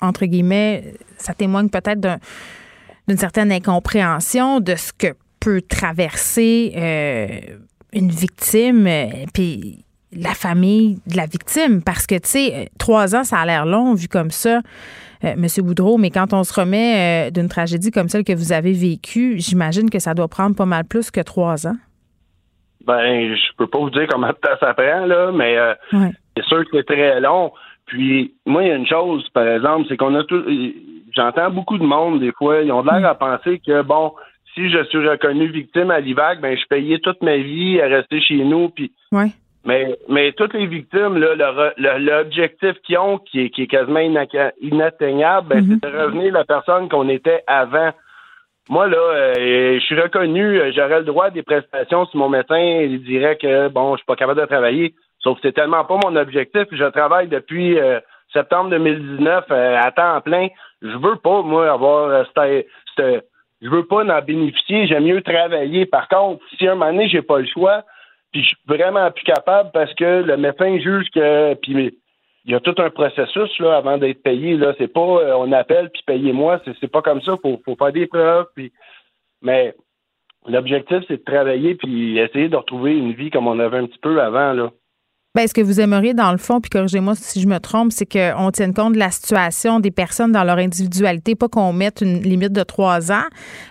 entre guillemets, ça témoigne peut-être d'une certaine incompréhension de ce que peut traverser euh, une victime, puis la famille de la victime. Parce que, tu sais, trois ans, ça a l'air long vu comme ça. Euh, Monsieur Boudreau, mais quand on se remet euh, d'une tragédie comme celle que vous avez vécue, j'imagine que ça doit prendre pas mal plus que trois ans. Ben, je peux pas vous dire temps ça prend, là, mais euh, c'est sûr que c'est très long. Puis, moi, il y a une chose, par exemple, c'est qu'on a tout. J'entends beaucoup de monde, des fois, ils ont l'air à penser que, bon, si je suis reconnu victime à l'IVAC, ben, je payais toute ma vie à rester chez nous, puis. Ouais. Mais, mais toutes les victimes, l'objectif qu'ils ont, qui est, qui est quasiment inatteignable, ben, c'est de revenir la personne qu'on était avant. Moi, là, euh, je suis reconnu, euh, j'aurais le droit à des prestations si mon médecin il dirait que, bon, je suis pas capable de travailler. Sauf que c'est tellement pas mon objectif. Je travaille depuis euh, septembre 2019 à temps plein. Je veux pas, moi, avoir je veux pas en bénéficier. J'aime mieux travailler. Par contre, si un moment donné, j'ai pas le choix, puis je suis vraiment plus capable parce que le médecin juge que. Puis il y a tout un processus là, avant d'être payé. Là. C'est pas euh, on appelle puis payez-moi. C'est, c'est pas comme ça. Faut, faut faire des preuves. Puis... Mais l'objectif, c'est de travailler puis essayer de retrouver une vie comme on avait un petit peu avant. Là. Bien, ce que vous aimeriez, dans le fond, puis corrigez-moi si je me trompe, c'est qu'on tienne compte de la situation des personnes dans leur individualité, pas qu'on mette une limite de trois ans,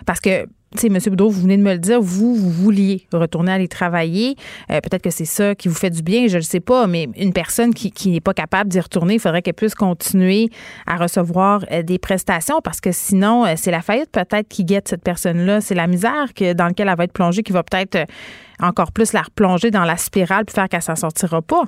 parce que sais, M. Boudreau, vous venez de me le dire, vous, vous vouliez retourner aller travailler. Euh, peut-être que c'est ça qui vous fait du bien, je ne sais pas, mais une personne qui, n'est pas capable d'y retourner, il faudrait qu'elle puisse continuer à recevoir euh, des prestations parce que sinon, euh, c'est la faillite peut-être qui guette cette personne-là. C'est la misère dans laquelle elle va être plongée qui va peut-être encore plus la replonger dans la spirale puis faire qu'elle s'en sortira pas.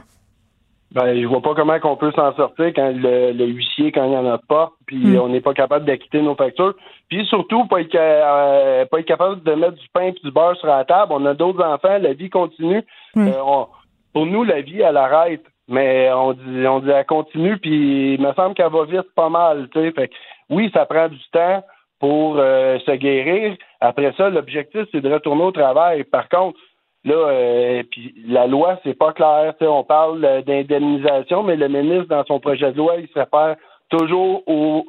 Ben, je vois pas comment on peut s'en sortir quand le, huissier, quand il n'y en a pas, puis hmm. on n'est pas capable d'acquitter nos factures. Puis surtout, pas être, euh, pas être capable de mettre du pain et du beurre sur la table. On a d'autres enfants, la vie continue. Hmm. Euh, pour nous, la vie, elle arrête. Mais on dit, on dit elle continue, puis il me semble qu'elle va vite pas mal. Fait oui, ça prend du temps pour euh, se guérir. Après ça, l'objectif, c'est de retourner au travail. Par contre, Là, euh, puis la loi, c'est pas clair. On parle d'indemnisation, mais le ministre, dans son projet de loi, il se réfère toujours aux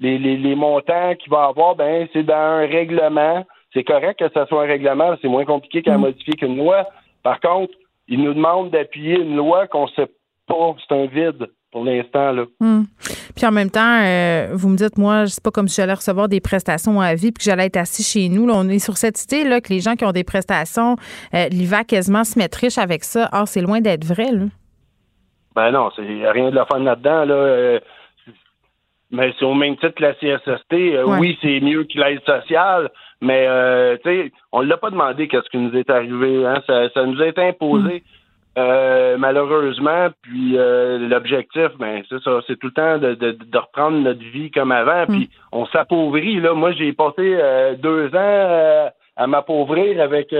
les, les, montants qu'il va avoir. Ben, c'est dans un règlement. C'est correct que ce soit un règlement, c'est moins compliqué qu'à mm. modifier qu'une loi. Par contre, il nous demande d'appuyer une loi qu'on sait pas, c'est un vide pour l'instant. là. Hmm. Puis en même temps, euh, vous me dites, moi, c'est pas comme si j'allais recevoir des prestations à vie puis que j'allais être assis chez nous. Là, on est sur cette idée là, que les gens qui ont des prestations, euh, l'IVA quasiment se mettent riches avec ça. Or, c'est loin d'être vrai. Là. Ben non, c'est rien de la fun là-dedans. Là. Euh, mais c'est au même titre que la CSST. Euh, oui, c'est mieux que l'aide sociale, mais tu sais, on l'a pas demandé qu'est-ce qui nous est arrivé. Hein? Ça, ça nous a été imposé. Hmm. Euh, malheureusement, puis euh, l'objectif, ben c'est ça, c'est tout le temps de, de, reprendre notre vie comme avant, puis mm. on s'appauvrit. Là, moi, j'ai passé euh, deux ans à m'appauvrir avec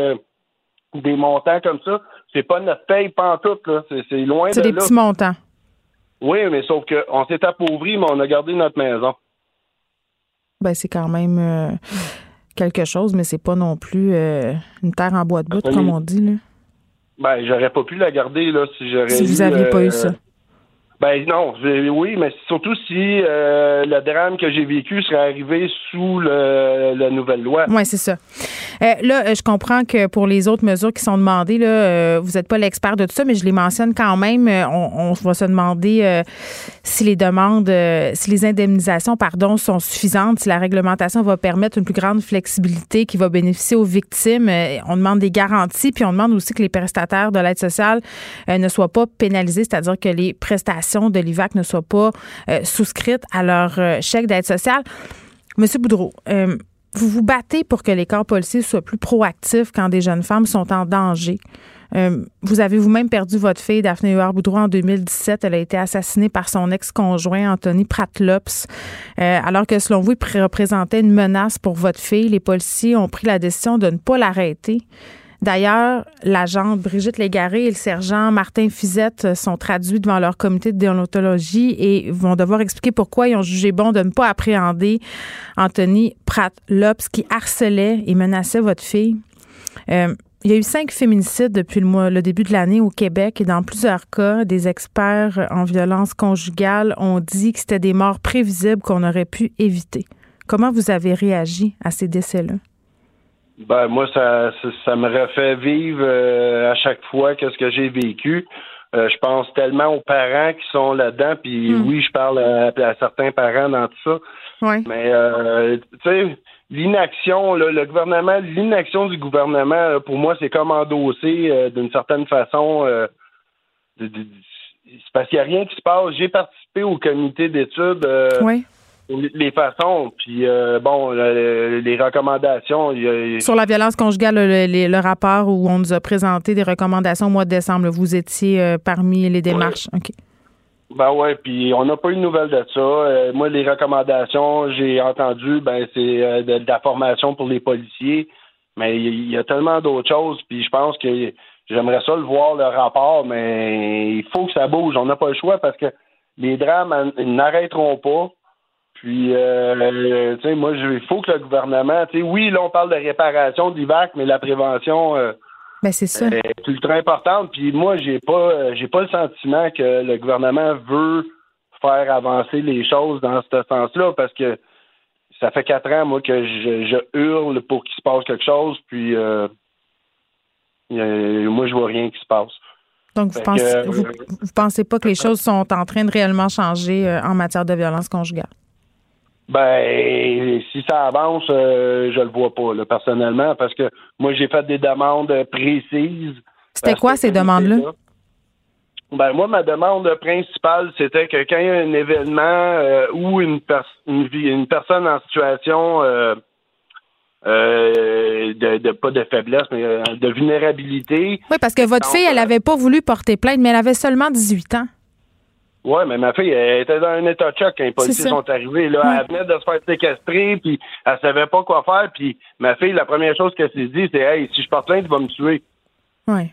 des montants comme ça. C'est pas notre paye pantoute, là. C'est, loin de C'est des petits montants. Oui, mais sauf qu'on s'est appauvri, mais on a gardé notre maison. Ben, c'est quand même quelque chose, mais c'est pas non plus une terre en bois de bout, comme on dit, là. Ben, j'aurais pas pu la garder là si j'aurais. Si vous n'aviez pas eu ça. Ben non, oui, mais surtout si euh, le drame que j'ai vécu serait arrivé sous le, la nouvelle loi. Oui, c'est ça. Euh, là, je comprends que pour les autres mesures qui sont demandées, là, euh, vous n'êtes pas l'expert de tout ça, mais je les mentionne quand même. On, on va se demander si les demandes, si les indemnisations, pardon, sont suffisantes, si la réglementation va permettre une plus grande flexibilité qui va bénéficier aux victimes. On demande des garanties, puis on demande aussi que les prestataires de l'aide sociale ne soient pas pénalisés, c'est-à-dire que les prestations de l'IVAC ne soient pas euh, souscrites à leur euh, chèque d'aide sociale. Monsieur Boudreau, euh, vous vous battez pour que les corps policiers soient plus proactifs quand des jeunes femmes sont en danger. vous avez vous-même perdu votre fille, Daphné Huard Boudreau, en 2017. Elle a été assassinée par son ex-conjoint, Anthony Pratlops. alors que, selon vous, il représentait une menace pour votre fille, les policiers ont pris la décision de ne pas l'arrêter. D'ailleurs, l'agente Brigitte Légaré et le sergent Martin Fizette sont traduits devant leur comité de déontologie et vont devoir expliquer pourquoi ils ont jugé bon de ne pas appréhender Anthony Pratt-Lops qui harcelait et menaçait votre fille. Euh, il y a eu cinq féminicides depuis le, le début de l'année au Québec et dans plusieurs cas, des experts en violence conjugale ont dit que c'était des morts prévisibles qu'on aurait pu éviter. Comment vous avez réagi à ces décès-là? Ben moi, ça, ça, me refait vivre euh, à chaque fois qu'est-ce que j'ai vécu. Euh, je pense tellement aux parents qui sont là-dedans, puis hmm. oui, je parle à, certains parents dans tout ça. Oui. Mais euh, tu sais, l'inaction, le gouvernement, l'inaction du gouvernement, pour moi, c'est comme endossé d'une certaine façon. c'est parce qu'il n'y a rien qui se passe. J'ai participé au comité d'études. oui les façons, puis euh, bon, les recommandations. Sur la violence conjugale, le, rapport où on nous a présenté des recommandations au mois de décembre, vous étiez euh, parmi les démarches. OK. Ben ouais, puis on n'a pas eu de nouvelles de ça. Euh, moi, les recommandations, j'ai entendu, ben c'est de, la formation pour les policiers, mais il y, a tellement d'autres choses, puis je pense que j'aimerais ça le voir le rapport, mais il faut que ça bouge. On n'a pas le choix parce que les drames n'arrêteront pas. Puis, euh, tu sais, moi, il faut que le gouvernement, tu sais, oui, là, on parle de réparation d'IVAC, mais la prévention euh, ben, c'est ça. est ultra importante. Puis, moi, j'ai pas, j'ai pas le sentiment que le gouvernement veut faire avancer les choses dans ce sens-là, parce que ça fait quatre ans, moi, que je, hurle pour qu'il se passe quelque chose, puis euh, moi, je vois rien qui se passe. Donc, vous pensez, vous, pensez pas que les choses sont en train de réellement changer en matière de violence conjugale? Ben, si ça avance, euh, je le vois pas, là, personnellement, parce que moi, j'ai fait des demandes précises. C'était quoi ces demandes-là? Ben, moi, ma demande principale, c'était que quand il y a un événement euh, ou une, une, personne en situation euh, de, de, pas de faiblesse, mais de vulnérabilité. Oui, parce que votre fille, elle n'avait pas voulu porter plainte, mais elle avait seulement 18 ans. Oui, mais ma fille, elle était dans un état de choc quand les policiers sont arrivés. Là, Elle venait de se faire séquestrer, puis elle savait pas quoi faire. Puis ma fille, la première chose qu'elle s'est dit, c'est Hey, si je porte plainte, tu vas me tuer. Oui.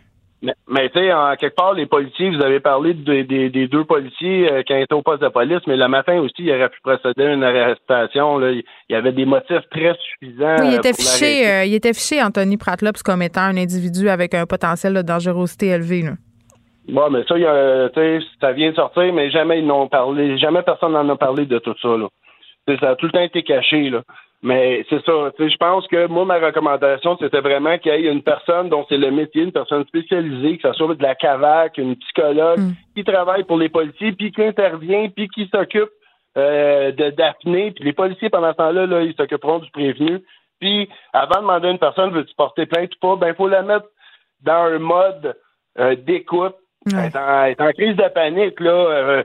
Mais, tu sais, en quelque part, les policiers, vous avez parlé des deux policiers euh, qui étaient au poste de police, mais le matin aussi, il aurait pu procéder à une arrestation. Là. Il y avait des motifs très suffisants. Oui, il était, fiché, euh, il était fiché, Anthony Pratlops, comme étant un individu avec un potentiel de dangerosité élevé. Là. Bon, mais ça, y a, ça vient de sortir, mais jamais ils n'ont parlé, jamais personne n'en a parlé de tout ça. Là. ça a tout le temps été caché. Là. Mais c'est ça. Je pense que moi, ma recommandation, c'était vraiment qu'il y ait une personne dont c'est le métier, une personne spécialisée, que ce soit de la CAVAC, une psychologue, mm. qui travaille pour les policiers, puis qui intervient, puis qui s'occupe euh, de Daphné. Puis les policiers, pendant ce temps-là, là, ils s'occuperont du prévenu. Puis avant de demander à une personne, veux-tu porter plainte ou pas, ben il faut la mettre dans un mode euh, d'écoute Est, en, crise de panique, là. Euh,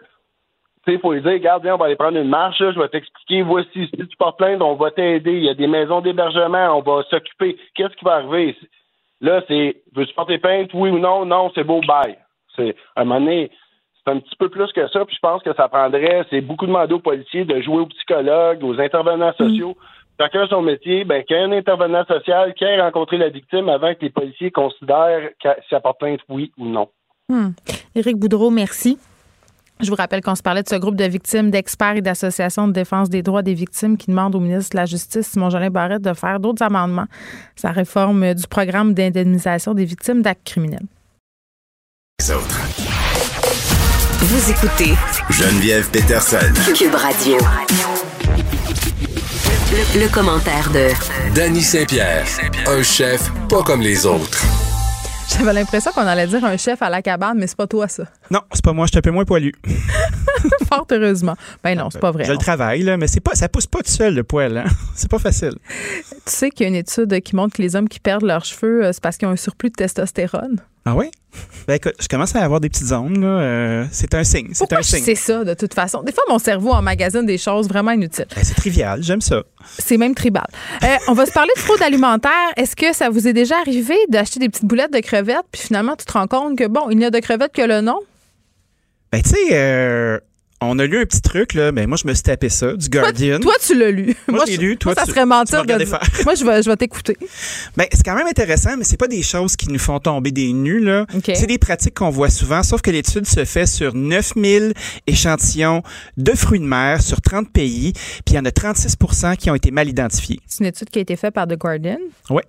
tu sais, il faut lui dire, regarde, viens, on va aller prendre une marche, je vais t'expliquer, voici, si tu portes plainte, on va t'aider, il y a des maisons d'hébergement, on va s'occuper. Qu'est-ce qui va arriver? Là, c'est, veux-tu porter plainte, oui ou non? Non, c'est beau, bye. C'est, à un moment donné, c'est un petit peu plus que ça, puis je pense que ça prendrait, c'est beaucoup demandé aux policiers de jouer aux psychologues, aux intervenants mm. sociaux. Chacun son métier, ben, qu'il y ait un intervenant social qui ait rencontré la victime avant que les policiers considèrent si elle porte plainte, oui ou non. Hmm. Éric Boudreau, merci. Je vous rappelle qu'on se parlait de ce groupe de victimes, d'experts et d'associations de défense des droits des victimes qui demandent au ministre de la Justice, Simon-Jolin Barrette, de faire d'autres amendements. Sa réforme du programme d'indemnisation des victimes d'actes criminels. Vous écoutez Geneviève Peterson. Cube Radio. Le, le commentaire de Danny Saint-Pierre, un chef pas comme les autres. J'avais l'impression qu'on allait dire un chef à la cabane, mais c'est pas toi, ça. Non, c'est pas moi, je suis un peu moins poilu. Fort heureusement. Ben non, c'est pas vrai. Je le travaille, là, mais c'est pas, ça pousse pas tout seul, le poil. Hein? C'est pas facile. Tu sais qu'il y a une étude qui montre que les hommes qui perdent leurs cheveux, euh, c'est parce qu'ils ont un surplus de testostérone. Ah oui? Ben écoute, je commence à avoir des petites zones. Là. Euh, c'est un signe. C'est un je signe. sais ça, de toute façon? Des fois, mon cerveau emmagasine des choses vraiment inutiles. Ben, c'est trivial, j'aime ça. C'est même tribal. Euh, on va se parler de fraude alimentaire. Est-ce que ça vous est déjà arrivé d'acheter des petites boulettes de crevettes, puis finalement, tu te rends compte que, bon, il n'y a de crevettes que le nom? Ben tu sais, euh, on a lu un petit truc, là, mais moi je me suis tapé ça, du Guardian. Toi, tu l'as lu. Moi, je l'ai lu, toi, moi, ça tu- serait mentir de faire. Moi, je vais, je vais t'écouter. Ben, c'est quand même intéressant, mais c'est pas des choses qui nous font tomber des nues, là. OK. C'est des pratiques qu'on voit souvent, sauf que l'étude se fait sur 9000 échantillons de fruits de mer sur 30 pays, puis il y en a 36% qui ont été mal identifiés. C'est une étude qui a été faite par The Guardian. Ouais.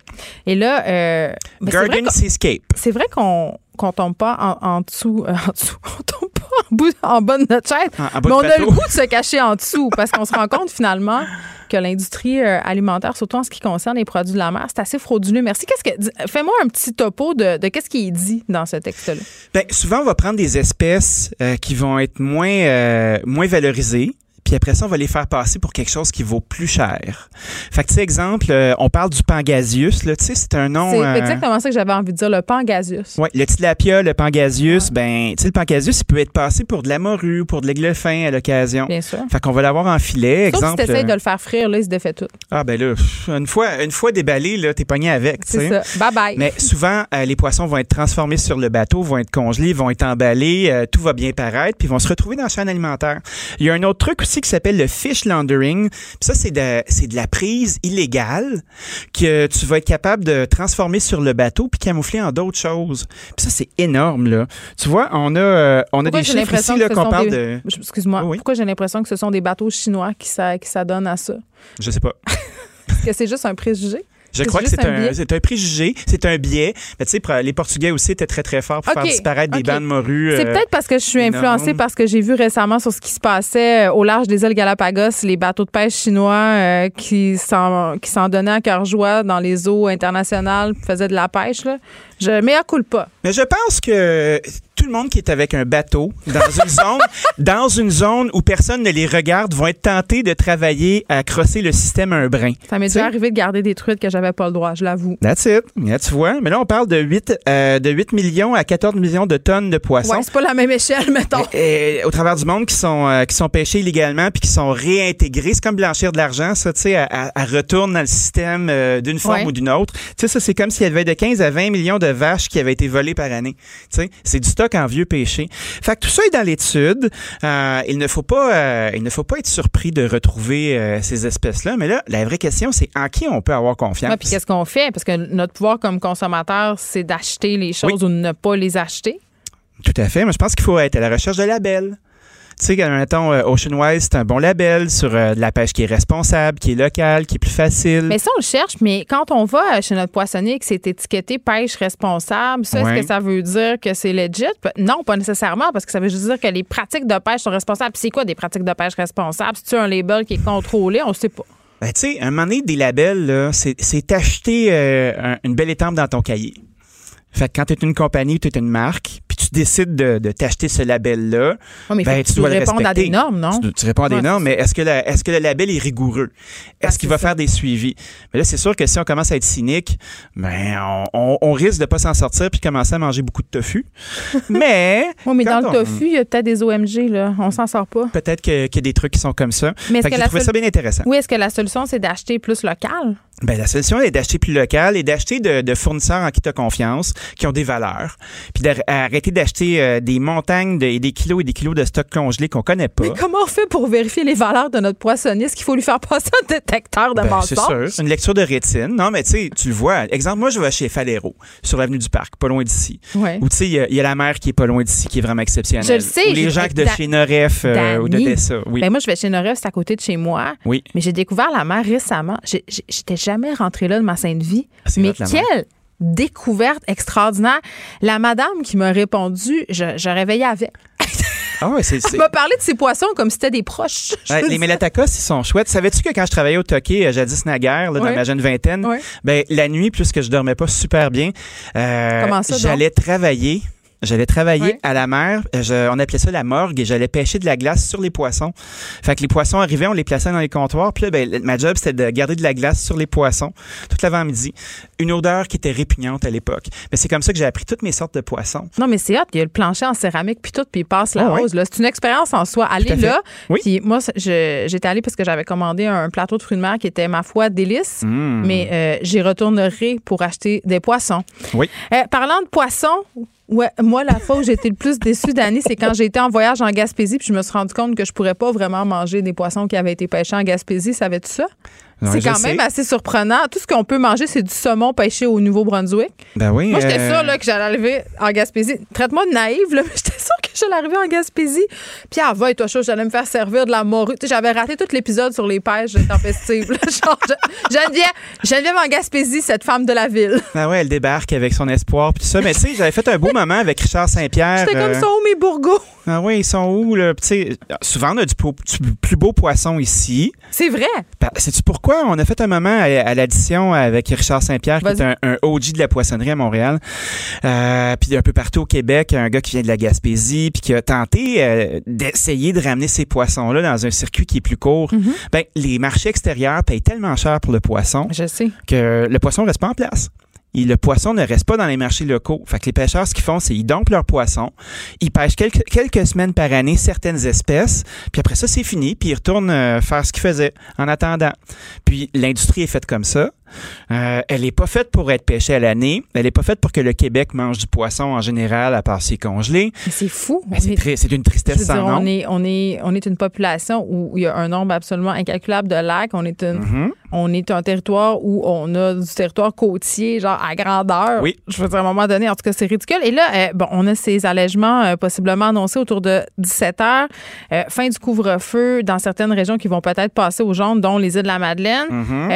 Et là, euh, ben, Guardian Seascape. c'est vrai qu'on qu'on tombe pas en, en dessous, euh, en dessous, on tombe en, bas de En- en bas mais on a le goût de se cacher en dessous parce qu'on se rend compte finalement que l'industrie euh, alimentaire, surtout en ce qui concerne les produits de la mer, c'est assez frauduleux. Merci. Qu'est-ce que fais-moi un petit topo de, de qu'est-ce qui est dit dans ce texte-là. Ben, souvent, on va prendre des espèces euh, qui vont être moins, euh, moins valorisées. Puis après ça, on va les faire passer pour quelque chose qui vaut plus cher. Fait que, tu sais, exemple, euh, on parle du pangasius, là. Tu sais, c'est un nom... C'est euh, exactement ça que j'avais envie de dire, le pangasius. Oui, le tilapia, le pangasius, ben, tu sais, le pangasius, il peut être passé pour de la morue ou pour de l'aigle fin à l'occasion. Bien sûr. Fait qu'on va l'avoir en filet, Sauf si exemple. tu essaies de euh, le faire frire, là, il se défait tout. Ah, ben là, une fois, une fois déballé, là, t'es pogné avec, tu C'est sais. ça. Bye bye. Mais souvent, euh, les poissons vont être transformés sur le bateau, vont être congelés, vont être emballés, tout va bien paraître, puis ils vont se retrouver dans la chaîne alimentaire. Il y a un autre truc aussi qui s'appelle le fish laundering. Puis ça, c'est de, c'est de la prise illégale que tu vas être capable de transformer sur le bateau puis camoufler en d'autres choses. Puis ça, c'est énorme, là. Tu vois, on a, euh, on a Pourquoi des chiffres ici là, qu'on parle des- de... Excuse-moi. Oui. Pourquoi j'ai l'impression que ce sont des bateaux chinois qui ça- qui s'adonnent à ça? Je sais pas. Est-ce que c'est juste un préjugé? Je crois que c'est un un, préjugé, c'est un biais. Mais tu sais, les Portugais aussi étaient très, très forts pour faire disparaître ok. des bandes morues. C'est euh, peut-être parce que je suis influencée parce que j'ai vu récemment sur ce qui se passait euh, au large des îles Galapagos, les bateaux de pêche chinois euh, qui s'en donnaient à cœur joie dans les eaux internationales, faisaient de la pêche. Là. Je mea culpa. Mais je pense que tout le monde qui est avec un bateau dans une zone, dans une zone où personne ne les regarde, vont être tentés de travailler à crosser le système à un brin. Ça m'est déjà arrivé de garder des truites que j'avais pas le droit, je l'avoue. That's it. Là, tu vois. Mais là, on parle de 8, euh, de 8 millions à 14 millions de tonnes de poissons. Ouais, c'est pas la même échelle, mettons. Et- au travers du monde qui sont euh, qui sont pêchés illégalement puis qui sont réintégrés, c'est comme blanchir de l'argent, ça, tu sais, à, à- à retourne dans le système euh, d'une forme Ouais. ou d'une autre. Tu sais, ça, c'est comme s'il y avait de 15 à 20 millions de vaches qui avaient été volées par année. Tu sais, c'est du stock en vieux péché. Fait que tout ça est dans l'étude. Euh, il ne faut pas euh, il ne faut pas être surpris de retrouver euh, ces espèces-là. Mais là, la vraie question, c'est en qui on peut avoir confiance? Ouais, puis qu'est-ce qu'on fait? Parce que notre pouvoir comme consommateur, c'est d'acheter les choses ou de ne pas les acheter. Tout à fait, mais je pense qu'il faut être à la recherche de labels. Tu sais, mettons, euh, Ocean Wise, c'est un bon label sur euh, de la pêche qui est responsable, qui est locale, qui est plus facile. Mais ça, on le cherche, mais quand on va chez notre poissonnier et que c'est étiqueté pêche responsable, ça, Ouais. est-ce que ça veut dire que c'est legit? Non, pas nécessairement, parce que ça veut juste dire que les pratiques de pêche sont responsables. C'est quoi des pratiques de pêche responsables? Si tu as un label qui est contrôlé, on ne sait pas. Ben, tu sais, un moment donné, des labels, c'est, acheter euh, un- une belle étampe dans ton cahier. Fait que quand tu es une compagnie, tu es une marque, tu décides de, de t'acheter ce label-là, ben, tu dois le répondes à des normes, non? Tu, tu réponds à des Ouais, normes, mais est-ce que, la- est-ce que le label est rigoureux? Est-ce qu'il va faire des suivis? Mais là, c'est sûr que si on commence à être cynique, ben, on, on- on risque de pas s'en sortir puis commencer à manger beaucoup de tofu. mais. Oui, mais dans le on- tofu, il y a peut-être des OMG, là. On s'en sort pas. Peut-être qu'il y a des trucs qui sont comme ça. Mais est-ce que que la ça bien intéressant. Oui, est-ce que la solution, c'est d'acheter plus local? Ben, la solution est d'acheter plus local et d'acheter de, de fournisseurs en qui tu as confiance, qui ont des valeurs. Puis d'arrêter d'acheter euh, des montagnes de- et des kilos et des kilos de stock congelé qu'on connaît pas. Mais comment on fait pour vérifier les valeurs de notre poissonnier? Est-ce qu'il faut lui faire passer un détecteur de Ben, c'est sûr. Une lecture de rétine. Non, mais tu sais, tu le vois. Exemple, moi, je vais chez Falero, sur l'avenue du Parc, pas loin d'ici. Ouais. Ou tu sais, il y a- il y, a la mer qui est pas loin d'ici, qui est vraiment exceptionnelle. Je le sais, Ou les gens de chez Noref euh, ou de Dessa. Oui. Ben moi, je vais chez Noref, c'est à côté de chez moi. oui. Mais j'ai découvert la mer récemment. J'étais jamais rentrée là de ma sainte vie. Ah, Mais quelle découverte extraordinaire. La madame qui m'a répondu, je, je réveillais avec. Ah ouais, c'est. Tu m'as parlé de ces poissons comme si c'était des proches. Ouais, les mélatacos, ils sont chouettes. Savais-tu que quand je travaillais au Toqué, euh, jadis naguère, là, dans ma jeune vingtaine, ben, la nuit, puisque je dormais pas super bien, euh, j'allais travailler. J'allais travailler Ouais. à la mer. Euh, je- on appelait ça la morgue et j'allais pêcher de la glace sur les poissons. Fait que les poissons arrivaient, on les plaçait dans les comptoirs. Puis là, ben, ma job, c'était de garder de la glace sur les poissons toute l'avant-midi. Une odeur qui était répugnante à l'époque. Mais c'est comme ça que j'ai appris toutes mes sortes de poissons. Non, mais c'est hot. Il y a le plancher en céramique, puis tout, puis il passe la Ah rose. C'est une expérience en soi. Fait. là. Oui. Puis moi, j'étais allée parce que j'avais commandé un plateau de fruits de mer qui était, ma foi, délice. Mmh. Mais euh, j'y retournerai pour acheter des poissons. Oui. Euh, parlant de poissons, ouais, moi, la fois où été le plus déçue d'année, c'est quand été en voyage en Gaspésie, puis je me suis rendu compte que je pourrais pas vraiment manger des poissons qui avaient été pêchés en Gaspésie. Savais-tu ça? C'est quand sais. même assez surprenant. Tout ce qu'on peut manger, c'est du saumon pêché au Nouveau-Brunswick. Ben oui. Moi, j'étais euh, sûre là, que j'allais arriver en Gaspésie. Traite-moi de naïve, là, mais j'étais sûre que j'allais arriver en Gaspésie. Puis, ah, va, et toi, chaud, j'allais me faire servir de la morue. J'avais raté tout l'épisode sur les pêches tempestives. Genre, je- Geneviève, Geneviève en Gaspésie, cette femme de la ville. Ah ouais, elle débarque avec son espoir puis tout ça. Mais tu sais, j'avais fait un beau moment avec Richard Saint-Pierre. J'étais comme euh, ça, où mes bourgots? Ah oui, ils sont où là? Souvent on a du, po- du plus beau poisson ici. C'est vrai. Sais-tu pourquoi? On a fait un moment à, à l'addition avec Richard Saint-Pierre, qui est un, un OG de la poissonnerie à Montréal. Euh, puis un peu partout au Québec, un gars qui vient de la Gaspésie, puis qui a tenté euh, d'essayer de ramener ces poissons-là dans un circuit qui est plus court. Mm-hmm. Ben, les marchés extérieurs payent tellement cher pour le poisson Je sais. que le poisson reste pas en place. Et le poisson ne reste pas dans les marchés locaux. Fait que les pêcheurs, ce qu'ils font, c'est ils dompent leur poisson, ils pêchent quelques, quelques semaines par année certaines espèces, puis après ça, c'est fini, puis ils retournent euh, faire ce qu'ils faisaient en attendant. Puis l'industrie est faite comme ça. Euh, elle n'est pas faite pour être pêchée à l'année. Elle n'est pas faite pour que le Québec mange du poisson en général, à part congelé. Mais c'est fou. Ben, c'est une tristesse sans dire, nom. on est, on, est, on est une population où il y a un nombre absolument incalculable de lacs. On est, une, Mhm. on est un territoire où on a du territoire côtier, genre à grandeur. Oui. Je veux dire, à un moment donné, en tout cas, c'est ridicule. Et là, euh, bon, on a ces allègements euh, possiblement annoncés autour de 17 heures. Fin du couvre-feu dans certaines régions qui vont peut-être passer aux jaunes, dont les îles de la Madeleine. Mhm.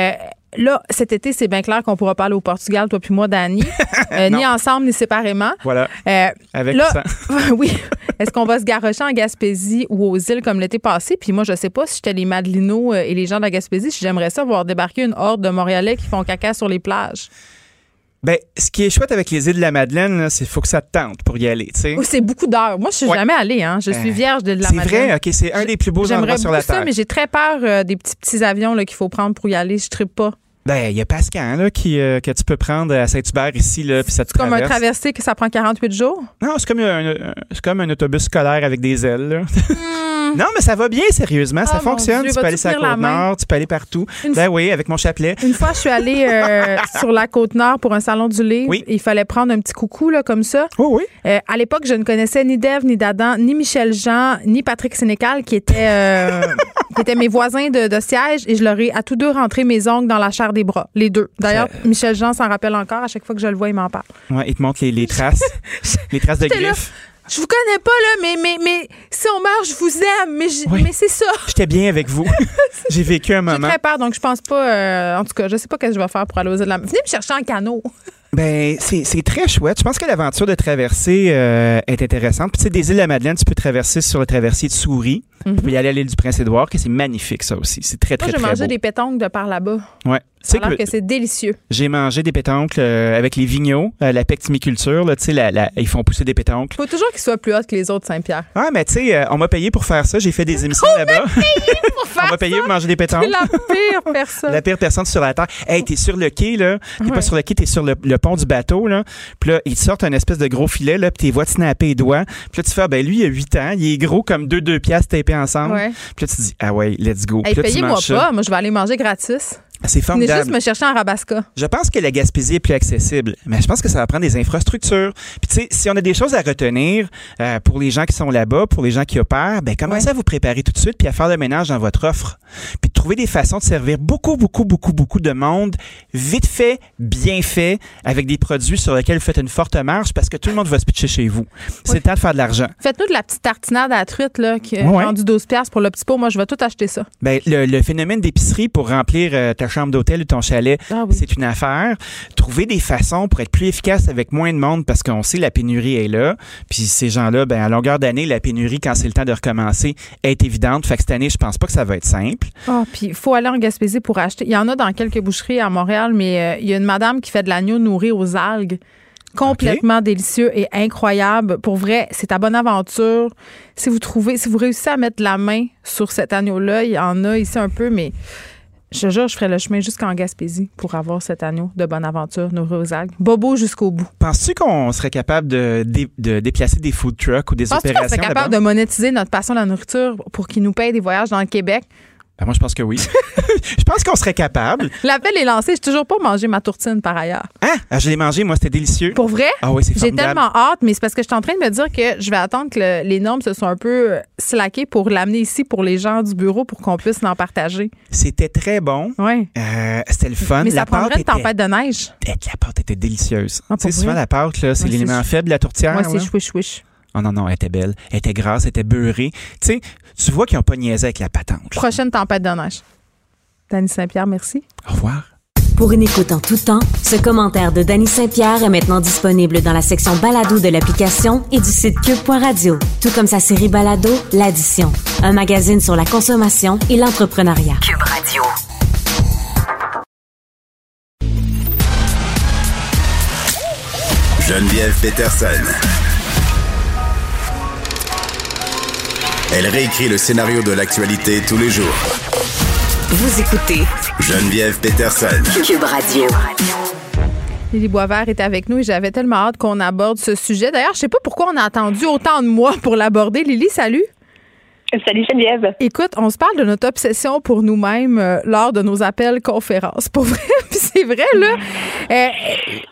Là, cet été, c'est bien clair qu'on pourra pas aller au Portugal, toi puis moi, Dani. Euh, ni ensemble, ni séparément. Voilà. Euh, Avec là, ça. oui. Est-ce qu'on va se garrocher en Gaspésie ou aux îles comme l'été passé? Puis moi, je sais pas si j'étais les Madelinots euh, et les gens de la Gaspésie, si j'aimerais ça voir débarquer une horde de Montréalais qui font caca sur les plages. Ben, ce qui est chouette avec les îles de la Madeleine, c'est qu'il faut que ça te tente pour y aller. Oh, c'est beaucoup d'heures. Moi, je suis Ouais. jamais allée. Hein. Je suis vierge de la C'est Madeleine. vrai, ok, c'est un des plus beaux J'aimerais endroits sur la beaucoup ça, Terre. mais j'ai très peur euh, des petits petits avions qu'il faut prendre pour y aller. Je ne pas. Ben, il y a Pascal là, qui, euh, que tu peux prendre à Saint-Hubert ici, là, puis ça te Comme un traversé que ça prend 48 jours? Non, c'est comme un, un- c'est comme un autobus scolaire avec des ailes. là. Non, mais ça va bien, sérieusement. ça Ah, fonctionne. Dieu, tu peux aller sur la? Côte-Nord, tu peux aller partout. Une Ben oui, avec mon chapelet. Une fois, je suis allée euh, sur la côte nord pour un salon du livre. Oui. Il fallait prendre un petit coucou là, comme ça. Oh oui. Euh, à l'époque, je ne connaissais ni Dave, ni Dadan, ni Michel Jean, ni Patrick Sénécal, qui étaient, euh, qui étaient mes voisins de, de siège, et je leur ai à tous deux rentré mes ongles dans la chair des bras, les deux. D'ailleurs, Michel Jean s'en rappelle encore. À chaque fois que je le vois, il m'en parle. Ouais, il te montre les, les traces. les traces de là. Je vous connais pas, là, mais, mais, mais si on meurt, je vous aime. Mais, Oui. mais c'est ça. J'étais bien avec vous. J'ai vécu un J'ai moment. très peur, donc je pense pas. euh, en tout cas, je sais pas ce que je vais faire pour aller aux îles de la Venez me chercher en canot. Ben, c'est c'est très chouette. Je pense que l'aventure de traverser euh, est intéressante. Puis, tu sais, des îles de la Madeleine, tu peux traverser sur le traversier de Souris. Tu peux y aller à l'île du Prince-Édouard, que c'est magnifique, ça aussi. C'est très, Mhm. Moi, très, j'ai très mangé beau. des pétanques de par là-bas. Ouais. Tu Ça sais a l'air que que c'est délicieux. j'ai mangé des pétoncles euh, avec les vigneaux, euh, la pectimiculture. Là, tu sais, la- la- ils font pousser des pétoncles. Faut toujours qu'ils soient plus hauts que les autres Saint-Pierre. Ah, mais tu sais, euh, on m'a payé pour faire ça. J'ai fait des émissions là-bas. on m'a payé pour manger des pétoncles. la pire personne. La pire personne sur la terre. Hey, t'es sur le quai, là. T'es Ouais. pas sur le quai, t'es sur le, le pont du bateau, là. Puis là, ils te sortent un espèce de gros filet, là, puis t'es vois snapper les doigts. Puis là, tu fais, ah, ben lui, il a 8 ans, il est gros comme deux deux piastres ensemble. Ouais. Puis là, tu dis, ah ouais, let's go. Hey, payez-moi pas. Moi, je vais aller manger gratis. C'est Venez juste formidable. me chercher en Rabasca. Je pense que la Gaspésie est plus accessible, mais je pense que ça va prendre des infrastructures. Puis tu sais, si on a des choses à retenir euh, pour les gens qui sont là-bas, pour les gens qui opèrent, ben commencez à vous préparer tout de suite puis à faire le ménage dans votre offre, puis trouver des façons de servir beaucoup, beaucoup, beaucoup, beaucoup de monde, vite fait, bien fait, avec des produits sur lesquels vous faites une forte marge parce que tout le monde va se pitcher chez vous. C'est le temps de faire de l'argent. Faites-nous de la petite tartinade à la truite là, qui est Ouais. rendue 12 piastres pour le petit pot. Moi, je vais tout acheter ça. Ben, le, le phénomène d'épicerie pour remplir euh, ta chambre d'hôtel ou ton chalet, Ah oui. c'est une affaire. Trouver des façons pour être plus efficace avec moins de monde parce qu'on sait la pénurie est là. Puis ces gens-là, ben, à longueur d'année, la pénurie, quand c'est le temps de recommencer, est évidente. Fait que cette année, je pense pas que ça va être simple. Ah, puis il faut aller en Gaspésie pour acheter. Il y en a dans quelques boucheries à Montréal, mais euh, il y a une madame qui fait de l'agneau nourri aux algues. Complètement délicieux et incroyable. Pour vrai, c'est à bonne aventure. Si vous trouvez, si vous réussissez à mettre la main sur cet agneau-là, il y en a ici un peu, mais je te jure, je ferai le chemin jusqu'en Gaspésie pour avoir cet agneau de bonne aventure nourri aux algues. Bobo jusqu'au bout. Penses-tu qu'on serait capable de, dé- de déplacer des food trucks ou des Penses-tu qu'on opérations serait capable de monétiser notre passion de la nourriture pour qu'ils nous payent des voyages dans le Québec? Ben, moi, je pense que oui. je pense qu'on serait capable. L'appel est lancé. J'ai toujours pas mangé ma tourtine par ailleurs. Hein? Ah, je l'ai mangé, moi, c'était délicieux. Pour vrai? Ah oui, c'est J'ai tellement hâte, mais c'est parce que je suis en train de me dire que je vais attendre que le- les normes se soient un peu euh, slackées pour l'amener ici pour les gens du bureau pour qu'on puisse l'en partager. C'était très bon. Oui. Euh, c'était le fun. Mais ça la pâte prendrait une tempête de neige. La pâte était délicieuse. Ah, tu sais, souvent, la pâte, c'est l'élément faible de la tourtière. Moi, c'est chouiche chouiche. Oh non, non, elle était belle. Elle était grasse, elle était beurrée. Tu sais, tu vois qu'ils n'ont pas niaisé avec la patente. Prochaine tempête de neige. Dany Saint-Pierre, merci. Au revoir. Pour une écoute en tout temps, ce commentaire de Danny Saint-Pierre est maintenant disponible dans la section balado de l'application et du site cube.radio, tout comme sa série balado L'Addition, un magazine sur la consommation et l'entrepreneuriat. Cube Radio. Geneviève Peterson. Elle réécrit le scénario de l'actualité tous les jours. Vous écoutez Geneviève Peterson. Cube Radio. Lily Boisvert est avec nous et j'avais tellement hâte qu'on aborde ce sujet. D'ailleurs, je sais pas pourquoi on a attendu autant de mois pour l'aborder. Lily, salut. Salut Geneviève. Écoute, on se parle de notre obsession pour nous-mêmes euh, lors de nos appels conférences. Pour vrai, c'est vrai là. Euh,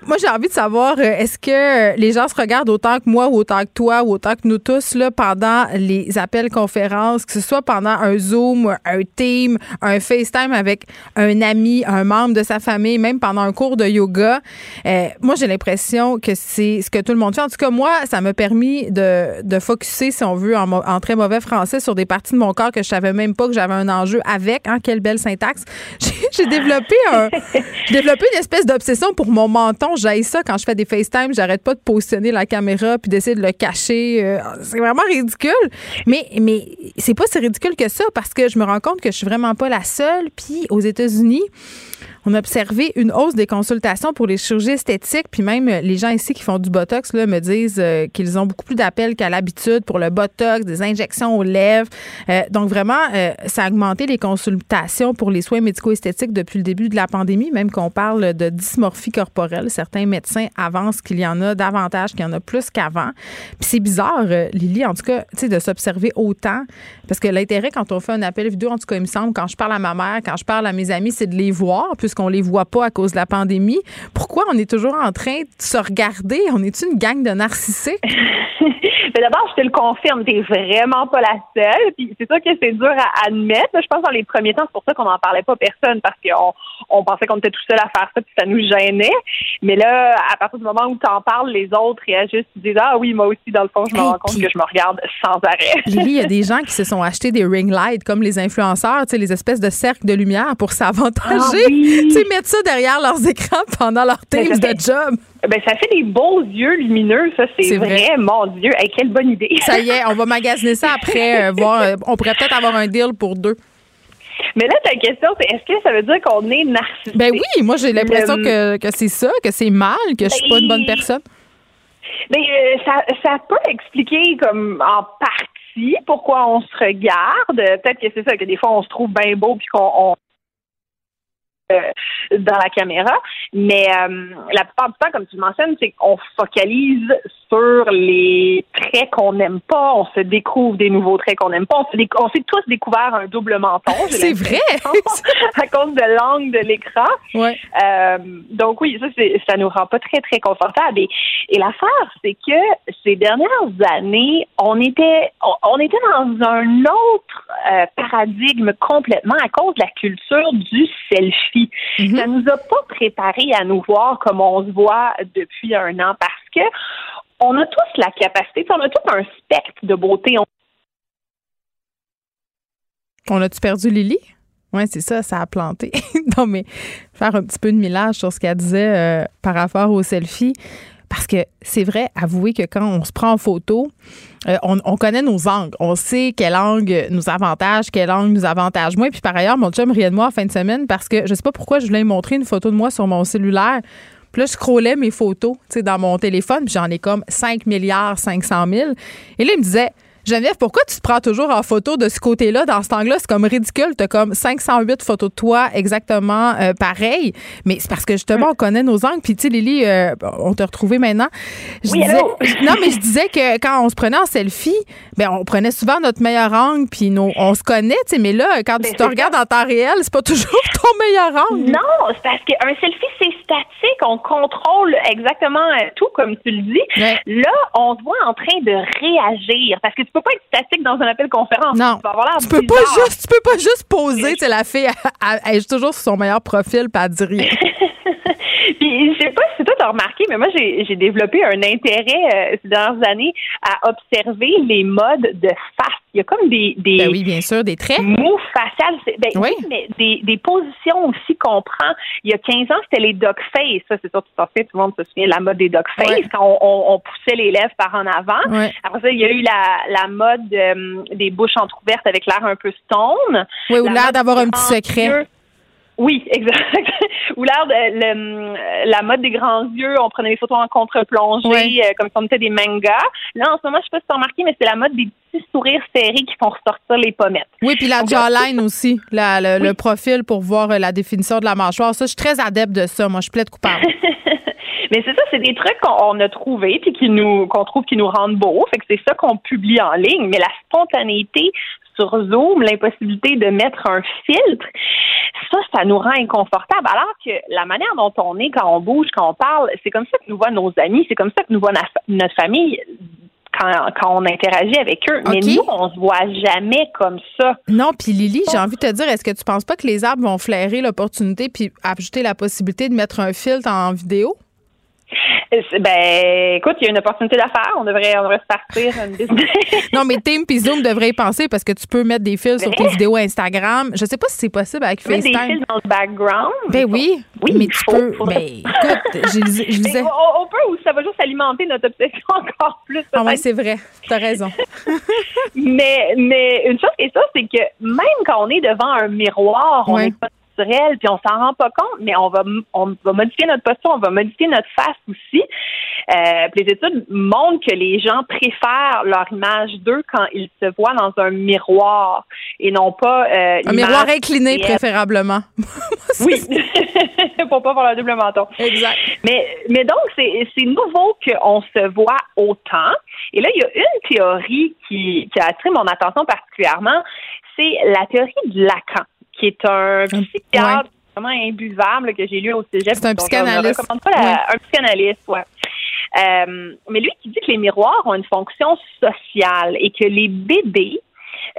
moi, j'ai envie de savoir, euh, est-ce que les gens se regardent autant que moi ou autant que toi ou autant que nous tous là pendant les appels conférences, que ce soit pendant un Zoom, un Team, un FaceTime avec un ami, un membre de sa famille, même pendant un cours de yoga? Moi, j'ai l'impression que c'est ce que tout le monde fait. En tout cas, moi, ça m'a permis de, de si on veut, en très mauvais français, sur des parties de mon corps que je savais même pas que j'avais un enjeu avec. Hein, quelle belle syntaxe. J'ai- développé un, développé une espèce d'obsession pour mon menton. J'aille ça quand je fais des FaceTime. J'arrête pas de positionner la caméra puis d'essayer de le cacher. Euh, c'est vraiment ridicule. Mais, mais c'est pas si ridicule que ça parce que je me rends compte que je suis vraiment pas la seule. Puis aux États-Unis, on a observé une hausse des consultations pour les chirurgies esthétiques, puis même euh, les gens ici qui font du Botox là, me disent euh, qu'ils ont beaucoup plus d'appels qu'à l'habitude pour le Botox, des injections aux lèvres. Euh, donc vraiment, ça a augmenté les consultations pour les soins médico-esthétiques depuis le début de la pandémie, même qu'on parle de dysmorphie corporelle. Certains médecins avancent qu'il y en a davantage, qu'il y en a plus qu'avant. Puis c'est bizarre, Lily, en tout cas, de s'observer autant, parce que l'intérêt quand on fait un appel vidéo, en tout cas, il me semble, quand je parle à ma mère, quand je parle à mes amis, c'est de les voir, puisqu'on les voit pas à cause de la pandémie. Pourquoi on est toujours en train de se regarder? On est une gang de narcissiques? Mais d'abord, je te le confirme, t'es vraiment pas la seule. Puis c'est sûr que c'est dur à admettre. Je pense que dans les premiers temps, c'est pour ça qu'on n'en parlait pas personne parce qu'on on pensait qu'on était tout seul à faire ça puis ça nous gênait. Mais là, à partir du moment où t'en parles, les autres réagissent, ils disent ah oui, moi aussi dans le fond, je me Hey, rends compte que je me regarde sans arrêt. Lily, il y a des gens qui se sont achetés des ring lights comme les influenceurs, tu sais, les espèces de cercles de lumière pour s'avantager. Ah oui. Tu sais, mettre ça derrière leurs écrans pendant leur Mais teams de job. Ben ça fait des beaux yeux lumineux, ça c'est C'est vrai. vrai. Mon Dieu, hey, quelle bonne idée. Ça y est, on va magasiner ça après, euh, voir, euh, on pourrait peut-être avoir un deal pour deux. Mais là, ta question, c'est est-ce que ça veut dire qu'on est narcissique? Ben oui, moi j'ai l'impression Le- que, que c'est ça, que c'est mal, que je suis pas une bonne personne. Ben, euh, ça, ça peut expliquer comme en partie pourquoi on se regarde. Euh, Peut-être que c'est ça, que des fois on se trouve bien beau puis qu'on on- euh, dans la caméra. Mais euh, la plupart du temps, comme tu le mentionnes, c'est qu'on focalise sur les traits qu'on n'aime pas. On se découvre des nouveaux traits qu'on n'aime pas. On s'est, on s'est tous découvert un double menton. C'est vrai? à cause de l'angle de l'écran. Ouais. Euh, donc oui, ça, c'est, ça nous rend pas très, très confortable. Et, et l'affaire, c'est que ces dernières années, on était, on, on était dans un autre euh, paradigme complètement à cause de la culture du selfie. Ça nous a pas préparé à nous voir comme on se voit depuis un an parce que on a tous la capacité, on a tous un spectre de beauté. On- On a-tu perdu Lily? Oui, c'est ça, ça a planté. non, mais faire un petit peu de millage sur ce qu'elle disait euh, par rapport au selfie. Parce que c'est vrai, avouez que quand on se prend en photo, euh, on, on connaît nos angles. On sait quel angle nous avantage, quel angle nous avantage moins. Puis par ailleurs, mon chum riait de moi en fin de semaine parce que je sais pas pourquoi je voulais montrer une photo de moi sur mon cellulaire. Puis là, je scrollais mes photos, dans mon téléphone, puis j'en ai comme 5 milliards 500 000. Et là, il me disait, Geneviève, pourquoi tu te prends toujours en photo de ce côté-là, dans cet angle-là? C'est comme ridicule. T'as comme 508 photos de toi exactement euh, pareil. Mais c'est parce que justement, on connaît nos angles. Puis, tu sais, Lily, euh, on t'a retrouvé maintenant. Je Oui, disais- allô? non, mais je disais que quand on se prenait en selfie, ben, on prenait souvent notre meilleur angle, puis nos- on se connaît, tu sais. Mais là, quand tu te regardes en temps réel, c'est pas toujours ton meilleur angle. Non, c'est parce qu'un selfie, c'est statique. On contrôle exactement euh, tout, comme tu le dis. Là, on se voit en train de réagir. Parce que tu peux pas être statique dans un appel conférence. Non. Tu vas avoir Tu peux pas juste, tu peux pas juste poser, tu la fille, elle, est toujours sur son meilleur profil, elle dit rien. Puis, je sais pas si toi t'as remarqué, mais moi, j'ai développé un intérêt euh, ces dernières années à observer les modes de face. Il y a comme des, des Ben oui, bien sûr, des traits. mots faciales. Ben, Oui. oui, mais des, des positions aussi qu'on prend. Il y a 15 ans, c'était les dog face. Ça, c'est sûr, tu t'en souviens, tout le monde se souvient de la mode des dog face, quand on, on- on poussait les lèvres par en avant. Ouais. Après ça, il y a eu la, la mode euh, des bouches entrouvertes avec l'air un peu stone. Oui, ou La l'air d'avoir un petit secret. Oui, exact. Ou l'air de le- la mode des grands yeux, on prenait des photos en contre-plongée, euh, comme si on était des mangas. Là, en ce moment, je sais pas si tu as remarqué, mais c'est la mode des petits sourires serrés qui font ressortir les pommettes. Oui, puis la jawline aussi, la- le, le profil pour voir euh, la définition de la mâchoire. Ça, je suis très adepte de ça. Moi, je plaide coupable. Mais c'est ça, c'est des trucs qu'on on a trouvés puis qui nous qu'on trouve qui nous rendent beaux. Fait que c'est ça qu'on publie en ligne. Mais la spontanéité sur Zoom, l'impossibilité de mettre un filtre, ça, ça nous rend inconfortable. Alors que la manière dont on est quand on bouge, quand on parle, c'est comme ça que nous voient nos amis, c'est comme ça que nous voit notre famille quand, quand on interagit avec eux. Mais nous, on se voit jamais comme ça. Non, puis Lily, j'ai envie de te dire, est-ce que tu penses pas que les arbres vont flairer l'opportunité puis ajouter la possibilité de mettre un filtre en vidéo? Ben, écoute, il y a une opportunité d'affaires. On devrait, on devrait se partir une business. Non, mais Team puis Zoom devraient y penser parce que tu peux mettre des fils sur tes Vrai? vidéos Instagram. Je sais pas si c'est possible avec Mettre des FaceTime. fils dans le background. Ben oui, Oui, mais tu faut, peux. faudrait- Mais écoute, je, lisais. on, on peut ou ça va juste alimenter notre obsession encore plus. Ah ouais, c'est vrai. T'as raison. mais, mais une chose qui est ça, c'est que même quand on est devant un miroir, on Ouais. n'est pas naturel, puis on s'en rend pas compte, mais on va, on va modifier notre posture, on va modifier notre face aussi. Euh, les études montrent que les gens préfèrent leur image d'eux quand ils se voient dans un miroir et non pas euh, Un miroir incliné, préférablement. Oui, pour pas avoir le double menton. Exact. Mais, mais donc, c'est c'est nouveau qu'on se voit autant. Et là, il y a une théorie qui, qui a attiré mon attention particulièrement, c'est la théorie de Lacan, qui est un psychiatre vraiment imbuvable que j'ai lu au cégep. C'est un je psychanalyste. recommande pas la- Ouais. Un psychanalyste, ouais. Euh, mais lui qui dit que les miroirs ont une fonction sociale et que les bébés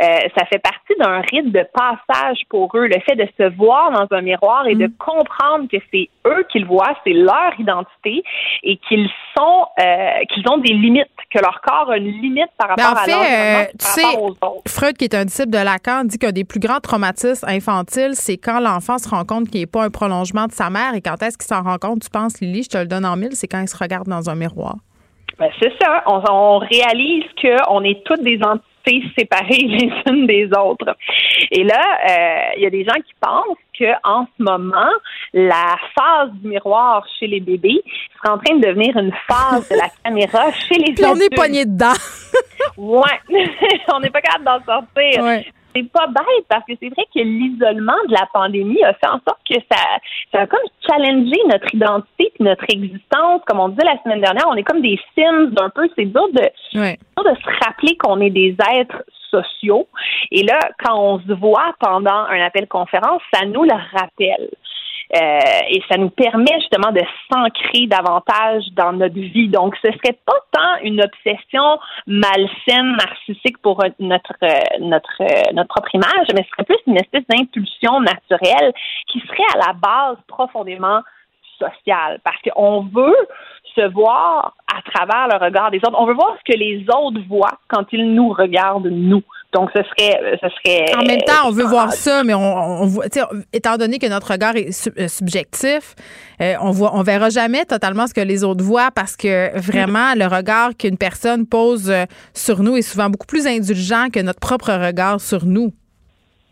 euh, ça fait partie d'un rite de passage pour eux, le fait de se voir dans un miroir et de comprendre que c'est eux qui le voient, c'est leur identité et qu'ils sont, euh, qu'ils ont des limites, que leur corps a une limite par Ben, rapport en à fait, l'environnement, euh, par tu sais, rapport aux autres. Freud, qui est un disciple de Lacan, dit qu'un des plus grands traumatismes infantiles, c'est quand l'enfant se rend compte qu'il n'est pas un prolongement de sa mère. Et quand est-ce qu'il s'en rend compte, tu penses, Lily, je te le donne en mille, c'est quand il se regarde dans un miroir. Ben, c'est ça. On, on réalise qu'on est toutes des entités séparées les unes des autres. Et là, euh, il y a des gens qui pensent que en ce moment, la phase du miroir chez les bébés serait en train de devenir une phase de la caméra chez les Puis on est adultes. pogné dedans. Ouais. on n'est pas capable d'en sortir. Ouais. C'est pas bête parce que c'est vrai que l'isolement de la pandémie a fait en sorte que ça, ça a comme challengé notre identité et notre existence. Comme on disait la semaine dernière, on est comme des Sims un peu. C'est dur de, ouais. dur de se rappeler qu'on est des êtres sociaux. Et là, quand on se voit pendant un appel conférence, ça nous le rappelle. Euh, et ça nous permet justement de s'ancrer davantage dans notre vie. Donc, ce serait pas tant une obsession malsaine, narcissique pour notre euh, notre euh, notre propre image, mais ce serait plus une espèce d'impulsion naturelle qui serait à la base profondément sociale, parce qu'on veut se voir à travers le regard des autres. On veut voir ce que les autres voient quand ils nous regardent nous. Donc, ce serait, ce serait. En même temps, on veut voir ça, mais on, on voit, étant donné que notre regard est subjectif, euh, on voit, on verra jamais totalement ce que les autres voient parce que vraiment, le regard qu'une personne pose euh, sur nous est souvent beaucoup plus indulgent que notre propre regard sur nous.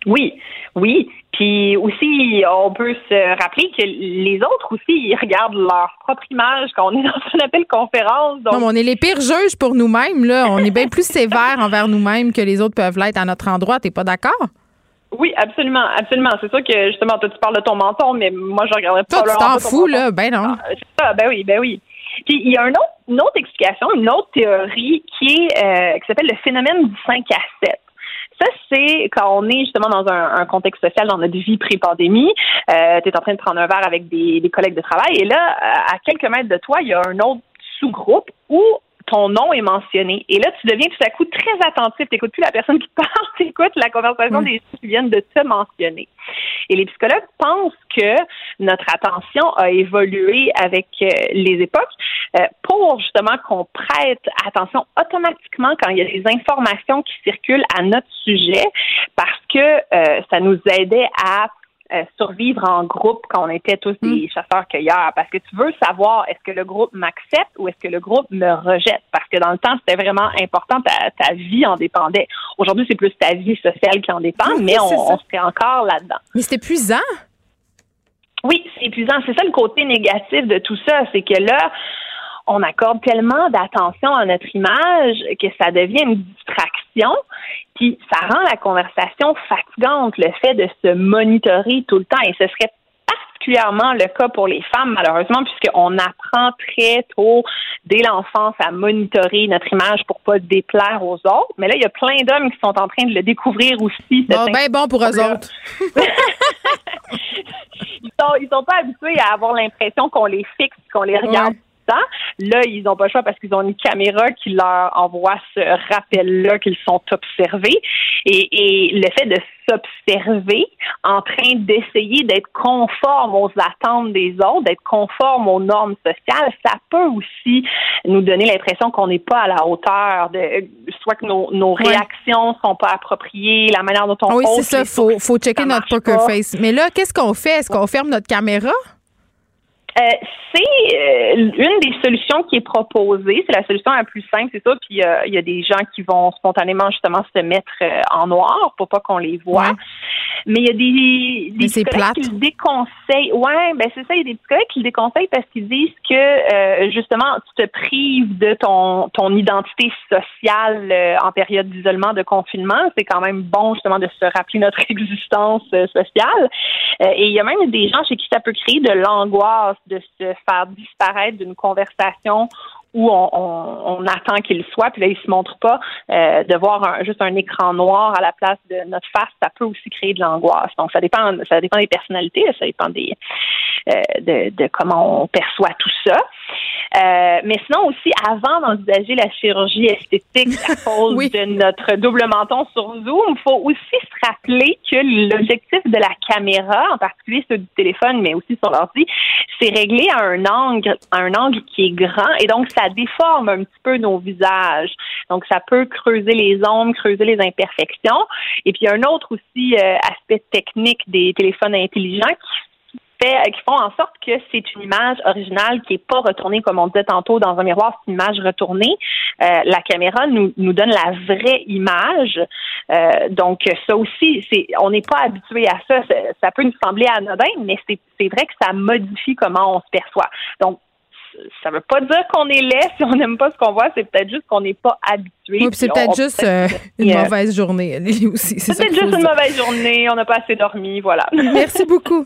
Oui, oui. Puis aussi, on peut se rappeler que les autres aussi, ils regardent leur propre image quand on est dans un appel conférence. Donc... Non, on est les pires juges pour nous-mêmes. Là, on est bien plus sévère envers nous-mêmes que les autres peuvent l'être à notre endroit. T'es pas d'accord? Oui, absolument, absolument. C'est sûr que justement, toi, tu parles de ton menton, mais moi, je regarderais pas. Toi, tu t'en fous, là? Ben non. Ah, ben oui, ben oui. Puis il y a une autre, une autre explication, une autre théorie qui est euh, qui s'appelle le phénomène du 5 à 7. C'est quand on est justement dans un, contexte social, dans notre vie pré-pandémie. Euh, tu es en train de prendre un verre avec des, des collègues de travail et là, à quelques mètres de toi, il y a un autre sous-groupe où ton nom est mentionné. Et là, tu deviens tout à coup très attentif. Tu n'écoutes plus la personne qui parle, tu écoutes la conversation des gens qui viennent de te mentionner. Et les psychologues pensent que notre attention a évolué avec euh, les époques euh, pour justement qu'on prête attention automatiquement quand il y a des informations qui circulent à notre sujet parce que euh, ça nous aidait à euh, survivre en groupe quand on était tous des mm. chasseurs-cueilleurs parce que tu veux savoir est-ce que le groupe m'accepte ou est-ce que le groupe me rejette? Parce que dans le temps c'était vraiment important ta, ta vie en dépendait. Aujourd'hui c'est plus ta vie sociale qui en dépend mais on, on serait encore là-dedans. Mais c'est épuisant. Oui, c'est épuisant. C'est ça le côté négatif de tout ça, c'est que là on accorde tellement d'attention à notre image que ça devient une distraction, puis ça rend la conversation fatigante, le fait de se monitorer tout le temps. Et ce serait particulièrement le cas pour les femmes, malheureusement, puisqu'on apprend très tôt, dès l'enfance, à monitorer notre image pour pas déplaire aux autres. Mais là, il y a plein d'hommes qui sont en train de le découvrir aussi. Bon, ben bon pour eux autres. ils sont, ils sont pas habitués à avoir l'impression qu'on les fixe, qu'on les regarde. Là, ils n'ont pas le choix parce qu'ils ont une caméra qui leur envoie ce rappel-là qu'ils sont observés. Et, le fait de s'observer en train d'essayer d'être conforme aux attentes des autres, d'être conforme aux normes sociales, ça peut aussi nous donner l'impression qu'on n'est pas à la hauteur de soit que nos, nos réactions sont pas appropriées, la manière dont on Oui, c'est ça, faut faut checker notre poker face. Mais là, qu'est-ce qu'on fait? Est-ce qu'on ferme notre caméra? Euh, c'est euh, une des solutions qui est proposée. C'est la solution la plus simple, c'est ça. Puis euh, il y a des gens qui vont spontanément justement se mettre en noir pour pas qu'on les voit. Mais il y a des, des psychologues qui le déconseillent. Ouais, ben c'est ça. Il y a des psychologues qui le déconseillent parce qu'ils disent que justement tu te prives de ton ton identité sociale en période d'isolement, de confinement. C'est quand même bon justement de se rappeler notre existence sociale. et il y a même des gens chez qui ça peut créer de l'angoisse de se faire disparaître d'une conversation où on, attend qu'il soit, puis là, il se montre pas, euh, de voir juste un écran noir à la place de notre face, ça peut aussi créer de l'angoisse. Donc, ça dépend, ça dépend des personnalités, ça dépend des, euh, de, de, comment on perçoit tout ça. Euh, mais sinon aussi, avant d'envisager la chirurgie esthétique à cause de notre double menton sur Zoom, il faut aussi se rappeler que l'objectif de la caméra, en particulier ceux du téléphone, mais aussi sur l'ordi, c'est réglé à un angle, à un angle qui est grand, et donc ça déforme un petit peu nos visages. Donc ça peut creuser les ombres, creuser les imperfections. Et puis un autre aussi euh, aspect technique des téléphones intelligents qui euh, qui font en sorte que c'est une image originale qui est pas retournée comme on disait tantôt dans un miroir, c'est une image retournée. Euh, la caméra nous, nous donne la vraie image. Euh, donc ça aussi, c'est on n'est pas habitué à ça. ça. peut nous sembler anodin, mais c'est vrai que ça modifie comment on se perçoit. Donc ça veut pas dire qu'on est laid si on n'aime pas ce qu'on voit, c'est peut-être juste qu'on n'est pas habitué. Oui, c'est peut-être juste euh, une mauvaise journée, aussi. C'est peut-être juste une mauvaise journée, on n'a pas assez dormi, voilà. Merci beaucoup.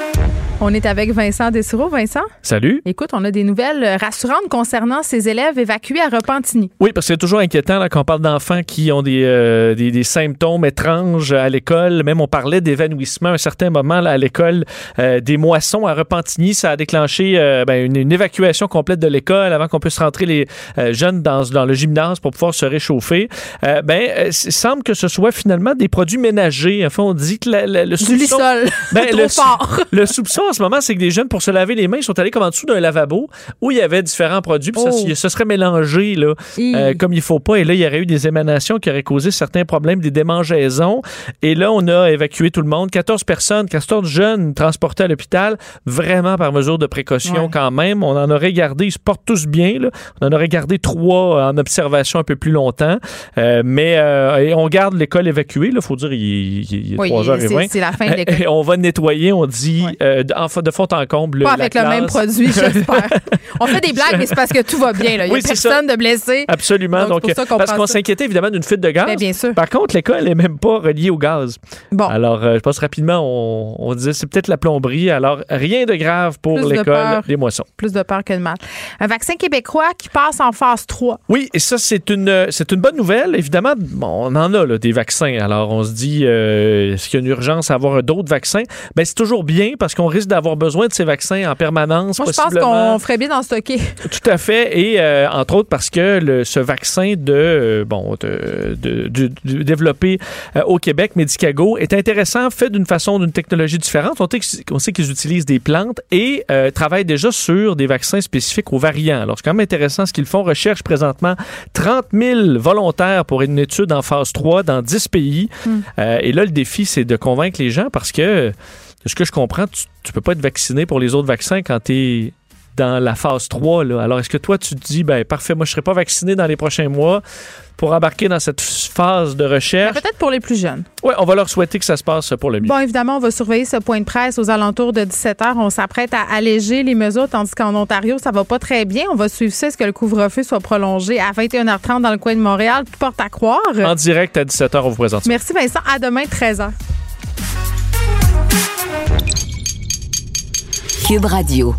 On est avec Vincent Dessureau. Vincent? Salut. Écoute, on a des nouvelles rassurantes concernant ces élèves évacués à Repentigny. Oui, parce que c'est toujours inquiétant là, quand on parle d'enfants qui ont des, euh, des, des, symptômes étranges à l'école. Même on parlait d'évanouissement à un certain moment là, à l'école. Euh, des moissons à Repentigny, ça a déclenché euh, ben, une, une, évacuation complète de l'école avant qu'on puisse rentrer les jeunes dans, dans le gymnase pour pouvoir se réchauffer. Ben, il semble que ce soit finalement des produits ménagers. Enfin, on dit que la, la, le soupçon... Du lissol. Ben, le, fort. le soupçon en ce moment, c'est que des jeunes, pour se laver les mains, ils sont allés comme en dessous d'un lavabo où il y avait différents produits, puis Oh. ça, ça serait mélangé là, euh, comme il faut pas. Et là, il y aurait eu des émanations qui auraient causé certains problèmes, des démangeaisons. Et là, on a évacué tout le monde. 14 personnes, 14 jeunes transportés à l'hôpital, vraiment par mesure de précaution Ouais. quand même. On en aurait gardé, ils se portent tous bien. Là. On en aurait gardé trois en observation un peu plus longtemps. Euh, mais euh, et on garde l'école évacuée. Il faut dire, il, il- il est Oui, 3h20. c'est- la fin de l'école. On va nettoyer, on dit, euh, de, en de fond en comble. Pas la avec le même produit, j'espère. on fait des blagues, mais c'est parce que tout va bien. là. Il n'y a Oui, personne de blessé. Absolument. Donc, Donc, qu'on parce qu'on s'inquiétait évidemment d'une fuite de gaz. Mais bien sûr. Par contre, l'école n'est même pas reliée au gaz. Bon. Alors, euh, je pense rapidement, on, on disait c'est peut-être la plomberie. Alors, rien de grave pour l'école des moissons. Plus de peur que de mal. Un vaccin québécois qui passe en phase 3. Oui, et ça, c'est une, c'est une bonne nouvelle. Évidemment, bon, on en a là, des vaccins. Alors, on se dit, euh, est-ce qu'il y a une urgence à avoir d'autres vaccins? Ben, c'est toujours bien parce qu'on risque d'avoir besoin de ces vaccins en permanence. Moi, je pense qu'on ferait bien d'en stocker. Tout à fait. Et euh, entre autres parce que le, ce vaccin de, euh, bon, de, de- de- de- développé euh, au Québec, Medicago, est intéressant, fait d'une façon, d'une technologie différente. On, sait que- on sait qu'ils utilisent des plantes et travaillent déjà sur des vaccins spécifiques aux variants. Alors, c'est quand même intéressant ce qu'ils font. Recherche présentement 30 000 volontaires pour une étude en phase 3 dans 10 pays. Euh, et là, le défi, c'est de convaincre les gens parce que, de ce que je comprends, tu, tu peux pas être vacciné pour les autres vaccins quand tu es dans la phase 3. Là. Alors, est-ce que toi, tu te dis, ben parfait, moi, je ne serai pas vacciné dans les prochains mois pour embarquer dans cette phase de recherche? Peut-être pour les plus jeunes. Oui, on va leur souhaiter que ça se passe pour le mieux. Bon, évidemment, on va surveiller ce point de presse aux alentours de 17 h. On s'apprête à alléger les mesures, tandis qu'en Ontario, ça va pas très bien. On va suivre ça. Est-ce que le couvre-feu soit prolongé à 21h30 dans le coin de Montréal? Tout porte à croire. En direct à 17h, on vous présente. Merci, Vincent. À demain, 13h. Radio.